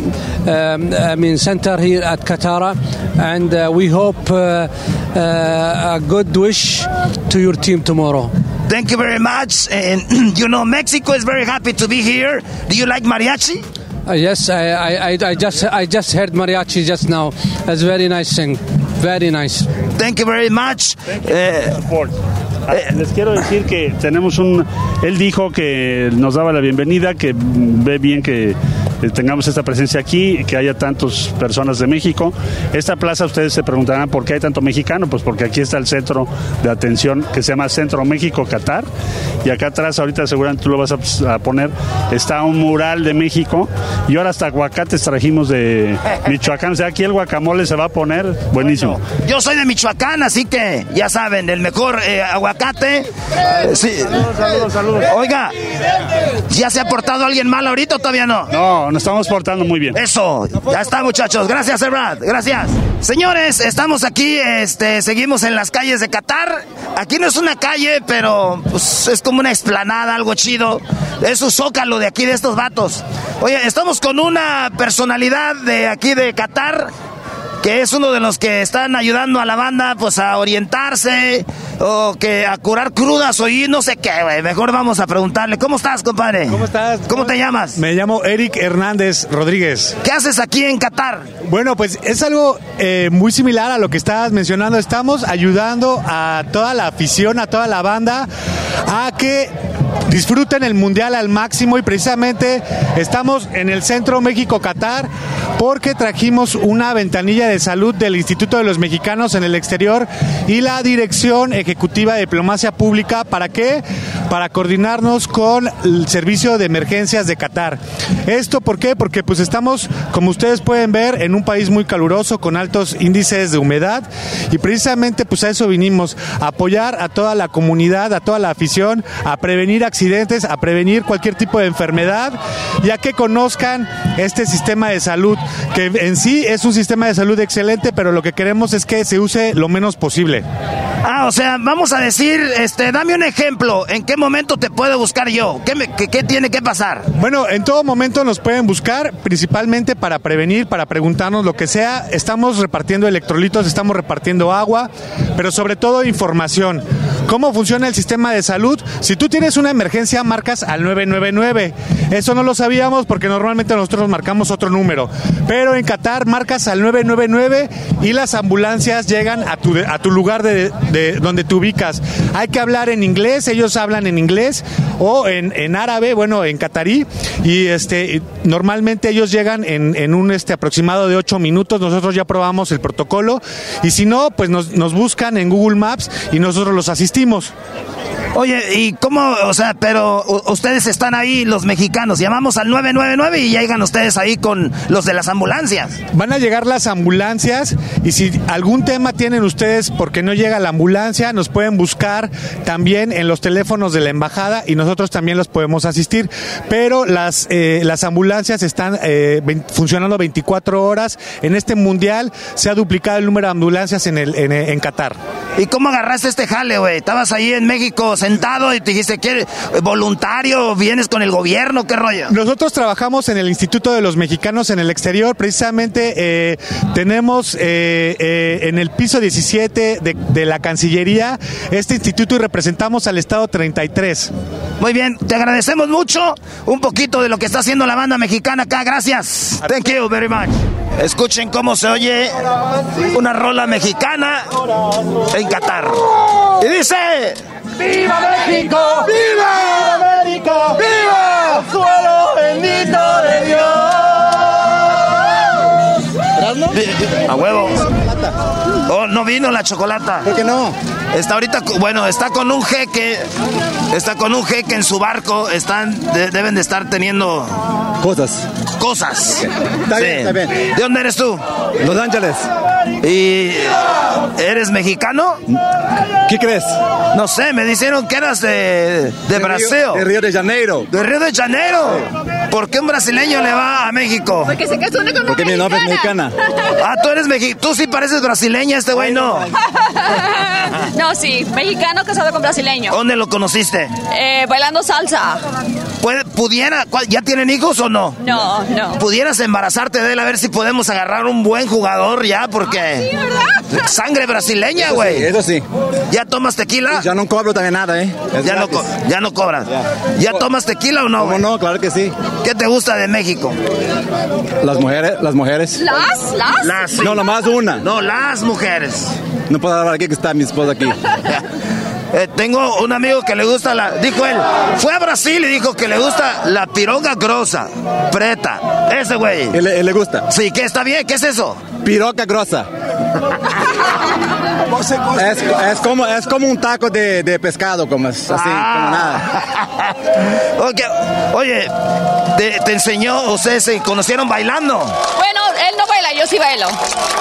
um, I mean center here at Qatar, and uh, we hope uh, uh, a good wish to your team tomorrow. Thank you very much. And you know, Mexico is very happy to be here. Do you like mariachi? Uh, yes, I, I, I- I just I just heard mariachi just now. That's very nice thing. Very nice. Thank you very much. Eh, Les quiero decir que tenemos un... Él dijo que nos daba la bienvenida, que ve bien que eh, tengamos esta presencia aquí, que haya tantas personas de México. Esta plaza, ustedes se preguntarán por qué hay tanto mexicano, pues porque aquí está el centro de atención que se llama Centro México Qatar. Y acá atrás, ahorita seguramente tú lo vas a, a poner, está un mural de México. Y ahora hasta aguacates trajimos de Michoacán. O sea, aquí el guacamole se va a poner buenísimo. Yo soy de Michoacán, así que ya saben, el mejor eh, aguacate. Eh, sí. Saludos, saludos. Oiga, ¿ya se ha portado alguien mal ahorita o todavía no? No, nos estamos portando muy bien. Eso, ya está muchachos. Gracias, Brad. Gracias. Señores, estamos aquí, este, seguimos en las calles de Qatar. Aquí no es una calle, pero pues, es como una explanada, algo chido. Es un zócalo de aquí, de estos vatos. Oye, estamos con una personalidad de aquí de Qatar que es uno de los que están ayudando a la banda pues a orientarse o que a curar crudas o y no sé qué, güey. Mejor vamos a preguntarle. ¿Cómo estás, compadre? ¿Cómo estás? ¿Cómo te llamas? Me llamo Eric Hernández Rodríguez. ¿Qué haces aquí en Qatar? Bueno, pues es algo eh, muy similar a lo que estabas mencionando. Estamos ayudando a toda la afición, a toda la banda, a que disfruten el mundial al máximo y precisamente estamos en el centro México-Qatar porque trajimos una ventanilla de salud del Instituto de los Mexicanos en el exterior y la Dirección Ejecutiva de Diplomacia Pública. ¿Para qué? Para coordinarnos con el Servicio de Emergencias de Qatar. ¿Esto por qué? Porque pues estamos, como ustedes pueden ver, en un país muy caluroso con altos índices de humedad y precisamente pues a eso vinimos, a apoyar a toda la comunidad, a toda la afición, a prevenir accidentes, a prevenir cualquier tipo de enfermedad, ya que conozcan este sistema de salud, que en sí es un sistema de salud excelente, pero lo que queremos es que se use lo menos posible. Ah, o sea, vamos a decir, este, dame un ejemplo, ¿en qué momento te puedo buscar yo? ¿Qué, me- qué- qué tiene que pasar? Bueno, en todo momento nos pueden buscar, principalmente para prevenir, para preguntarnos lo que sea. Estamos repartiendo electrolitos, estamos repartiendo agua, pero sobre todo información. ¿Cómo funciona el sistema de salud? Si tú tienes una emergencia, marcas al 999. Eso no lo sabíamos porque normalmente nosotros marcamos otro número. Pero en Qatar marcas al 999 y las ambulancias llegan a tu, a tu lugar de, de donde te ubicas. Hay que hablar en inglés, ellos hablan en inglés o en, árabe, bueno, en catarí. Y este, normalmente ellos llegan en, un este, aproximado de 8 minutos. Nosotros ya probamos el protocolo. Y si no, pues nos buscan en Google Maps y nosotros los asistimos. Oye, ¿y cómo? O sea, pero ustedes están ahí, los mexicanos, llamamos al 999 y llegan ustedes ahí con los de las ambulancias. Van a llegar las ambulancias y si algún tema tienen ustedes porque no llega la ambulancia, nos pueden buscar también en los teléfonos de la embajada y nosotros también los podemos asistir. Pero las, eh, las ambulancias están eh, funcionando 24 horas. En este mundial se ha duplicado el número de ambulancias en, el, en, en Qatar. ¿Y cómo agarraste este jale, güey? Estabas ahí en México sentado y te dijiste, ¿qué? ¿Voluntario? ¿Vienes con el gobierno? ¿Qué rollo? Nosotros trabajamos en el Instituto de los Mexicanos en el Exterior. Precisamente eh, tenemos eh, eh, en el piso 17 de, de la Cancillería este instituto y representamos al Estado 33. Muy bien, te agradecemos mucho un poquito de lo que está haciendo la banda mexicana acá. Gracias. Thank you very much. Escuchen cómo se oye una rola mexicana en Qatar. Y dice... ¡Viva México! ¡Viva América! ¡Viva! ¡Suelo bendito de Dios! A huevo. Oh, no vino la chocolata. ¿Por qué no? Está ahorita, bueno, está con un jeque. Está con un jeque en su barco. Están, de- deben de estar teniendo Cosas. cosas. Está bien, está bien. ¿De dónde eres tú? Los Ángeles. ¿Y eres mexicano? ¿Qué crees? No sé, me dijeron que eras de, de Brasil. De Río de Janeiro. ¿De Río de Janeiro? ¿Por qué un brasileño le va a México? Porque se casó con Porque mi novia es mexicana. Ah, tú eres mexicano. Tú sí pareces brasileña, este güey no. no, sí, mexicano casado con brasileño. ¿Dónde lo conociste? Eh, bailando salsa. ¿Puede- ¿Pudiera? cuál- ¿Ya tienen hijos o no? No, no. ¿Pudieras embarazarte de él a ver si podemos agarrar un buen jugador ya? Porque. Sangre brasileña, Eso sí, güey. eso sí. ¿Ya tomas tequila? Ya no cobro también nada, ¿eh? Es Ya no, gratis. ya no cobras. ¿Ya tomas tequila o no? ¿Cómo güey? no? Claro que sí. ¿Qué te gusta de México? Las mujeres, las mujeres. ¿Las? ¿Las? Las, sí. No, nomás una. No, las mujeres. No puedo hablar aquí que está mi esposa aquí. Eh, tengo un amigo que le gusta la. Dijo él, fue a Brasil y dijo que le gusta la pironga grosa, preta. Ese güey. ¿Y le, gusta? Sí, ¿qué está bien? ¿Qué es eso? Piroca grosa. Es, es como, es como un taco de, de pescado, como es así, como nada. Ok, Oye, te, te enseñó, ustedes se conocieron bailando. Bueno, él no baila, yo sí bailo.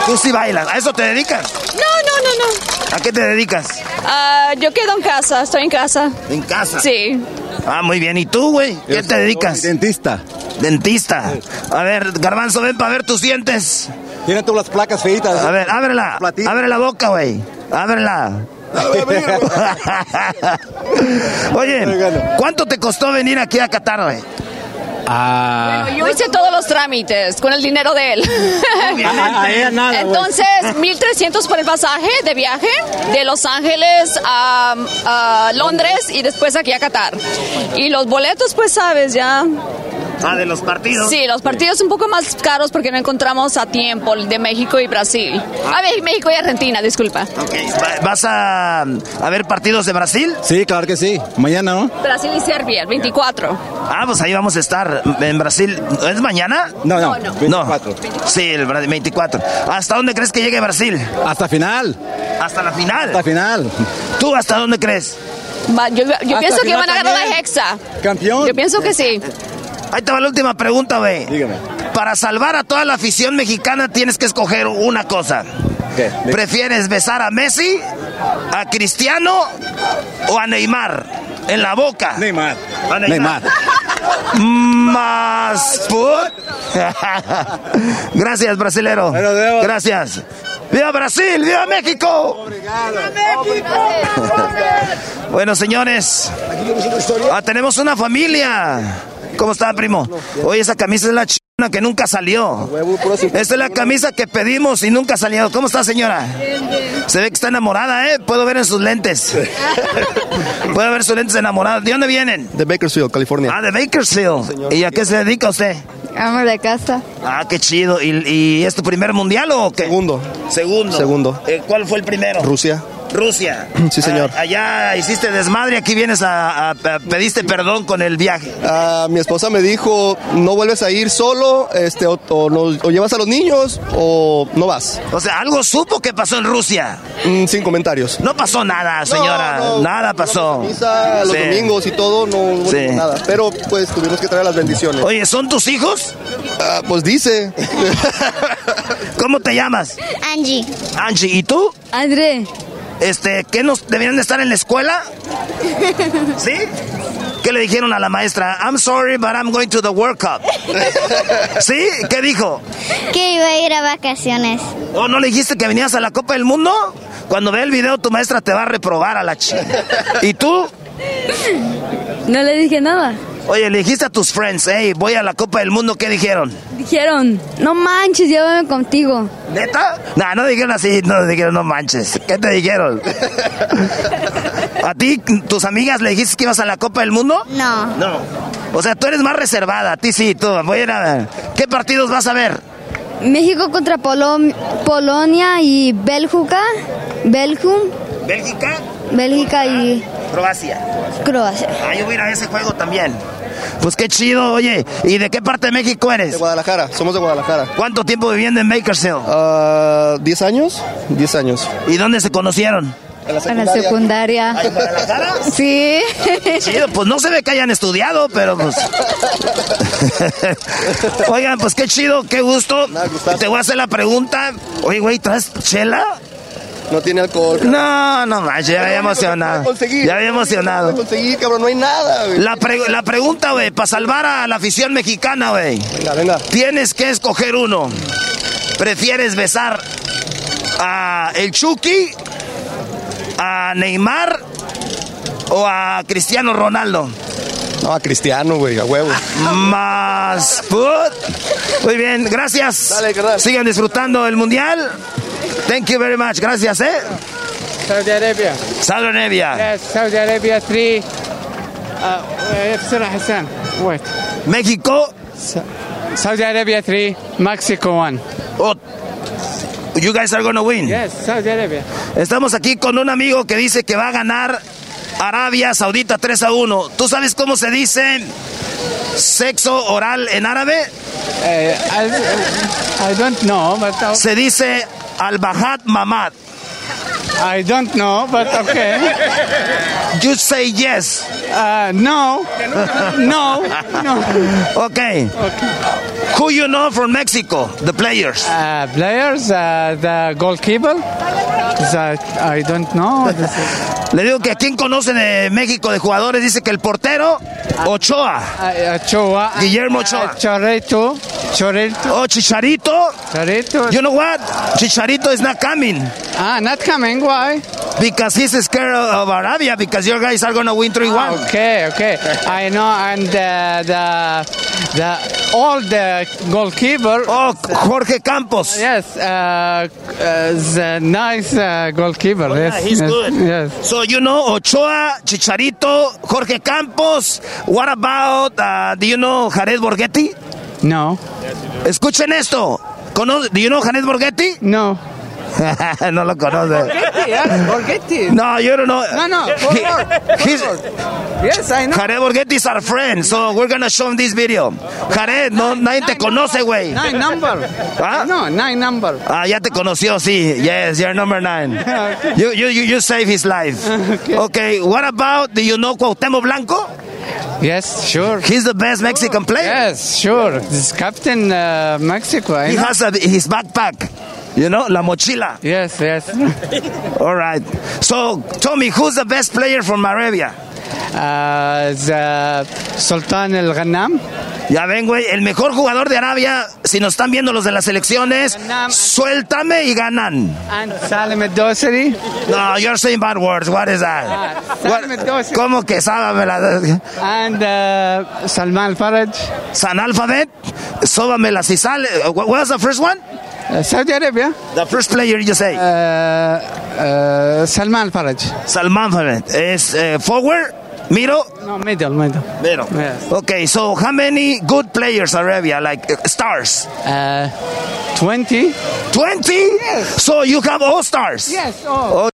Tú sí bailas, ¿a eso te dedicas? No, no, no, no. ¿A qué te dedicas? Ah, yo quedo en casa, estoy en casa. ¿En casa? Sí. Ah, muy bien. ¿Y tú, güey? ¿Qué te dedicas? Dentista. Dentista. A ver, Garbanzo, ven para ver tus dientes. Tiene todas las placas feitas. A ver, ábrela. Abre la boca, güey. Ábrela. Oye, ¿cuánto te costó venir aquí a Qatar, güey? Ah. Yo hice todos los trámites con el dinero de él. Entonces, 1300 por el pasaje de viaje de Los Ángeles a, a Londres y después aquí a Qatar. Y los boletos, pues sabes, ya. Ah, de los partidos. Sí, los partidos un poco más caros porque no encontramos a tiempo el de México y Brasil. A ver, México y Argentina, disculpa. Ok, ¿va- ¿Vas a, a ver partidos de Brasil? Sí, claro que sí. Mañana, ¿no? Brasil y Serbia, el 24. Ah, pues ahí vamos a estar en Brasil. ¿Es mañana? No, no. No, no. 24. Sí, el Bra- 24. ¿Hasta dónde crees que llegue Brasil? Hasta final. Hasta la final. Hasta final. ¿Tú hasta dónde crees? Yo, yo pienso que final van a ganar también. la hexa. Campeón. Yo pienso que sí. Ahí te va la última pregunta, güey. Dígame. Para salvar a toda la afición mexicana tienes que escoger una cosa. ¿Qué? ¿Prefieres besar a Messi, a Cristiano o a Neymar? En la boca. Neymar. A Neymar. Más put. Gracias, brasilero. Gracias. ¡Viva Brasil! ¡Viva México! Bueno, señores, ah, tenemos una familia. ¿Cómo está, primo? Oye, esa camisa es la china que nunca salió. Esta es la camisa que pedimos y nunca salió. ¿Cómo está, señora? Se ve que está enamorada, ¿eh? Puedo ver en sus lentes. Puedo ver sus lentes enamoradas. ¿De dónde vienen? De Bakersfield, California. Ah, de Bakersfield. ¿Y a qué se dedica usted? Amo de casa. Ah, qué chido. ¿Y, y es tu primer mundial o qué? Segundo. Segundo. Segundo. Eh, ¿Cuál fue el primero? Rusia. Rusia. Sí, señor. Ah, allá hiciste desmadre, aquí vienes a, a- a- pediste perdón con el viaje. Ah, mi esposa me dijo, no vuelves a ir solo, este, o, o no- o llevas a los niños o no vas. O sea, algo supo que pasó en Rusia. Mm, sin comentarios. No pasó nada, señora. No, no, nada pasó. Misa, los Sí. domingos y todo, no hubo Sí. nada. Pero pues tuvimos que traer las bendiciones. Oye, ¿son tus hijos? Ah, pues dice. ¿Cómo te llamas? Angie. Angie, ¿y tú? André. Este, ¿qué nos deberían de estar en la escuela? ¿Sí? ¿Qué le dijeron a la maestra? I'm sorry, but I'm going to the World Cup. ¿Sí? ¿Qué dijo? Que iba a ir a vacaciones. ¿O no le dijiste que venías a la Copa del Mundo? Cuando ve el video, tu maestra te va a reprobar a la chica. ¿Y tú? No le dije nada. Oye, le dijiste a tus friends, hey, voy a la Copa del Mundo, ¿qué dijeron? Dijeron, no manches, llévame contigo. ¿Neta? No, no dijeron así, no dijeron, no manches. ¿Qué te dijeron? ¿A ti, tus amigas, le dijiste que ibas a la Copa del Mundo? No. No. O sea, tú eres más reservada, a ti sí, tú. Voy a ir a ver. ¿Qué partidos vas a ver? México contra Polo- Polonia y Bélgica. Belgium. ¿Bélgica? Bélgica y Croacia. Croacia. Ah, yo voy a ir a ese juego también. Pues qué chido, oye. ¿Y de qué parte de México eres? De Guadalajara, somos de Guadalajara. ¿Cuánto tiempo viviendo en Bakersfield? Ah, ¿10 años? 10 años. ¿Y dónde se conocieron? En la En la secundaria. ¿En Guadalajara? Sí. Chido, pues no se ve que hayan estudiado, pero pues. Oigan, pues qué chido, qué gusto. Te voy a hacer la pregunta. Oye, güey, ¿traes chela? No tiene alcohol. No, no manches, ya había emocionado. Ya había emocionado. No conseguí, cabrón, no hay nada, güey. La, pre- la pregunta, güey, para salvar a la afición mexicana, güey. Venga, venga. Tienes que escoger uno. ¿Prefieres besar a el Chucky, a Neymar o a Cristiano Ronaldo? No, a Cristiano, güey, a huevo. Más put. Muy bien, gracias. Dale. Sigan disfrutando el mundial. Thank you very much. Gracias, eh. Saudi Arabia. Saudi Arabia. Yes, Saudi Arabia 3 uh, بسرعة حسان wait México. Saudi Arabia 3 Mexico 1 Oh, you guys are gonna win. Yes, Saudi Arabia Estamos aquí con un amigo que dice que va a ganar Arabia Saudita 3 a 1. ¿Tú sabes cómo se dice sexo oral en árabe? Eh, I, I don't know but uh, Se dice al-Bahad Mamad. I don't know but okay You say yes. uh, no no no Okay. Who you know from Mexico? The players. uh, players uh, the goalkeeper that I don't know Le digo que a quién conoce de México de jugadores dice que el portero Ochoa. uh, Ochoa Guillermo Ochoa. uh, Chorrito Chorrito Oh, Chicharito. Chorrito You know what? Chicharito is not coming ah not coming why because he's scared of Arabia because your guys are gonna win 3-1. Okay, okay. I know, and uh, the the all the goalkeeper. Oh, Jorge Campos. Yes, uh, uh, the nice uh, goalkeeper. yes, Yeah, he's yes, good. Yes. So you know Ochoa, Chicharito, Jorge Campos. What about uh, do you know Jared Borghetti? No. Escuchen esto. Do you know Jared Borghetti? No. no lo conoce. Borghetti, yes, Borghetti. No, you don't know. No, no, He- he's- Yes, I know. Jared Borghetti is our friend, so we're gonna show him this video. Jared, no, nadie te conoce, güey. Nine number. ¿Ah? No, nine number. Ah, ya te conoció, sí. Yes, you're number nine. You, you, you, you save his life. Okay. what about, do you know Cuauhtémoc Blanco? Yes, sure. He's the best Mexican player. Yes, sure. This captain uh, Mexico. I He know. has a, his backpack. You know, la mochila. Yes, yes. All right. So, tell me, who's the best player from Arabia? uh, the Sultan Al Ghannam. Ya ven, güey, el mejor jugador de Arabia, si nos están viendo los de las elecciones, suéltame y ganan. And Salim al-Dosari. No, you're saying bad words. What is that? Salim al-Dosari. ¿Cómo que sábamela? And uh, Salman al-Faraj. San Alphabet, sóbamela si sale. What was the first one? Uh, Saudi Arabia. The first player you say. Uh, uh, Salman al-Faraj. Salman Faraj Is uh, forward? Middle? No, middle, middle. Middle. Yes. Okay, so how many good players Arabia, like uh, stars? Uh, 20. 20? So you have all stars? Yes, all. Oh.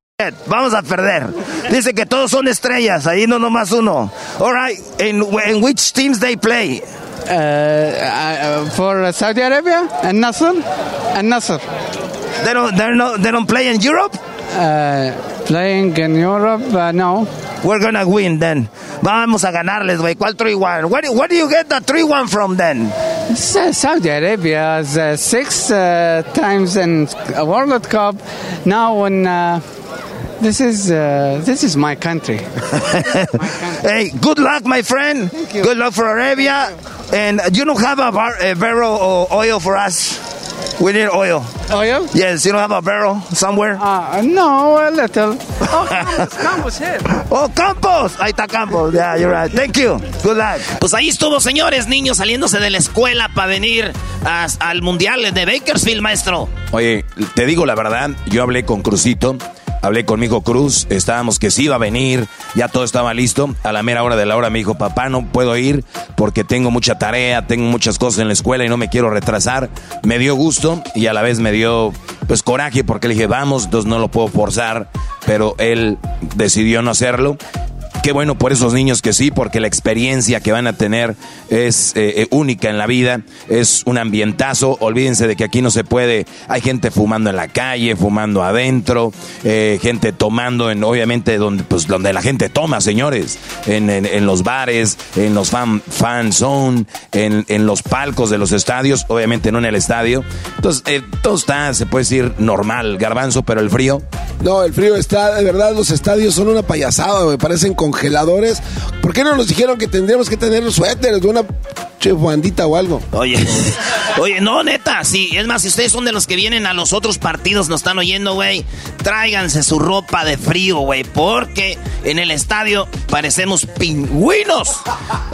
Vamos a perder. Dice que todos son estrellas, ahí no nomás uno. All right, in, in which teams they play? Uh, uh, for Saudi Arabia and Nasser and Nasser. They don't, they're no, they don't play in Europe? Uh, playing in Europe, uh, no. We're gonna win then. Vamos a ganarles, güey. ¿Cuál 3-1? Where, do- where do you get the 3-1 from then? Sa- Saudi Arabia is uh, six uh, times in a World Cup. Now, when uh, this is uh, this is my country. hey, good luck, my friend. Good luck for Arabia. And you don't have a, bar, a barrel of oil for us. We need oil. Oil? Yes, you don't have a barrel somewhere? Uh, no, a little. Oh, Campos, Campos here. Oh, Campos. Ahí está Campos. Yeah, you're right. Thank you. Good luck. Pues ahí estuvo, señores, niños saliéndose de la escuela para venir a- al Mundial de Bakersfield, maestro. Oye, te digo la verdad, yo hablé con Crucito, hablé con mi hijo Cruz, estábamos que sí iba a venir, ya todo estaba listo. A la mera hora de la hora me dijo, papá, no puedo ir porque tengo mucha tarea, tengo muchas cosas en la escuela y no me quiero retrasar. Me dio gusto y a la vez me dio pues coraje porque le dije, vamos, entonces no lo puedo forzar, pero él decidió no hacerlo. Qué bueno por esos niños que sí, porque la experiencia que van a tener es eh, eh, única en la vida, es un ambientazo. Olvídense de que aquí no se puede, hay gente fumando en la calle, fumando adentro, eh, gente tomando en, obviamente, donde, pues, donde la gente toma, señores, en, los bares, en los fan, fan zone, en, en los palcos de los estadios, obviamente no en el estadio. Entonces, todo está, se puede decir, normal, garbanzo, pero el frío. No, el frío está, de verdad, los estadios son una payasada, me parecen congeladores. ¿Por qué no nos dijeron que tendríamos que tener los suéteres de una bandita o algo? Oye, oye, no, neta, sí. Es más, si ustedes son de los que vienen a los otros partidos, nos están oyendo, güey, tráiganse su ropa de frío, güey, porque en el estadio parecemos pingüinos.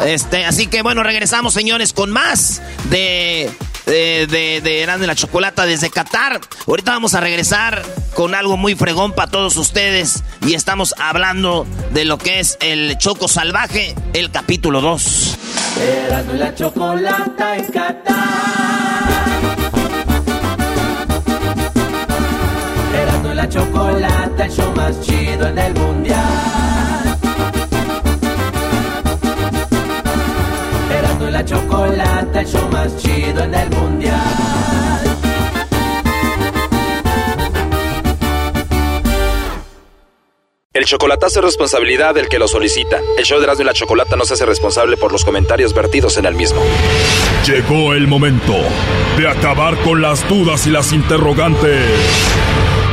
Este, así que bueno, regresamos, señores, con más de de, de, de Eran de la Chocolata desde Qatar. Ahorita vamos a regresar con algo muy fregón para todos ustedes. Y estamos hablando de lo que es el Choco Salvaje, el capítulo 2. Erasmo y la chocolata en Qatar. Erasmo y la chocolata, el show más chido en el mundial. Chocolata, el show más chido en el mundial. El chocolatazo es responsabilidad del que lo solicita. El show de Erasmo y la Chocolata no se hace responsable por los comentarios vertidos en el mismo. Llegó el momento de acabar con las dudas y las interrogantes.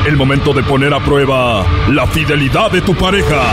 El momento de poner a prueba la fidelidad de tu pareja.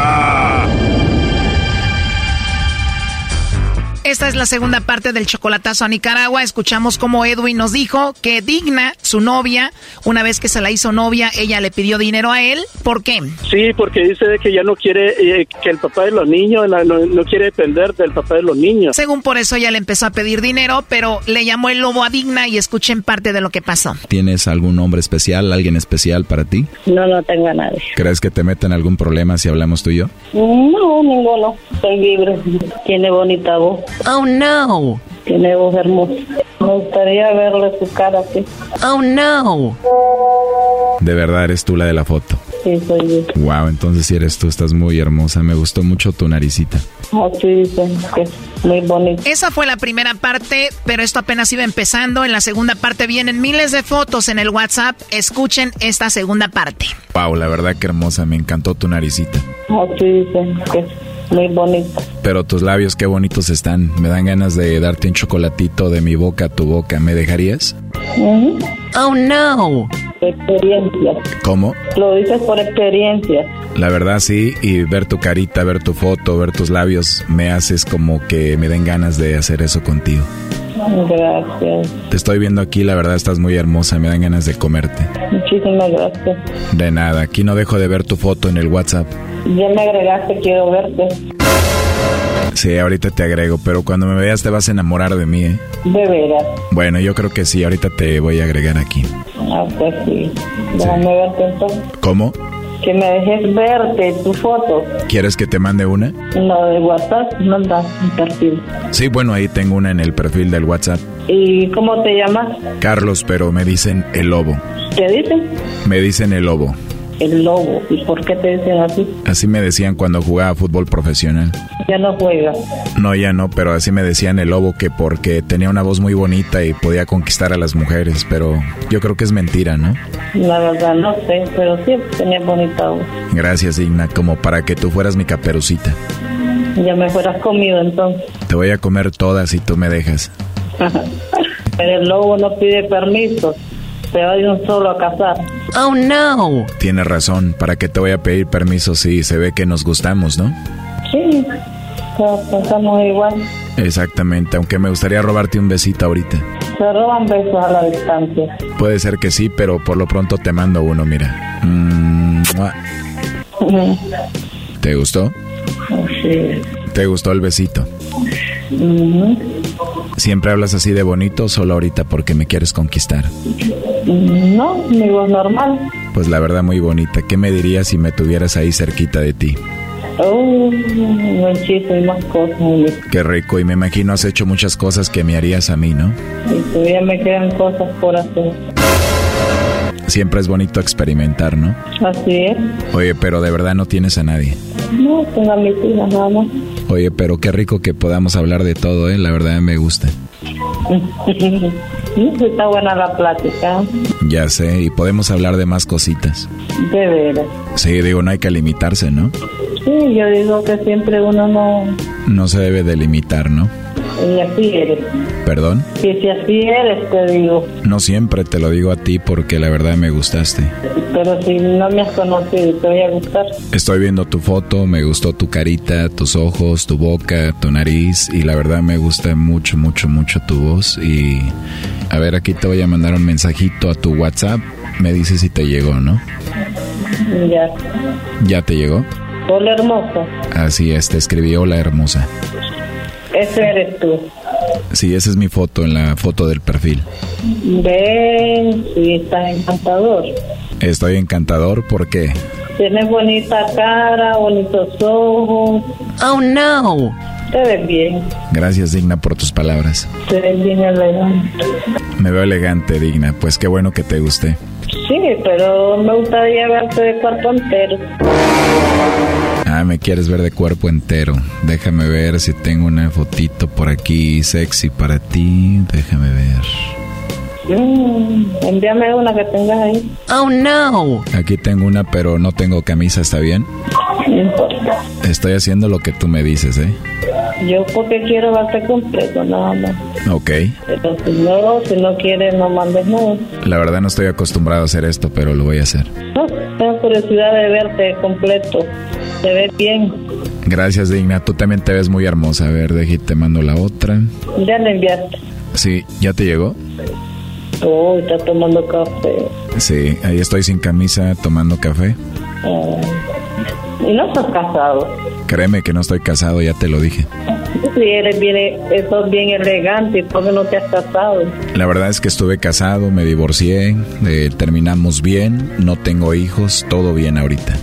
Esta es la segunda parte del chocolatazo a Nicaragua. Escuchamos cómo Edwin nos dijo que Digna, su novia, una vez que se la hizo novia, ella le pidió dinero a él. ¿Por qué? Sí, porque dice que ya no quiere eh, que el papá de los niños, la- no, no quiere depender del papá de los niños. Según por eso ella le empezó a pedir dinero, pero le llamó el lobo a Digna y escuchen parte de lo que pasó. ¿Tienes algún nombre especial, alguien especial para ti? No, no tengo a nadie. ¿Crees que te meten algún problema si hablamos tú y yo? No, ninguno. Soy libre. Tiene bonita voz. Oh no. Tiene voz hermosa. Me gustaría verle su cara así. Oh no. De verdad eres tú la de la foto. Sí, soy yo. Wow, entonces si eres tú, estás muy hermosa. Me gustó mucho tu naricita. Así dicen que es muy bonito. Esa fue la primera parte, pero esto apenas iba empezando. En la segunda parte vienen miles de fotos en el WhatsApp. Escuchen esta segunda parte. Wow, la verdad que hermosa. Me encantó tu naricita. Así dicen que es Muy bonito. Pero tus labios qué bonitos están. Me dan ganas de darte un chocolatito de mi boca a tu boca. ¿Me dejarías? Ujú. Oh no. Experiencia. ¿Cómo? Lo dices por experiencia. La verdad sí, y ver tu carita, ver tu foto, ver tus labios, me haces como que me den ganas de hacer eso contigo. Gracias. Te estoy viendo aquí, la verdad estás muy hermosa, me dan ganas de comerte. Muchísimas gracias. De nada, aquí no dejo de ver tu foto en el WhatsApp. Ya me agregaste, quiero verte. Sí, ahorita te agrego, pero cuando me veas te vas a enamorar de mí, ¿eh? De veras. Bueno, yo creo que sí, ahorita te voy a agregar aquí. Ah, pues sí. Déjame verte entonces. ¿Cómo? Que me dejes verte tu foto. ¿Quieres que te mande una? No, de WhatsApp, manda un perfil. Sí, bueno, ahí tengo una en el perfil del WhatsApp. ¿Y cómo te llamas? Carlos, pero me dicen el lobo. ¿Te dicen? Me dicen el lobo. El lobo. ¿Y por qué te dicen así? Así me decían cuando jugaba fútbol profesional. Ya no juegas. No, ya no, pero así me decían el lobo que porque tenía una voz muy bonita y podía conquistar a las mujeres, pero yo creo que es mentira, ¿no? La verdad no sé, pero sí tenía bonita voz. Gracias, Igna, como para que tú fueras mi caperucita. Ya me fueras comido entonces. Te voy a comer todas si tú me dejas. Pero el lobo no pide permiso. Se va de un solo a cazar. Oh no. Tienes razón, ¿para qué te voy a pedir permiso si se ve que nos gustamos, no? Sí, pensamos igual. Exactamente, aunque me gustaría robarte un besito ahorita. Se roban besos a la distancia. Puede ser que sí, pero por lo pronto te mando uno, mira. Mm, mua. ¿Te gustó? Sí. ¿Te gustó el besito? Ujú. ¿Siempre hablas así de bonito o solo ahorita porque me quieres conquistar? No, mi voz normal. Pues la verdad muy bonita. ¿Qué me dirías si me tuvieras ahí cerquita de ti? Oh, muchísimas cosas. Qué rico y me imagino has hecho muchas cosas que me harías a mí, ¿no? Y todavía me quedan cosas por hacer. Siempre es bonito experimentar, ¿no? Así es. Oye, pero de verdad no tienes a nadie. No, tengo a mis hijas nada más. Oye, pero qué rico que podamos hablar de todo, ¿eh? La verdad me gusta. Sí, Está buena la plática. Ya sé, y podemos hablar de más cositas. De veras. Sí, digo, no hay que limitarse, ¿no? Sí, yo digo que siempre uno no... No se debe de limitar, ¿no? Y así eres. ¿Perdón? Si así eres, te digo. No siempre te lo digo a ti porque la verdad me gustaste. Pero si no me has conocido, te voy a gustar. Estoy viendo tu foto, me gustó tu carita, tus ojos, tu boca, tu nariz y la verdad me gusta mucho, mucho, mucho tu voz y a ver aquí te voy a mandar un mensajito a tu WhatsApp, me dices si te llegó, ¿no? Ya. ¿Ya te llegó? Hola, hermosa. Así es, te escribí hola hermosa. Ese eres tú. Sí, esa es mi foto en la foto del perfil. Ven, sí, estás encantador. Estoy encantador, ¿por qué? Tienes bonita cara, bonitos ojos. Oh no. Te ves bien. Gracias, Digna, por tus palabras. Te ves bien elegante. Me veo elegante, Digna, pues qué bueno que te guste. Sí, pero me gustaría verte de cuerpo entero. Ah, me quieres ver de cuerpo entero. Déjame ver si tengo una fotito por aquí sexy para ti. Déjame ver. Mm, envíame una que tengas ahí. Oh no. Aquí tengo una, pero no tengo camisa, ¿está bien? No importa. Estoy haciendo lo que tú me dices, ¿eh? Yo porque quiero verte completo, nada más. Ok. Pero si no, si no quieres, no mandes nada. La verdad no estoy acostumbrado a hacer esto, pero lo voy a hacer. No, tengo curiosidad de verte completo. Te ves bien. Gracias, Digna. Tú también te ves muy hermosa. A ver, deje, te mando la otra. Ya le enviaste. Sí, ¿ya te llegó? Oh, está tomando café. Sí, ahí estoy sin camisa tomando café. Ah, y no estás casado. Créeme que no estoy casado, ya te lo dije. Si eres bien, sos bien elegante, ¿por qué no te has casado? La verdad es que estuve casado, me divorcié, eh, terminamos bien, no tengo hijos, todo bien ahorita.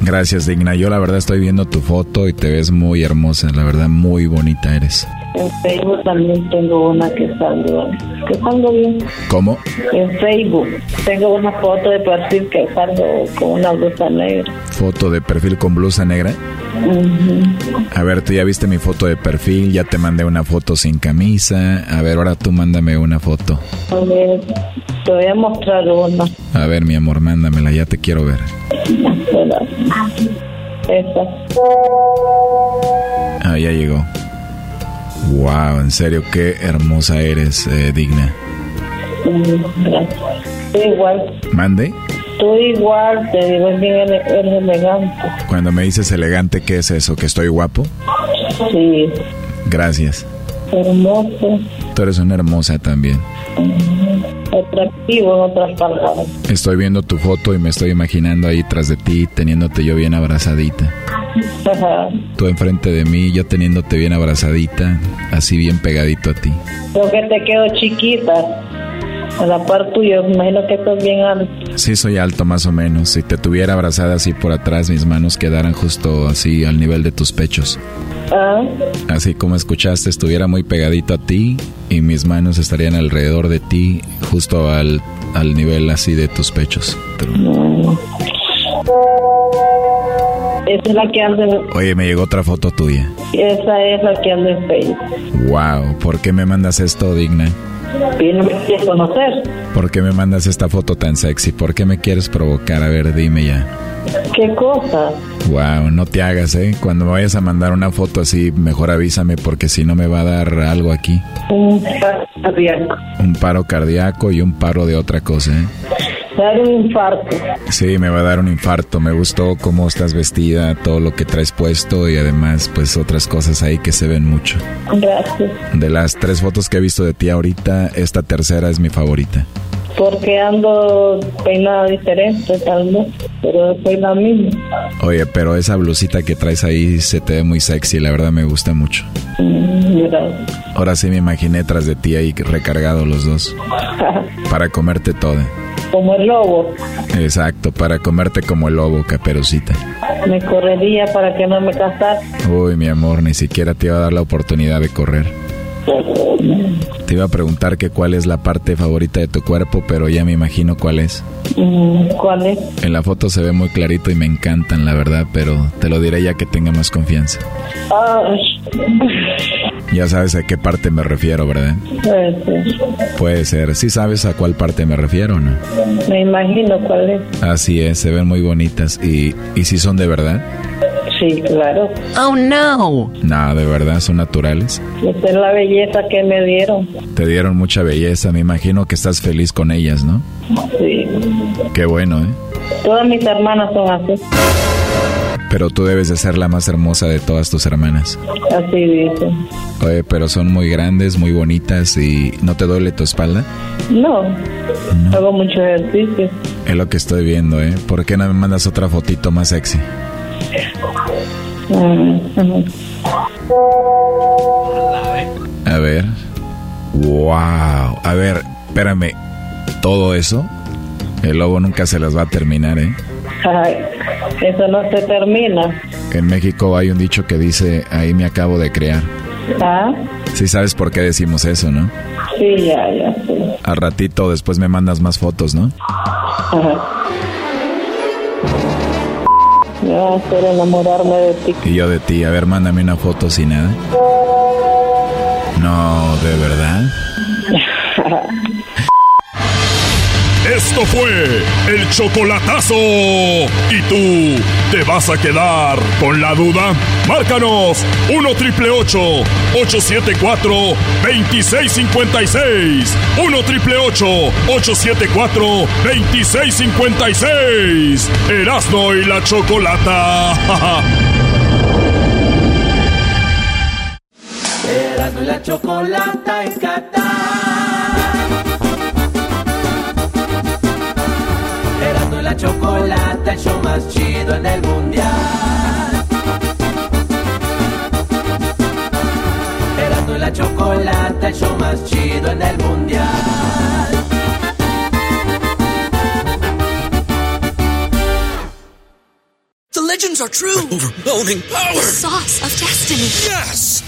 Gracias, Digna. Yo la verdad estoy viendo tu foto y te ves muy hermosa, la verdad muy bonita eres. En Facebook también tengo una que salgo, que salgo bien. ¿Cómo? En Facebook tengo una foto de perfil que salgo con una blusa negra. ¿Foto de perfil con blusa negra? A ver, tú ya viste mi foto de perfil, ya te mandé una foto sin camisa. A ver, ahora tú mándame una foto. A ver, te voy a mostrar una. A ver, mi amor, mándamela, ya te quiero ver. Esa. Ah, ya llegó. Wow, en serio, qué hermosa eres, eh, digna. Gracias. Tú igual. Mande. Tú igual, te digo, es bien eres elegante. Cuando me dices elegante, ¿qué es eso? ¿Que estoy guapo? Sí, Gracias. hermoso, Tú eres una hermosa también. atractivo en otras palabras. Estoy viendo tu foto y me estoy imaginando ahí tras de ti, teniéndote yo bien abrazadita. Ajá. Tú enfrente de mí, yo teniéndote bien abrazadita, así bien pegadito a ti. Creo que te quedo chiquita. A la par tuya, me imagino que estás bien alto. Sí, soy alto más o menos. Si te tuviera abrazada así por atrás, mis manos quedaran justo así al nivel de tus pechos. Ah, Así como escuchaste, estuviera muy pegadito a ti y mis manos estarían alrededor de ti, justo al, al nivel así de tus pechos. Esa es la que anda en, Oye, me llegó otra foto tuya. esa es la que anda en Facebook. Wow, ¿por qué me mandas esto, digna? Y no me quieres conocer. ¿Por qué me mandas esta foto tan sexy? ¿Por qué me quieres provocar? A ver, dime ya. ¿Qué cosa? Wow, no te hagas, ¿eh? Cuando me vayas a mandar una foto así, mejor avísame porque si no me va a dar algo aquí. Un paro cardíaco. Un paro cardíaco y un paro de otra cosa, ¿eh? Dar un infarto. Sí, me va a dar un infarto. Me gustó cómo estás vestida, todo lo que traes puesto y además, pues otras cosas ahí que se ven mucho. Gracias. De las tres fotos que he visto de ti ahorita, esta tercera es mi favorita. Porque ando peinada diferente, tal vez. Pero soy la misma. Oye, pero esa blusita que traes ahí se te ve muy sexy, la verdad me gusta mucho. Mm, Gracias. Ahora sí me imaginé tras de ti ahí recargados los dos. Para comerte toda. Como el lobo. Exacto, para comerte como el lobo, caperucita. Me correría para que no me casara. Uy, mi amor, ni siquiera te iba a dar la oportunidad de correr. Te iba a preguntar que cuál es la parte favorita de tu cuerpo, pero ya me imagino cuál es. Mm, ¿Cuál es? En la foto se ve muy clarito y me encantan, la verdad, pero te lo diré ya que tenga más confianza. Ay, Ya sabes a qué parte me refiero, ¿verdad? puede ser. Puede ser. ¿Sí sabes a cuál parte me refiero o no? Me imagino cuál es. Así es, se ven muy bonitas. ¿Y, y si son de verdad? Sí, claro. Oh no. No, de verdad, son naturales. Esa es la belleza que me dieron. Te dieron mucha belleza, me imagino que estás feliz con ellas, ¿no? Sí. Qué bueno, ¿eh? Todas mis hermanas son así. Pero tú debes de ser la más hermosa de todas tus hermanas. Así dicen. Oye, pero son muy grandes, muy bonitas y ¿no te duele tu espalda? No. Hago mucho ejercicio. Es lo que estoy viendo, ¿eh? ¿Por qué no me mandas otra fotito más sexy? A ver. Wow. A ver, espérame. ¿Todo eso? El lobo nunca se las va a terminar, ¿eh? Ay, eso no se termina. En México hay un dicho que dice, ahí me acabo de crear. ¿Ah? Sí sabes por qué decimos eso, ¿no? Sí, ya, ya. Sí. Al ratito después me mandas más fotos, ¿no? Ajá. Me va a hacer enamorarme de ti. Y yo de ti, a ver, mándame una foto sin nada. No, ¿de verdad? Esto fue el chocolatazo. ¿Y tú te vas a quedar con la duda? Márcanos 1 triple 874 2656. 1 triple 874 2656. Erasno y la chocolata. Erasmo y la chocolata en Qatar. Erasmo y la chocolata, el show más chido en el mundial. Erasmo y la chocolata, el show más chido en el mundial. The legends are true. overwhelming power! The sauce of destiny. Yes!